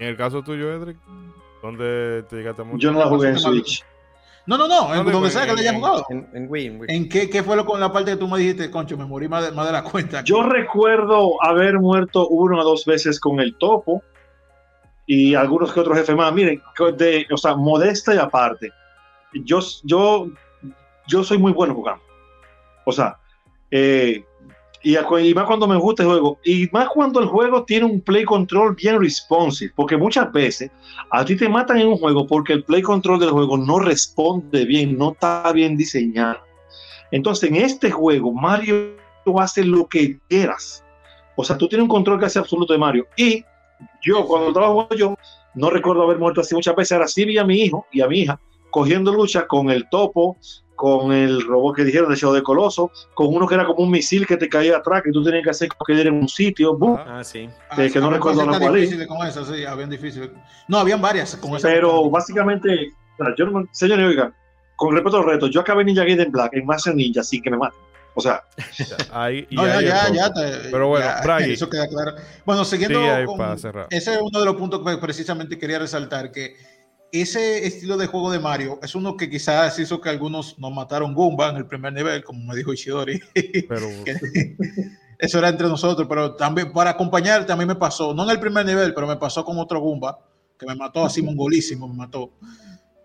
En el caso tuyo, Edric, ¿dónde te llegaste mucho? Yo no la jugué en Switch. No, no, no, en donde sea que la hayas jugado. En, en, Wii, en, Wii. ¿En qué, qué fue lo con la parte que tú me dijiste, concho? Me morí más de, más de la cuenta. Yo recuerdo haber muerto una o dos veces con el topo y algunos que otros jefes más. Miren, de, o sea, modesta y aparte, yo, yo, yo soy muy bueno jugando. O sea, eh, y, más cuando me gusta el juego, y más cuando el juego tiene un play control bien responsive, porque muchas veces a ti te matan en un juego porque el play control del juego no responde bien, no está bien diseñado. Entonces, en este juego, Mario hace lo que quieras. O sea, tú tienes un control casi absoluto de Mario. Y yo cuando estaba yo, no recuerdo haber muerto así muchas veces, ahora sí vi a mi hijo y a mi hija cogiendo lucha con el topo, con el robot que dijeron de Shadow de Coloso, con uno que era como un misil que te caía atrás, que tú tenías que hacer que en un sitio, ah, sí. que, que no recuerdo la cual. Con eso, sí, habían difíciles. No, habían varias con Pero básicamente, yo no, señores, oigan, con respecto al reto, yo acabé Ninja Gaiden Black en Master Ninja, sí que me maten. O sea, ahí, no, ya, ya, ya Pero bueno, ya, eso queda claro. Bueno, siguiendo con, ese es uno de los puntos que precisamente quería resaltar, que ese estilo de juego de Mario es uno que quizás hizo que algunos nos mataron Goomba en el primer nivel, como me dijo Ishidori. Pero... eso era entre nosotros, pero también para acompañar también me pasó, no en el primer nivel, pero me pasó con otro Goomba, que me mató así mongolísimo, me mató.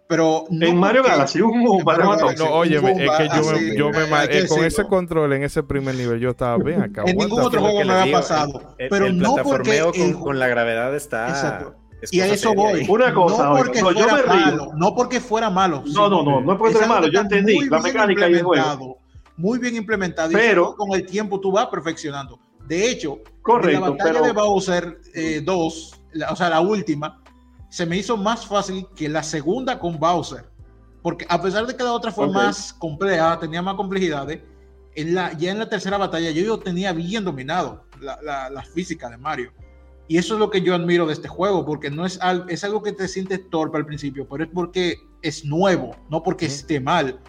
Pero en Mario Galaxy un Goomba No, oye, es que yo, me, yo me con ese control en ese primer nivel yo estaba bien acá. En ningún otro juego me había pasado. pero no porque con, con, la gravedad está. Y a eso voy. Una cosa, no porque, fuera, yo me malo, no porque fuera malo. No, no, no, no es porque fuera malo. Yo entendí la mecánica y el juego. Muy bien implementado. Pero y con el tiempo tú vas perfeccionando. De hecho, correcto, en la batalla de Bowser 2, eh, o sea, la última, se me hizo más fácil que la segunda con Bowser. Porque a pesar de que la otra fue más compleja, tenía más complejidades, en la, ya en la tercera batalla yo, yo tenía bien dominado la, la, física de Mario. Y eso es lo que yo admiro de este juego, porque no es, algo, es algo que te sientes torpe al principio, pero es porque es nuevo, no porque esté mal.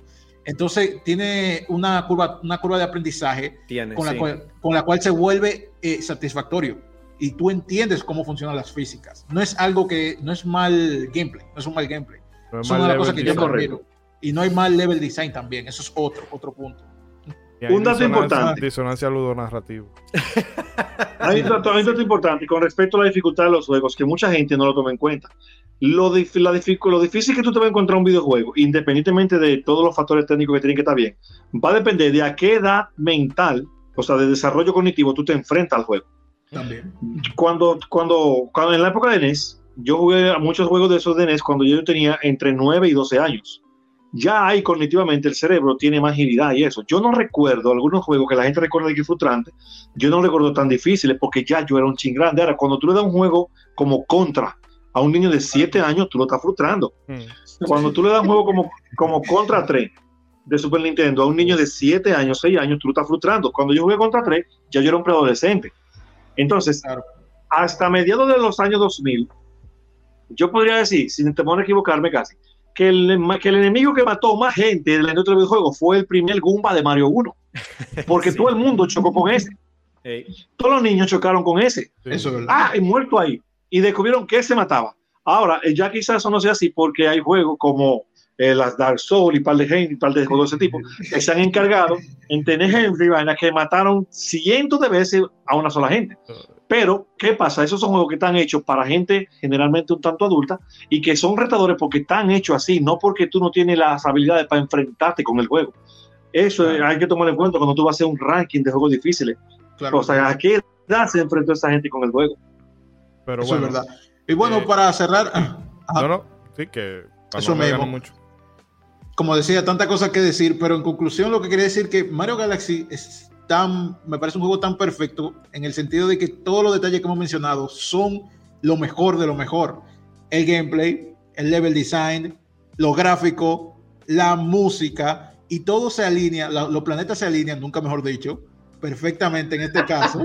Entonces tiene una curva, una curva de aprendizaje con, la cual, con, la cual, se vuelve eh, satisfactorio y tú entiendes cómo funcionan las físicas. No es algo que, no es mal gameplay, no es un mal gameplay. No es una cosa que yo. Y no hay mal level design también, eso es otro, otro punto. Un dato importante. Disonancia ludonarrativo. hay, un dato, hay un dato importante con respecto a la dificultad de los juegos que mucha gente no lo toma en cuenta. Lo, la lo difícil que tú te vas a encontrar un videojuego, independientemente de todos los factores técnicos que tienen que estar bien, va a depender de a qué edad mental, o sea, de desarrollo cognitivo, tú te enfrentas al juego. También. Cuando, cuando, cuando en la época de NES, yo jugué a muchos juegos de esos de NES cuando yo tenía entre 9 y 12 años. Ya ahí cognitivamente el cerebro tiene más agilidad y eso. Yo no recuerdo algunos juegos que la gente recuerda que es frustrante, yo no recuerdo tan difíciles porque ya yo era un ching grande. Ahora, cuando tú le das un juego como Contra a un niño de 7 años, tú lo estás frustrando. Mm. Cuando tú le das un juego como, como Contra 3 de Super Nintendo a un niño de 7 años, 6 años, tú lo estás frustrando. Cuando yo jugué Contra 3, ya yo era un preadolescente. Entonces, hasta mediados de los años 2000, yo podría decir, sin temor a equivocarme casi, que el, que el enemigo que mató más gente en la industria del videojuego fue el primer Goomba de Mario 1. Porque todo el mundo chocó con ese. Todos los niños chocaron con ese. Eso Ah, y muerto ahí. Y descubrieron que se mataba. Ahora, eh, ya quizás eso no sea así porque hay juegos como eh, las Dark Souls y par de Henry, y par de juegos de ese tipo, que se han encargado en tener Henry vaina que mataron cientos de veces a una sola gente. Pero, ¿qué pasa? Esos son juegos que están hechos para gente generalmente un tanto adulta y que son retadores porque están hechos así, no porque tú no tienes las habilidades para enfrentarte con el juego. Eso hay que tomar en cuenta cuando tú vas a hacer un ranking de juegos difíciles. O sea, ¿a qué edad se enfrentó esa gente con el juego? Pero bueno, es verdad. Y bueno, eh, para cerrar. No, no, sí, que eso me mucho. Como decía, tanta cosa que decir, pero en conclusión, lo que quería decir que Mario Galaxy es tan, me parece un juego tan perfecto en el sentido de que todos los detalles que hemos mencionado son lo mejor de lo mejor. El gameplay, el level design, lo gráfico, la música y todo se alinea, los planetas se alinean, nunca mejor dicho, perfectamente en este caso,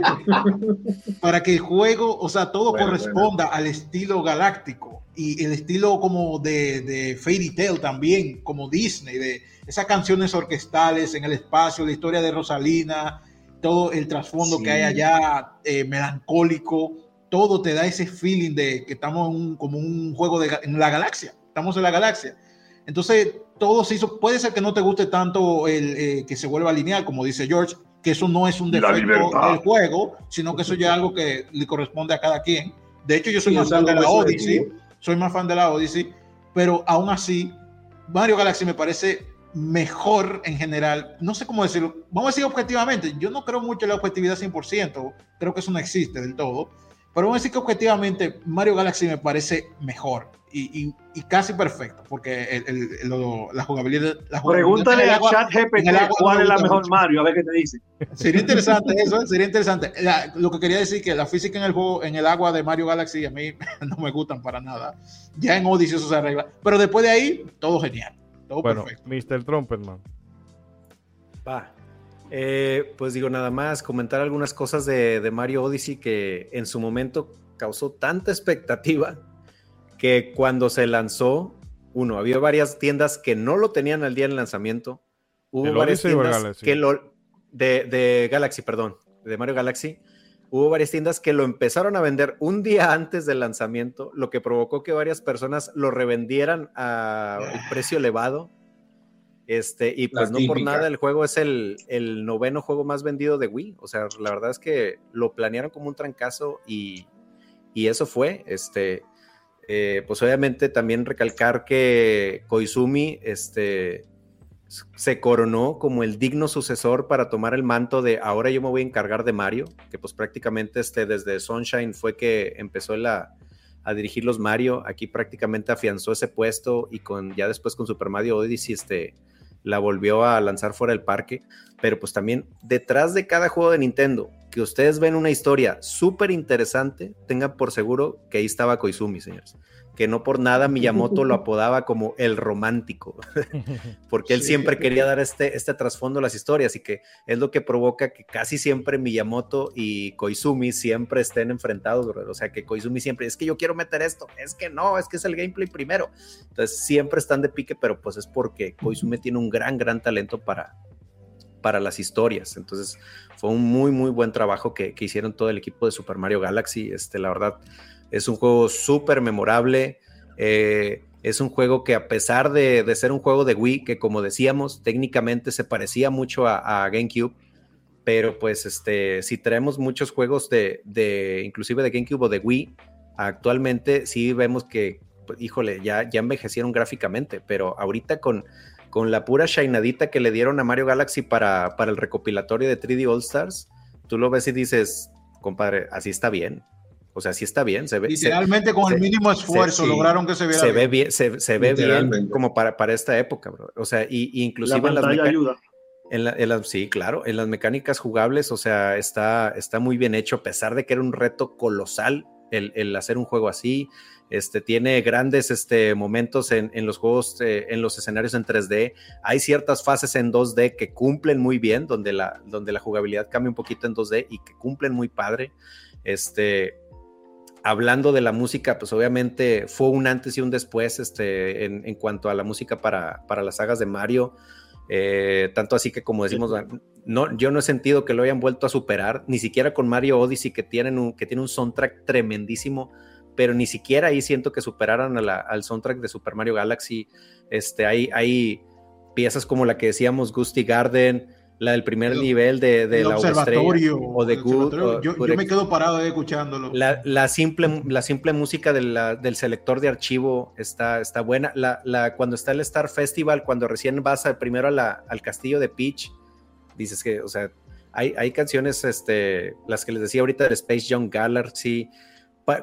para que el juego, o sea, todo corresponda al estilo galáctico y el estilo como de, de Fairy Tail también, como Disney, de esas canciones orquestales en el espacio, la historia de Rosalina, todo el trasfondo que hay allá, eh, melancólico, todo te da ese feeling de que estamos en como un juego de, en la galaxia, estamos en la galaxia. Entonces, todo se hizo, puede ser que no te guste tanto el eh, que se vuelva lineal, como dice George, que eso no es un defecto del juego, sino que eso ya es algo que le corresponde a cada quien. De hecho, yo soy más fan de la Odyssey, soy más fan de la Odyssey, pero aún así, Mario Galaxy me parece mejor en general. No sé cómo decirlo. Vamos a decir objetivamente, yo no creo mucho en la objetividad 100%, creo que eso no existe del todo, pero vamos a decir que objetivamente Mario Galaxy me parece mejor y, casi perfecto, porque la jugabilidad... Pregúntale a ChatGPT cuál es la mejor Mario, a ver qué te dice. Sería interesante eso, sería interesante. lo que quería decir que la física en el juego, en el agua de Mario Galaxy, a mí no me gustan para nada. Ya en Odyssey eso se arregla. Pero después de ahí, todo genial. Todo bueno, Mr. Trumpetman. Va. Eh, pues digo nada más, comentar algunas cosas de, de Mario Odyssey que en su momento causó tanta expectativa que cuando se lanzó, uno, había varias tiendas que no lo tenían al día del lanzamiento. Hubo varias tiendas que lo de, de, Galaxy, perdón, de Mario Galaxy. Hubo varias tiendas que lo empezaron a vender un día antes del lanzamiento, lo que provocó que varias personas lo revendieran a un precio elevado. Este, y pues no por nada el juego es el, el, noveno juego más vendido de Wii. O sea, la verdad es que lo planearon como un trancazo y, y eso fue. Este, eh, pues obviamente también recalcar que Koizumi este, se coronó como el digno sucesor para tomar el manto de ahora yo me voy a encargar de Mario, que pues prácticamente este, desde Sunshine fue que empezó a dirigir los Mario, aquí prácticamente afianzó ese puesto y con ya después con Super Mario Odyssey este, la volvió a lanzar fuera del parque, pero pues también detrás de cada juego de Nintendo que ustedes ven una historia súper interesante, tengan por seguro que ahí estaba Koizumi, señores. Que no por nada Miyamoto lo apodaba como el romántico, porque él siempre quería dar este, este trasfondo a las historias y que es lo que provoca que casi siempre Miyamoto y Koizumi siempre estén enfrentados, o sea, que Koizumi siempre es que yo quiero meter esto, es que no, es que es el gameplay primero. Entonces siempre están de pique, pero pues es porque Koizumi tiene un gran, gran talento para, para las historias. Entonces fue un muy, muy buen trabajo que, hicieron todo el equipo de Super Mario Galaxy. Este, la verdad, es un juego súper memorable. Eh, es un juego que a pesar de, ser un juego de Wii, que como decíamos, técnicamente se parecía mucho a, GameCube, pero pues este, si traemos muchos juegos de, de, inclusive de GameCube o de Wii, actualmente sí vemos que, pues, híjole, ya, ya envejecieron gráficamente, pero ahorita con con la pura shinadita que le dieron a Mario Galaxy para, para el recopilatorio de 3D All Stars, tú lo ves y dices, compadre, así está bien. O sea, así está bien. Se ve, Literalmente con el mínimo esfuerzo lograron que se viera se Ve bien se, ve bien como para, para esta época, bro. O sea, y, inclusive en las ayuda. En sí, claro, en las mecánicas jugables, o sea, está, está muy bien hecho, a pesar de que era un reto colosal el, el hacer un juego así. Este, tiene grandes este, momentos en, los juegos, eh, en los escenarios en 3D. Hay ciertas fases en 2D que cumplen muy bien, donde la, donde la jugabilidad cambia un poquito en 2D y que cumplen muy padre. Este, hablando de la música, pues obviamente fue un antes y un después este, en, cuanto a la música para, para las sagas de Mario. Eh, tanto así que como decimos, no, yo no he sentido que lo hayan vuelto a superar, ni siquiera con Mario Odyssey, que, tienen un, que tiene un soundtrack tremendísimo, pero ni siquiera ahí siento que superaran al soundtrack de Super Mario Galaxy. Este, hay, hay piezas como la que decíamos, Gusty Garden, la del primer nivel de, de la observatorio o de Good. Yo, me quedo parado ahí escuchándolo. La, simple, la simple música del selector de archivo está, está buena. La, la, cuando está el Star Festival, cuando recién vas primero al castillo de Peach, dices que, o sea, hay, hay canciones, este, las que les decía ahorita de Space Young Galaxy.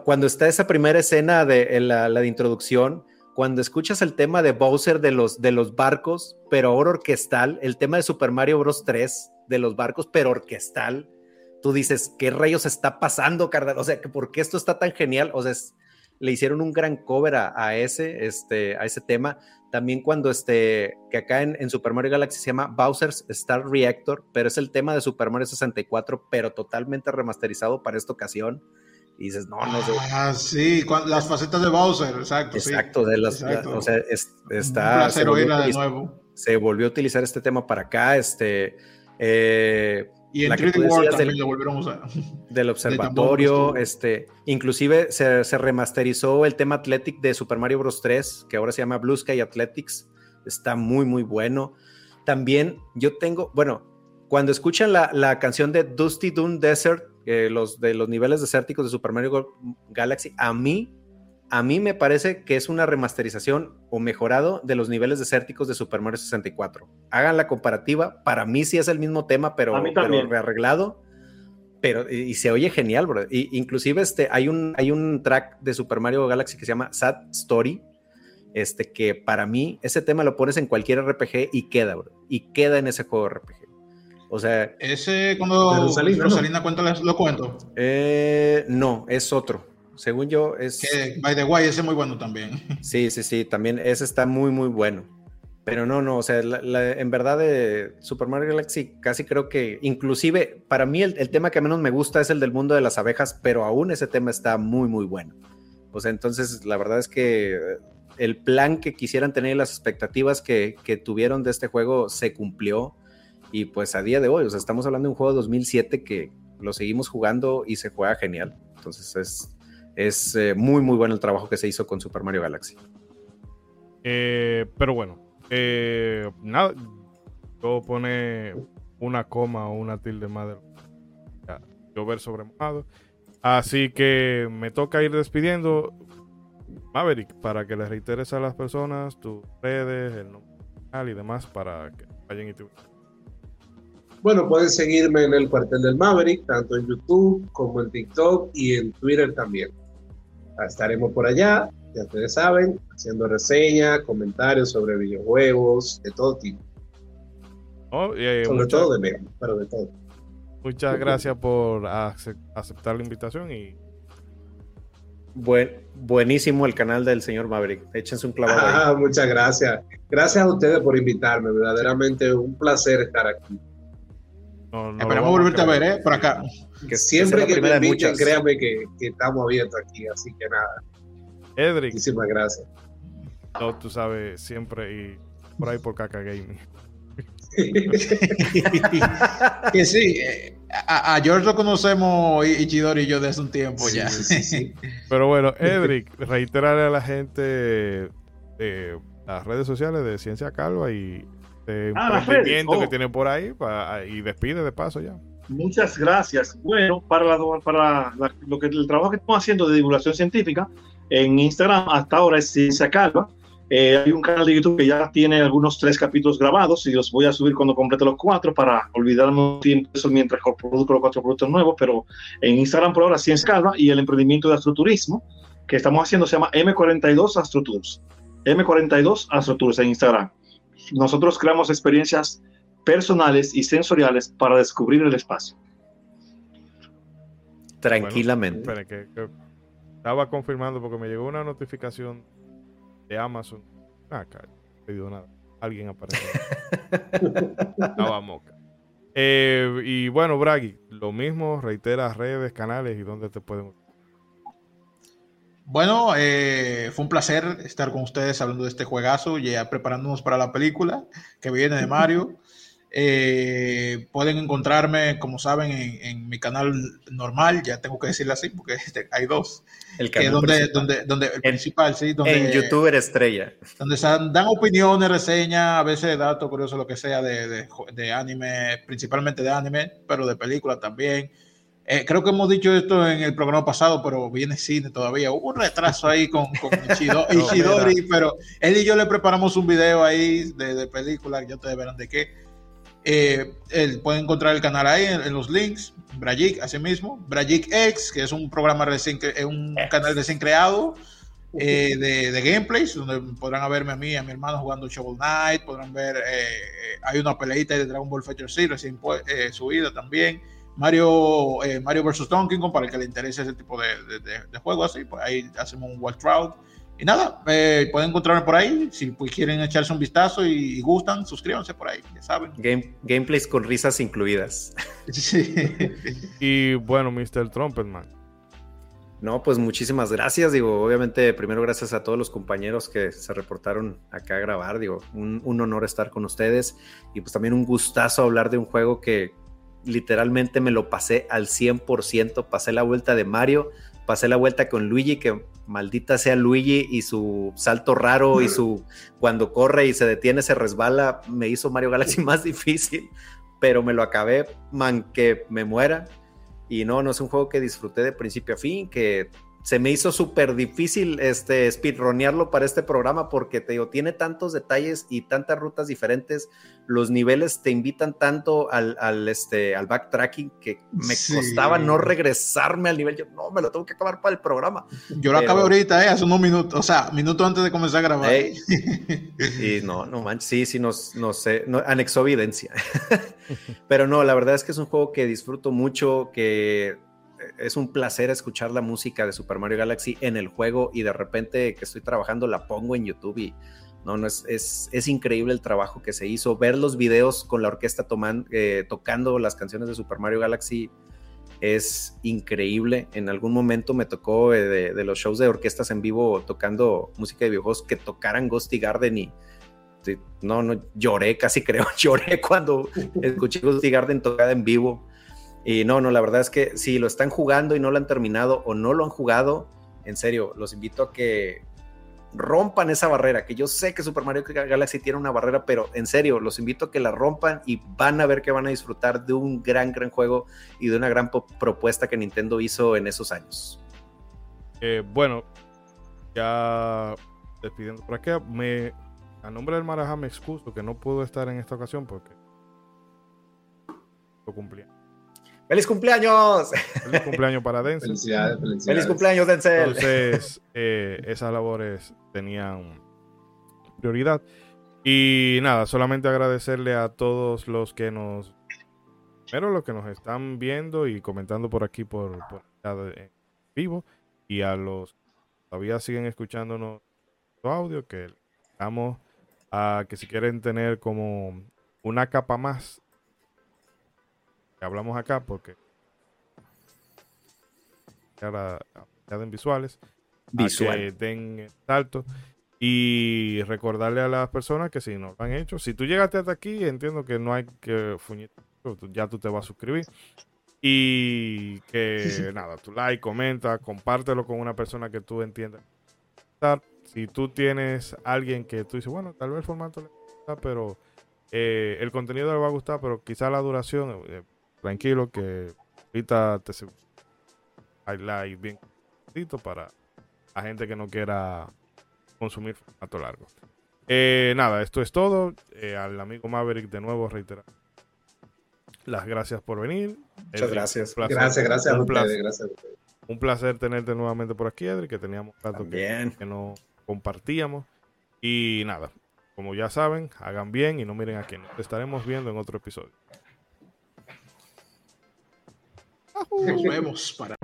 Cuando está esa primera escena de la, la de introducción, cuando escuchas el tema de Bowser de los, de los barcos, pero ahora orquestal, el tema de Super Mario Bros. 3 de los barcos, pero orquestal, tú dices, ¿qué rayos está pasando, carnal? O sea, ¿por qué esto está tan genial? O sea, le hicieron un gran cover a, ese, este, a ese tema. También cuando este, que acá en, en, Super Mario Galaxy se llama Bowser's Star Reactor, pero es el tema de Super Mario 64, pero totalmente remasterizado para esta ocasión. Y dices, no, no sé. Ah, sí, las facetas de Bowser, exacto. Exacto, de las, o sea, está. Se volvió, de nuevo. se volvió a utilizar este tema para acá, este. Eh, y en 3D World también del, lo volvieron a usar. Del observatorio, este, inclusive se, se, remasterizó el tema Athletic de Super Mario Bros. 3, que ahora se llama Blue Sky Athletics. Está muy, muy bueno. También yo tengo, bueno, cuando escuchan la, la canción de Dusty Dune Desert, los de los niveles desérticos de Super Mario Galaxy, a mí, a mí me parece que es una remasterización o mejorado de los niveles desérticos de Super Mario 64. Hagan la comparativa, para mí sí es el mismo tema, pero, pero rearreglado. Pero, y, se oye genial, bro. Y, inclusive este, hay, un, hay un track de Super Mario Galaxy que se llama Sad Story, este, que para mí ese tema lo pones en cualquier RPG y queda, bro. Y queda en ese juego RPG. O sea. Ese cuando Rosalina, Rosalina cuenta lo cuento. Eh, no, es otro. Según yo, es. Que, by the way, ese es muy bueno también. Sí, sí, sí, también ese está muy, muy bueno. Pero no, no, o sea, en verdad de Super Mario Galaxy casi creo que, inclusive, para mí el, tema que menos me gusta es el del mundo de las abejas, pero aún ese tema está muy, muy bueno. O sea, entonces la verdad es que el plan que quisieran tener y las expectativas que, que tuvieron de este juego se cumplió y pues a día de hoy, o sea, estamos hablando de un juego de 2007 que lo seguimos jugando y se juega genial. Entonces es, es eh, muy, muy bueno el trabajo que se hizo con Super Mario Galaxy. Eh, pero bueno, eh, nada, yo pone una coma o una tilde más de llover sobre mojado. Así que me toca ir despidiendo. Maverick, para que le reiteres a las personas tus redes, el nombre y demás para que vayan y te bueno, pueden seguirme en el cuartel del Maverick, tanto en YouTube como en TikTok y en Twitter también. Estaremos por allá, ya ustedes saben, haciendo reseñas, comentarios sobre videojuegos, de todo tipo. Oh, sobre todo de Mega, pero de todo. Muchas gracias por aceptar la invitación y Buen, buenísimo el canal del señor Maverick. Échense un clavado. Ah, muchas gracias. Gracias a ustedes por invitarme. Verdaderamente un placer estar aquí. Esperamos volverte a, ver, ¿eh? Por acá. Que siempre que, me inviten, créanme que, que, estamos abiertos aquí, así que nada. Edric. Muchísimas gracias. No, tú sabes, siempre y por ahí por Caca Gaming. que sí, eh, a, George lo conocemos Ichidori y yo desde un tiempo ya. Pero bueno, Edric, reiterarle a la gente de las redes sociales de Ciencia Calva y este ah, que oh. tiene por ahí y despide de paso ya. Muchas gracias. Bueno, para, para lo que el trabajo que estamos haciendo de divulgación científica en Instagram hasta ahora es Ciencia Calva. Eh, hay un canal de YouTube que ya tiene algunos tres capítulos grabados y los voy a subir cuando complete los cuatro para olvidarme un tiempo eso mientras produzco los cuatro productos nuevos. Pero en Instagram por ahora Ciencia Calva y el emprendimiento de astroturismo que estamos haciendo se llama M42 Astrotours. M42 Astrotours en Instagram nosotros creamos experiencias personales y sensoriales para descubrir el espacio. Tranquilamente. que, estaba confirmando porque me llegó una notificación de Amazon. Ah, no nada. Alguien apareció. estaba moca. Eh, y bueno, Bragi, lo mismo, reitera redes, canales y dónde te pueden. Bueno, eh, fue un placer estar con ustedes hablando de este juegazo, ya preparándonos para la película que viene de Mario. Eh, pueden encontrarme, como saben, en, mi canal normal, ya tengo que decirlo así, porque este, hay dos. El canal donde, donde, donde, el principal, sí. Donde, en YouTuber estrella. Donde dan opiniones, reseñas, a veces datos curiosos, lo que sea, de, de, de anime, principalmente de anime, pero de películas también. Eh, creo que hemos dicho esto en el programa pasado, pero viene cine todavía. Hubo un retraso ahí con, con pero él y yo le preparamos un video ahí de, de película, ya ustedes verán de qué. Eh, pueden encontrar el canal ahí en, los links. Brajik, así mismo. Brajik X, que es un programa recién, es un canal recién creado eh, de, de, gameplays, donde podrán verme a mí y a mi hermano jugando Shovel Knight. Podrán ver, eh, hay una peleita de Dragon Ball Fighter Z recién subida también. Mario, Mario vs. Donkey Kong, para el que le interese ese tipo de, de, juego así, pues ahí hacemos un Wild Trout y nada, eh, pueden encontrarme por ahí. Si pues, quieren echarse un vistazo y, gustan, suscríbanse por ahí, ya saben. Game, gameplays con risas incluidas. Sí. y bueno, Mr. Trumpetman. No, pues muchísimas gracias. Digo, obviamente, primero gracias a todos los compañeros que se reportaron acá a grabar. Digo, un, un honor estar con ustedes. Y pues también un gustazo hablar de un juego que literalmente me lo pasé al 100%. Pasé la vuelta de Mario, pasé la vuelta con Luigi, que maldita sea Luigi y su salto raro y su cuando corre y se detiene se resbala, me hizo Mario Galaxy más difícil, pero me lo acabé, man, que me muera. Y no, no es un juego que disfruté de principio a fin, que se me hizo súper difícil este, speedronearlo para este programa porque te digo, tiene tantos detalles y tantas rutas diferentes. Los niveles te invitan tanto al, al este, al backtracking que me costaba no regresarme al nivel. Yo no, me lo tengo que acabar para el programa. Yo lo acabé ahorita, ¿eh? hace unos minutos, o sea, minutos antes de comenzar a grabar. y no, no manches, sí, sí, nos, no sé, no, anexó evidencia. Pero no, la verdad es que es un juego que disfruto mucho, que es un placer escuchar la música de Super Mario Galaxy en el juego y de repente que estoy trabajando la pongo en YouTube y no, no es, es, increíble el trabajo que se hizo. Ver los videos con la orquesta eh, tocando las canciones de Super Mario Galaxy es increíble. En algún momento me tocó eh, de, los shows de orquestas en vivo tocando música de videojuegos que tocaran Ghosty Garden y no, no lloré, casi creo, lloré cuando escuché Ghosty Garden tocada en vivo y no, no, la verdad es que si lo están jugando y no lo han terminado o no lo han jugado, en serio, los invito a que rompan esa barrera, que yo sé que Super Mario Galaxy tiene una barrera, pero en serio, los invito a que la rompan y van a ver que van a disfrutar de un gran, gran juego y de una gran propuesta que Nintendo hizo en esos años. Eh, bueno, ya despidiendo por acá, me, a nombre del Marajá me excuso que no pudo estar en esta ocasión porque lo cumplía. ¡Feliz cumpleaños! ¡Feliz cumpleaños para Denzel! Felicidades, felicidades. ¡Feliz cumpleaños, Denzel! Entonces, eh, esas labores tenían prioridad. Y nada, solamente agradecerle a todos los que nos. Primero, los que nos están viendo y comentando por aquí por, por vivo. Y a los que todavía siguen escuchándonos audio, que vamos a que si quieren tener como una capa más hablamos acá porque ahora ya den visuales, que den salto y recordarle a las personas que si no lo han hecho, si tú llegaste hasta aquí, entiendo que no hay que fuñir, ya tú te vas a suscribir. Y que nada, tu like, comenta, compártelo con una persona que tú entiendas. Si tú tienes alguien que tú dices, bueno, tal vez el formato le gusta, pero eh, el contenido le va a gustar, pero quizá la duración, eh, tranquilo que ahorita te highlight bien para la gente que no quiera consumir formato largo. Eh, nada, esto es todo. Eh, al amigo Maverick de nuevo reiterar las gracias por venir. Muchas gracias. gracias, gracias un placer, Un placer tenerte nuevamente por aquí, Edric, que teníamos rato que, que no compartíamos. Y nada, como ya saben, hagan bien y no miren a quién. Estaremos viendo en otro episodio. Nos vemos para.